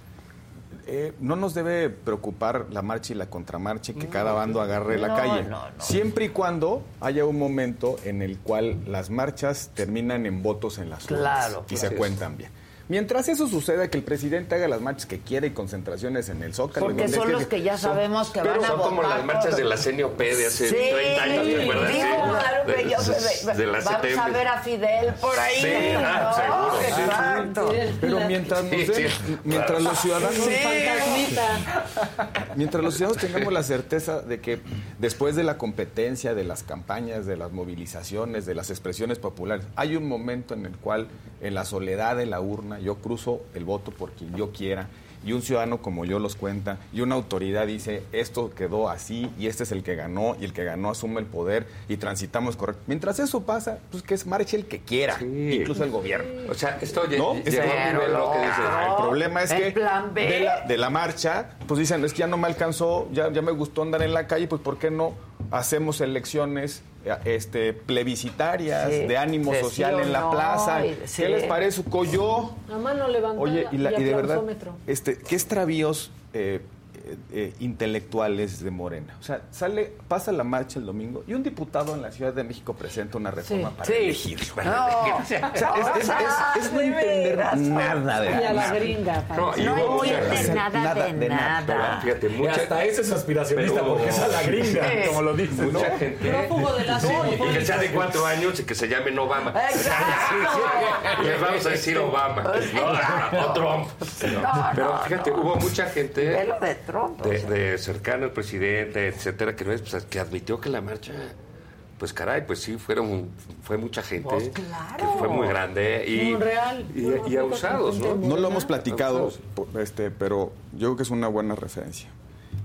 eh, no nos debe preocupar la marcha y la contramarcha y que cada bando agarre la calle. no. Siempre y cuando haya un momento en el cual las marchas terminan en votos en las urnas Claro, y se cuentan bien. Mientras eso suceda, que el presidente haga las marchas que quiere y concentraciones en el Zócalo. Porque son los que ya sabemos que Pero van a son como las marchas de la CNOP de hace Sí, 30 años, ¿te acuerdas? digo, Sí. Guadalupe, De- yo- de- de la vamos a ver a Fidel por ahí. Sí, ah, ¿no? seguro, sí. Exacto. Pero mientras, nos Sí, den- sí. mientras los ciudadanos. Mientras los ciudadanos tengamos la certeza de que después de la competencia, de las campañas, de las movilizaciones, de las expresiones populares, hay un momento en el cual, en la soledad de la urna, yo cruzo el voto por quien yo quiera y un ciudadano como yo los cuenta y una autoridad dice esto quedó así y este es el que ganó y el que ganó asume el poder y transitamos correcto. Mientras eso pasa, pues que es marche el que quiera, incluso el gobierno. O sea, esto ¿No? nivel, ¿no? que dices, Ah, el problema es El que plan B. de la, de la marcha, pues dicen, es que ya no me alcanzó, ya, ya me gustó andar en la calle, pues ¿por qué no hacemos elecciones este, plebiscitarias Sí, de ánimo de social en la no, plaza? y- sí. ¿Qué les parece? Coyó. A mano levantada Oye, y, la- y de verdad, este, ¿qué extravíos eh, eh, intelectuales de Morena? O sea, sale, pasa la marcha el domingo y un diputado en la Ciudad de México presenta una reforma Sí. para Sí. elegir. No. O sea, es, es- es- es no entender nada de Y a la nada. gringa. No, y No entiendes nada, nada de de nada. nada. Fíjate, mucha, hasta eso es aspiracionista, Pero- porque es a la gringa, Sí. como lo dice. mucha ¿no? gente. Prófugo de la Sí, y que política. sea de cuatro años y que se llamen Obama. Exacto. Les vamos a decir Obama, no, o Trump. No, Pero no, fíjate, no. hubo mucha gente Ve lo de Trump. O de, sea. de cercano al presidente, etcétera, que no es, pues, que admitió que la marcha, pues caray, pues sí, fueron, fue mucha gente, Pues claro. que fue muy grande y, Monreal. y, No, y no, abusados, ¿no? No lo hemos platicado, este, pero yo creo que es una buena referencia.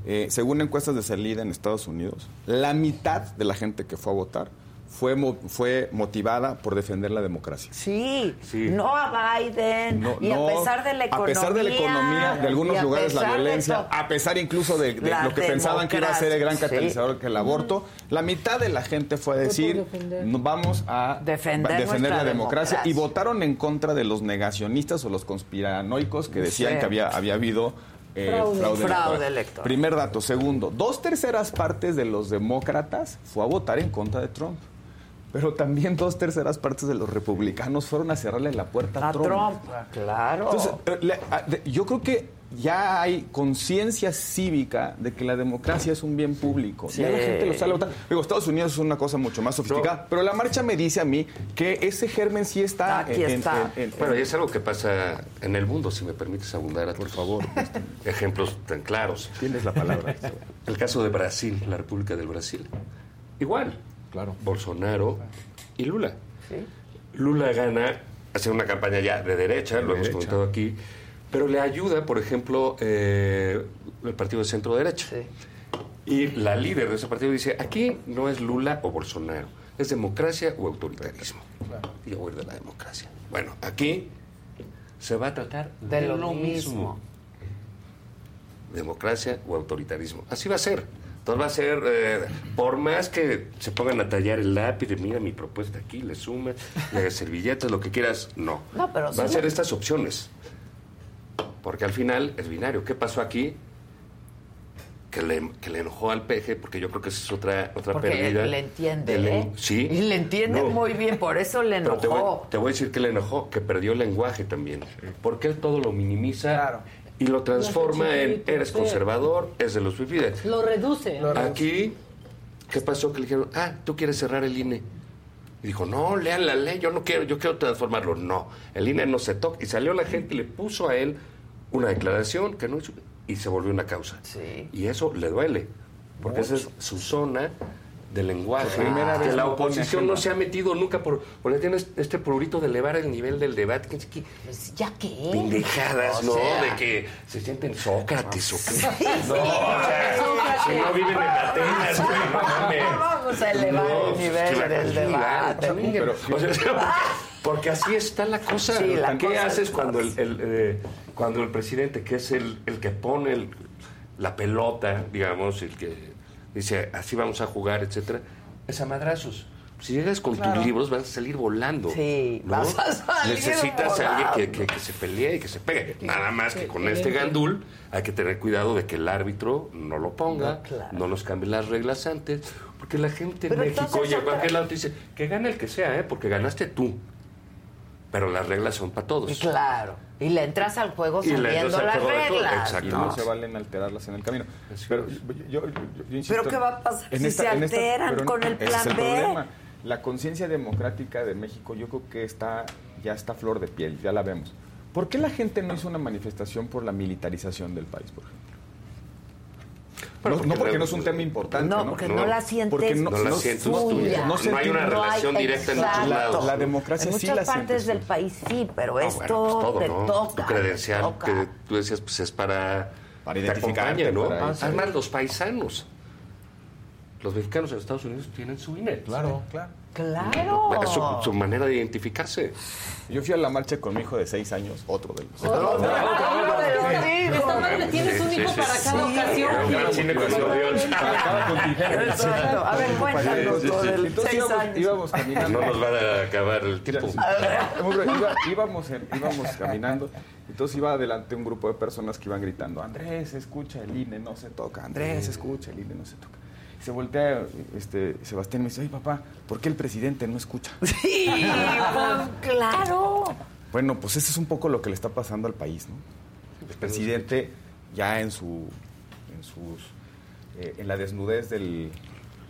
Eh, según encuestas de salida en Estados Unidos, la mitad de la gente que fue a votar fue, mo- fue motivada por defender la democracia. Sí, Sí. no a Biden. No, y no, a pesar de la a economía. pesar de la economía, de algunos a lugares la violencia, a pesar incluso de, lo que pensaban que iba a ser el gran catalizador que el aborto, la mitad de la gente fue a decir, defender. "No, vamos a Defender defender la democracia, y votaron en contra de los negacionistas o los conspiranoicos que decían Sí. que había, había habido eh, Fraude. fraude, Fraude electoral. electoral. Primer dato. Segundo, dos terceras partes de los demócratas fue a votar en contra de Trump. Pero también dos terceras partes de los republicanos fueron a cerrarle la puerta a, A Trump, claro. Entonces, eh, le- a- de- yo creo que ya hay conciencia cívica de que la democracia es un bien público. Sí. Ya la gente lo sale a votar. Digo, Estados Unidos es una cosa mucho más sofisticada, pero la marcha me dice a mí que ese germen sí está. Aquí en- está. en- en- Bueno, y es algo que pasa en el mundo, si me permites abundar. Por favor. Ejemplos tan claros. Tienes la palabra. [laughs] El caso de Brasil, la República del Brasil. Igual. Claro. Bolsonaro y Lula. Lula gana, hace una campaña ya de derecha, lo hemos comentado aquí, pero le ayuda, por ejemplo, eh, el partido de centro derecha. Y la líder de ese partido dice, aquí no es Lula o Bolsonaro, es democracia o autoritarismo. Y yo voy de la democracia. Bueno, aquí se va a tratar De lo mismo. mismo. Democracia o autoritarismo. Así va a ser. Entonces va a ser, eh, por más que se pongan a tallar el lápiz, de, mira mi propuesta aquí, le sumas, le servilletas, lo que quieras, no. No, pero va sí a ser estas opciones. Porque al final es binario. ¿Qué pasó aquí? Que le, que le enojó al peje, porque yo creo que esa es otra, otra Porque pérdida. le entiende, ¿eh? Sí. Y le entiende No. muy bien, por eso le Pero te voy, enojó. te voy a decir que le enojó, que perdió el lenguaje también. Porque él todo lo minimiza y lo transforma en eres sí. conservador, es de los fifides. Lo reduce. Aquí, ¿qué pasó? Que le dijeron, ah, tú quieres cerrar el INE. Y dijo, no, lean la ley, yo no quiero, yo quiero transformarlo. No, el INE no se toca. Y salió la gente y le puso a él una declaración que no hizo, y se volvió una causa. Y eso le duele, porque esa es su zona de lenguaje. Primera que la oposición no se ha metido nunca por, porque tiene este prurito de elevar el nivel del debate. Que, que- Pues ya que. pendejadas, ¿no? sea. De que se sienten Sócrates o qué. Sí, no, o sea, si no viven en Atenas, güey, no [laughs] mames. Vamos a elevar No, el nivel claro, del debate. Pero- O sea, [laughs] porque así está la cosa. Sí, la ¿Qué cosa haces cuando el, el, eh, cuando el presidente, que es el, el que pone el- la pelota, digamos, el que dice así vamos a jugar, etcétera, es a madrazos? Si llegas con Claro. tus libros, vas a salir volando. Sí, ¿no? vas a salir Necesitas a alguien que, que- que se pelee y que se pegue. Nada más que con este gandul hay que tener cuidado de que el árbitro no lo ponga, No, claro. no nos cambie las reglas antes, porque la gente en México y en otra- cualquier lado te dice que gane el que sea, ¿eh? porque ganaste tú. Pero las reglas son para todos. Claro. Y le entras al juego sabiendo las reglas. Y no se valen alterarlas en el camino. Pero yo, yo- yo- yo insisto, ¿Pero qué va a pasar en si esta- se esta- alteran pero con el ese es plan el B? problema. La conciencia democrática de México yo creo que está ya está a flor de piel, ya la vemos. ¿Por qué la gente no hizo una manifestación por la militarización del país, por ejemplo? Pero no, porque no porque la- no es un tema importante. No, porque no la sientes porque No la sientes tuya. No, no hay una relación No hay- directa en muchos exacto. lados. La democracia en sí muchas la partes sientes. del país sí, pero Ah, esto bueno, pues todo, te ¿no? toca. Tu credencial toca. que tú decías, pues es para, Para acompaña, ¿no? para- Además, los paisanos. Los mexicanos en Estados Unidos tienen su INE. Claro. Claro. Claro. Es su, su manera de identificarse. Yo fui a la marcha con mi hijo de seis años, otro de los. Otro de los Esta madre tienes un hijo para cada ocasión. Para cada contingente. Exacto. A ver, cuéntanos lo del Entonces seis íbamos, años. íbamos caminando. No nos va a acabar el tiempo. Íbamos, en- íbamos caminando, entonces iba adelante un grupo de personas que iban gritando, Andrés, escucha, el INE no se toca, Andrés, escucha, el INE no se toca. Se voltea este, Sebastián y me dice, ay papá, ¿por qué el presidente no escucha? [laughs] Sí, pues, claro. Bueno, pues eso es un poco lo que le está pasando al país, ¿no? El presidente ya en su, en sus, eh, en la desnudez del,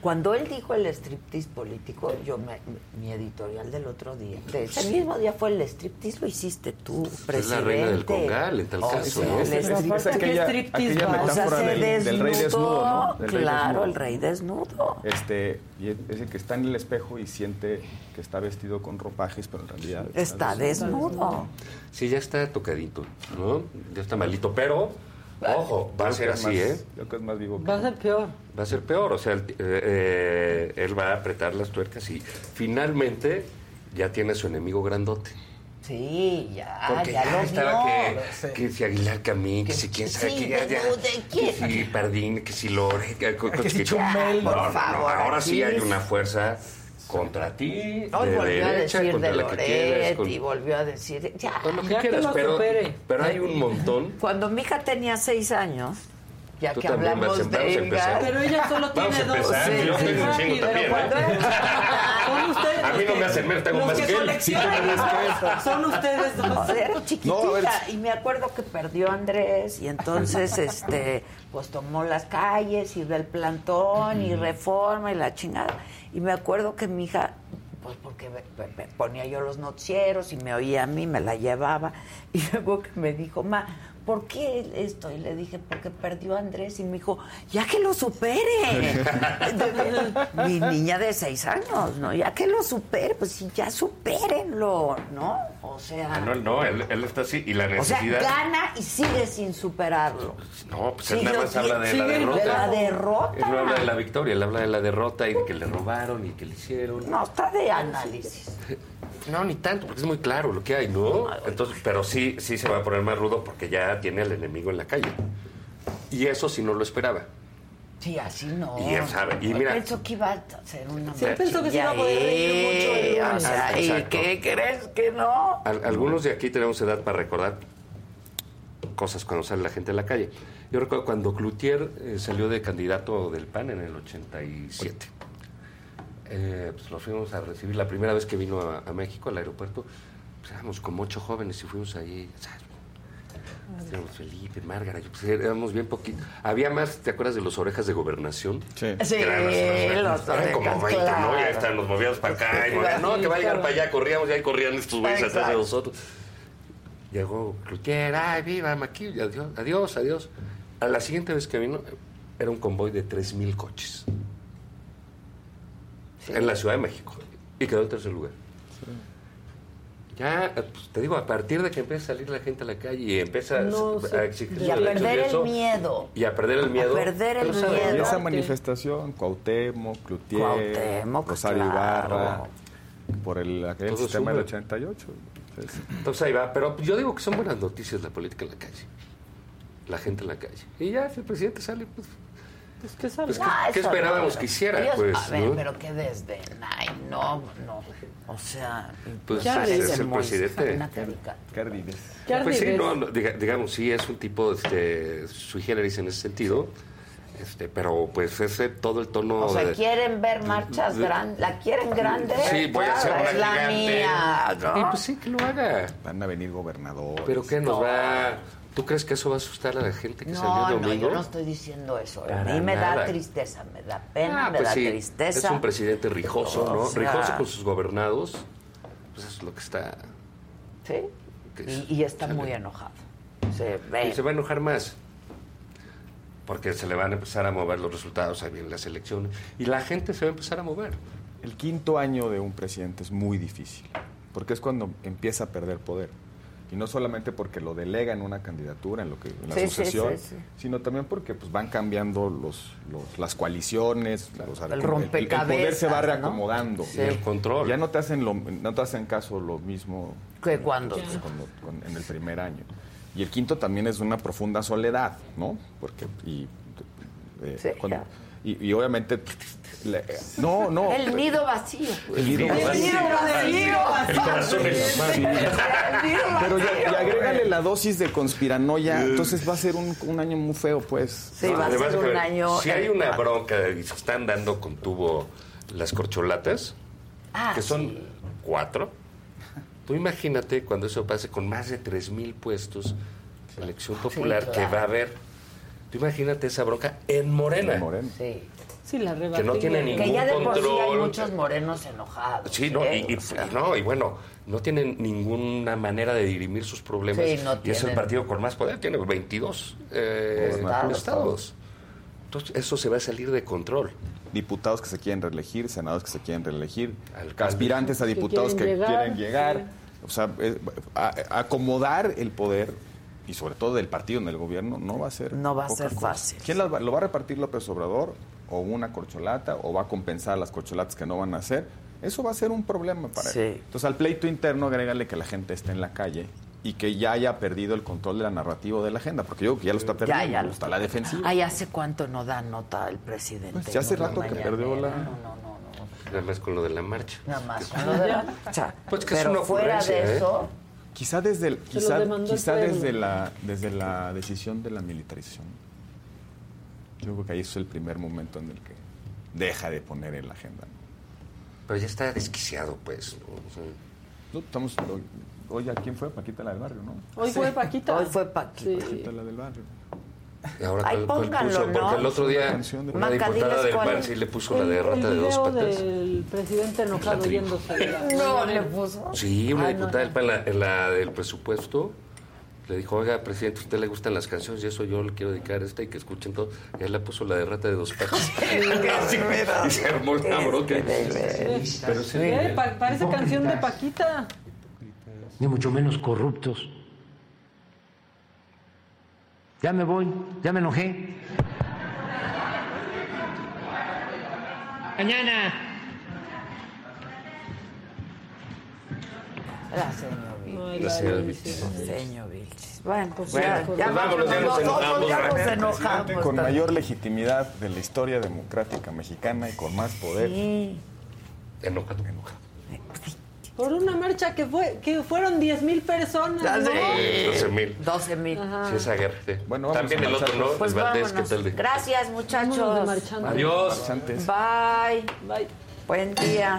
Cuando él dijo el striptease político, yo me- mi editorial del otro día, de ese mismo día fue el striptease, lo hiciste tú, presidente. Es la reina del congal, en tal O caso, sea, ¿no? el striptease- aquella- striptease aquella va? o sea, metáfora se del, del rey desnudo, ¿no? Del rey claro, desnudo. el rey desnudo. Este, y es es el que está en el espejo y siente que está vestido con ropajes, pero en realidad Está desnudo. Sí, ya está tocadito, ¿no? Ya está malito, pero, ojo, va a ser así, ¿eh? Creo que es más vivo. que- Va a ser peor. Va a ser peor, o sea, el- eh, eh, él va a apretar las tuercas y finalmente ya tiene a su enemigo grandote. Sí, ya, Porque ya, ya, lo estaba vio. que, que si Aguilar Camín, que, Que si quién sí, sabe que ya, que ¿quién? si Pardín, que si Lore, que, que- Que si Chumel, No, por no, favor, ahora sí hay una fuerza contra ti, Hoy de volvió a derecha, decir contra de la que quieras, Loret con- y volvió a decir, ya. con lo que Ya que quieras, lo pero, supere. pero hay un montón. Cuando mi hija tenía seis años, ya Tú que hablamos de empezar. Pero ella solo tiene dos. Sí, yo sí, tengo un sí, chingo pero también, cuando ¿eh? Son ustedes. A mí no me hacen menos, tengo más que él. Son ustedes dos. No, era chiquitita No, ver. y me acuerdo que perdió a Andrés y entonces [laughs] este pues tomó las calles y del plantón y reforma y la chingada y me acuerdo que mi hija pues porque me- me- me ponía yo los noticieros y me oía a mí, me la llevaba [laughs] y luego que me dijo, "Ma, ¿por qué esto?" Y le dije, "Porque perdió a Andrés." Y me dijo, "Ya que lo supere." [laughs] Mi niña de seis años, ¿no? Ya que lo supere, pues sí, ya supérenlo, ¿no? O sea, Ah, no, no, él, él está así. Y la o sea, necesidad. gana y sigue sin superarlo. no, pues él Sigue- nada más habla de la derrota. de la derrota. Él no habla de la victoria, él habla de la derrota y de que le robaron y que le hicieron. No, está de análisis. [laughs] No, ni tanto, porque es muy claro lo que hay, ¿no? Entonces, pero sí, sí se va a poner más rudo porque ya tiene al enemigo en la calle. Y eso sí no lo esperaba. Sí, así no. Y él sabe, y mira- Pensó que iba a ser una Sí, pensó que se iba a poder reír mucho el O lunes. sea, ¿y qué crees que no? Al- algunos de aquí tenemos edad para recordar cosas cuando sale la gente a la calle. Yo recuerdo cuando Cloutier eh, salió de candidato del PAN en el 87. Eh, pues lo fuimos a recibir la primera vez que vino a, a México, al aeropuerto. Pues éramos como ocho jóvenes y fuimos ahí. ¿sabes? Éramos Felipe, Márgara, yo, pues, éramos bien poquitos. Había más, ¿te acuerdas de los orejas de gobernación? Sí, Eran los eran como orejas, 20, ¿no? claro. Ya están, nos movíamos para acá. y Sí, movíamos, no, sí, que va a llegar para allá. Corríamos y ahí corrían estos güeyes atrás de nosotros. Llegó Cloutier, ay, viva, Maquillo, adiós, adiós, adiós. A la siguiente vez que vino, era un convoy de 3.000 coches. En la Ciudad de México. Y quedó en tercer lugar. Ya, pues, te digo, a partir de que empieza a salir la gente a la calle y empieza No, a, sí. a exigir Y a perder el miedo. Y a perder el miedo. A perder el miedo. Y esa manifestación, Cuauhtémoc, Cloutier, Cuauhtémoc, Rosario claro. Ibarra, por el, aquel Todo sistema del sube. 88. Entonces, Entonces ahí va. Pero yo digo que son buenas noticias la política en la calle. La gente en la calle. Y ya, si el presidente sale, pues. Pues, ¿qué sabes? Pues, ¿qué- qué esperábamos que hiciera, Ellos- pues, A ver, no? pero que desde... Ay, no, no. O sea... Pues ya es- es el presidente. Una caricatura. ¿Qué ardides? Pues sí, no, no, diga- digamos, sí es un tipo este, sui generis en ese sentido. Este, pero pues ese todo el tono O sea, de- quieren ver marchas de- grandes. ¿La quieren grande? Sí, voy a hacer una es la gigante. mía, ¿no? Y pues sí, que lo haga. Van a venir gobernadores. Pero ¿qué nos va...? ¿Tú crees que eso va a asustar a la gente que salió No, el no, domingo? yo no estoy diciendo eso. A Para mí me da tristeza, me da pena, Ah, me pues da sí, tristeza. Es un presidente rijoso, ¿no? O sea, rijoso con sus gobernados. Pues eso es lo que está... Sí. Y, y está muy enojado. Se ve. Y se va a enojar más. Porque se le van a empezar a mover los resultados ahí en las elecciones. Y la gente se va a empezar a mover. El quinto año de un presidente es muy difícil, porque es cuando empieza a perder poder. Y no solamente porque lo delega en una candidatura, en lo que en la Sí, sucesión, sí, sí. sino también porque pues van cambiando los, los- las coaliciones, los, El el, rompecabezas, poder se va ¿no? reacomodando. Sí. Y el control. Ya no te hacen lo, no te hacen caso lo mismo que cuando pues, cuando- en el primer año. Y el quinto también es una profunda soledad, ¿no? Porque y, eh, cuando- ya. Y, y obviamente le- no, no. El nido vacío. El nido vacío. El nido vacío. El nido Pero ya, vacío, y agrégale la dosis de conspiranoia, entonces va a ser un, un año muy feo, pues. Sí, va a ser un año... Si hay una bronca y se están dando con tubo las corcholatas, Ah, que son cuatro, tú imagínate cuando eso pase con más de tres mil puestos de elección popular claro. que va a haber. Tú imagínate esa bronca en Morena. Sí. Sí, la Que no tiene Que ningún ya de por sí hay muchos morenos enojados. Sí, no, ¿eh? y, y- O sea, y no, y bueno, no tienen ninguna manera de dirimir sus problemas. Sí, no y es el partido con más poder, tiene 22 eh, Estados. estados. Entonces, eso se va a salir de control. Diputados que se quieren reelegir, senadores que se quieren reelegir, aspirantes a Que diputados que quieren llegar, quieren llegar. O sea, es- a- a- acomodar el poder y sobre todo del partido en el gobierno no va a ser No va a ser cosa. fácil. ¿Quién va- lo va a repartir López Obrador o una corcholata o va a compensar las corcholatas que no van a hacer? Eso va a ser un problema para Sí. él. Entonces al pleito interno agrégale que la gente esté en la calle y que ya haya perdido el control de la narrativa de la agenda, porque yo creo que ya lo está perdiendo, ya lo está a la defensiva. Ay, ¿hace cuánto no da nota el presidente? Pues ya hace la rato que perdió la- No, no, no, Nada más con lo de la marcha. Nada más con lo de la [laughs] marcha. Pues que es Pero una fuera de ¿eh? Quizá desde, el- quizá, el desde, la, desde la decisión de la militarización. Yo creo que ahí es el primer momento en el que deja de poner en la agenda. Pero ya está desquiciado, pues. ¿no? O sea, No, estamos, oye, ¿a quién fue? Paquita la del barrio, ¿no? Hoy fue Paquita. Hoy fue Paquita. Paquita la del barrio. Ahora Ay, cuál- cuál pónganlo, puso? ¿no? Porque el otro día Canción de- una diputada del PAN sí le puso la El- de rata el de dos patas. del presidente enojado yéndose. la- No, le puso. Sí, una Ay, diputada no. del PAN, la, la del presupuesto, le dijo, oiga, presidente, a usted le gustan las canciones y eso yo le quiero dedicar esta y que escuchen todo. Y él le puso la de rata de dos patas. [laughs] [laughs] Y se armó la sí, Eh, pa- parece canción de Paquita. ni mucho menos corruptos. Ya me voy, ya me enojé. Mañana. La señor Vilchis. La señora Vilchis. Señor Vilchis. Bueno, pues Bueno, ya, pues ya vámonos, ya nos enojamos, ya nos enojamos. Con mayor legitimidad de la historia democrática mexicana y con más poder. Sí. Enojado, enojado. Por una marcha que fue que fueron 10 mil personas. Ya ¿no? sé. 12 mil. 12 mil. Ajá. Sí, esa guerra. sí. Bueno, vamos También a el otro, ¿no? pues. El Valdés, ¿qué tal de? Gracias, de muchachos. Adiós. Marchantes. Bye. Bye. Buen día.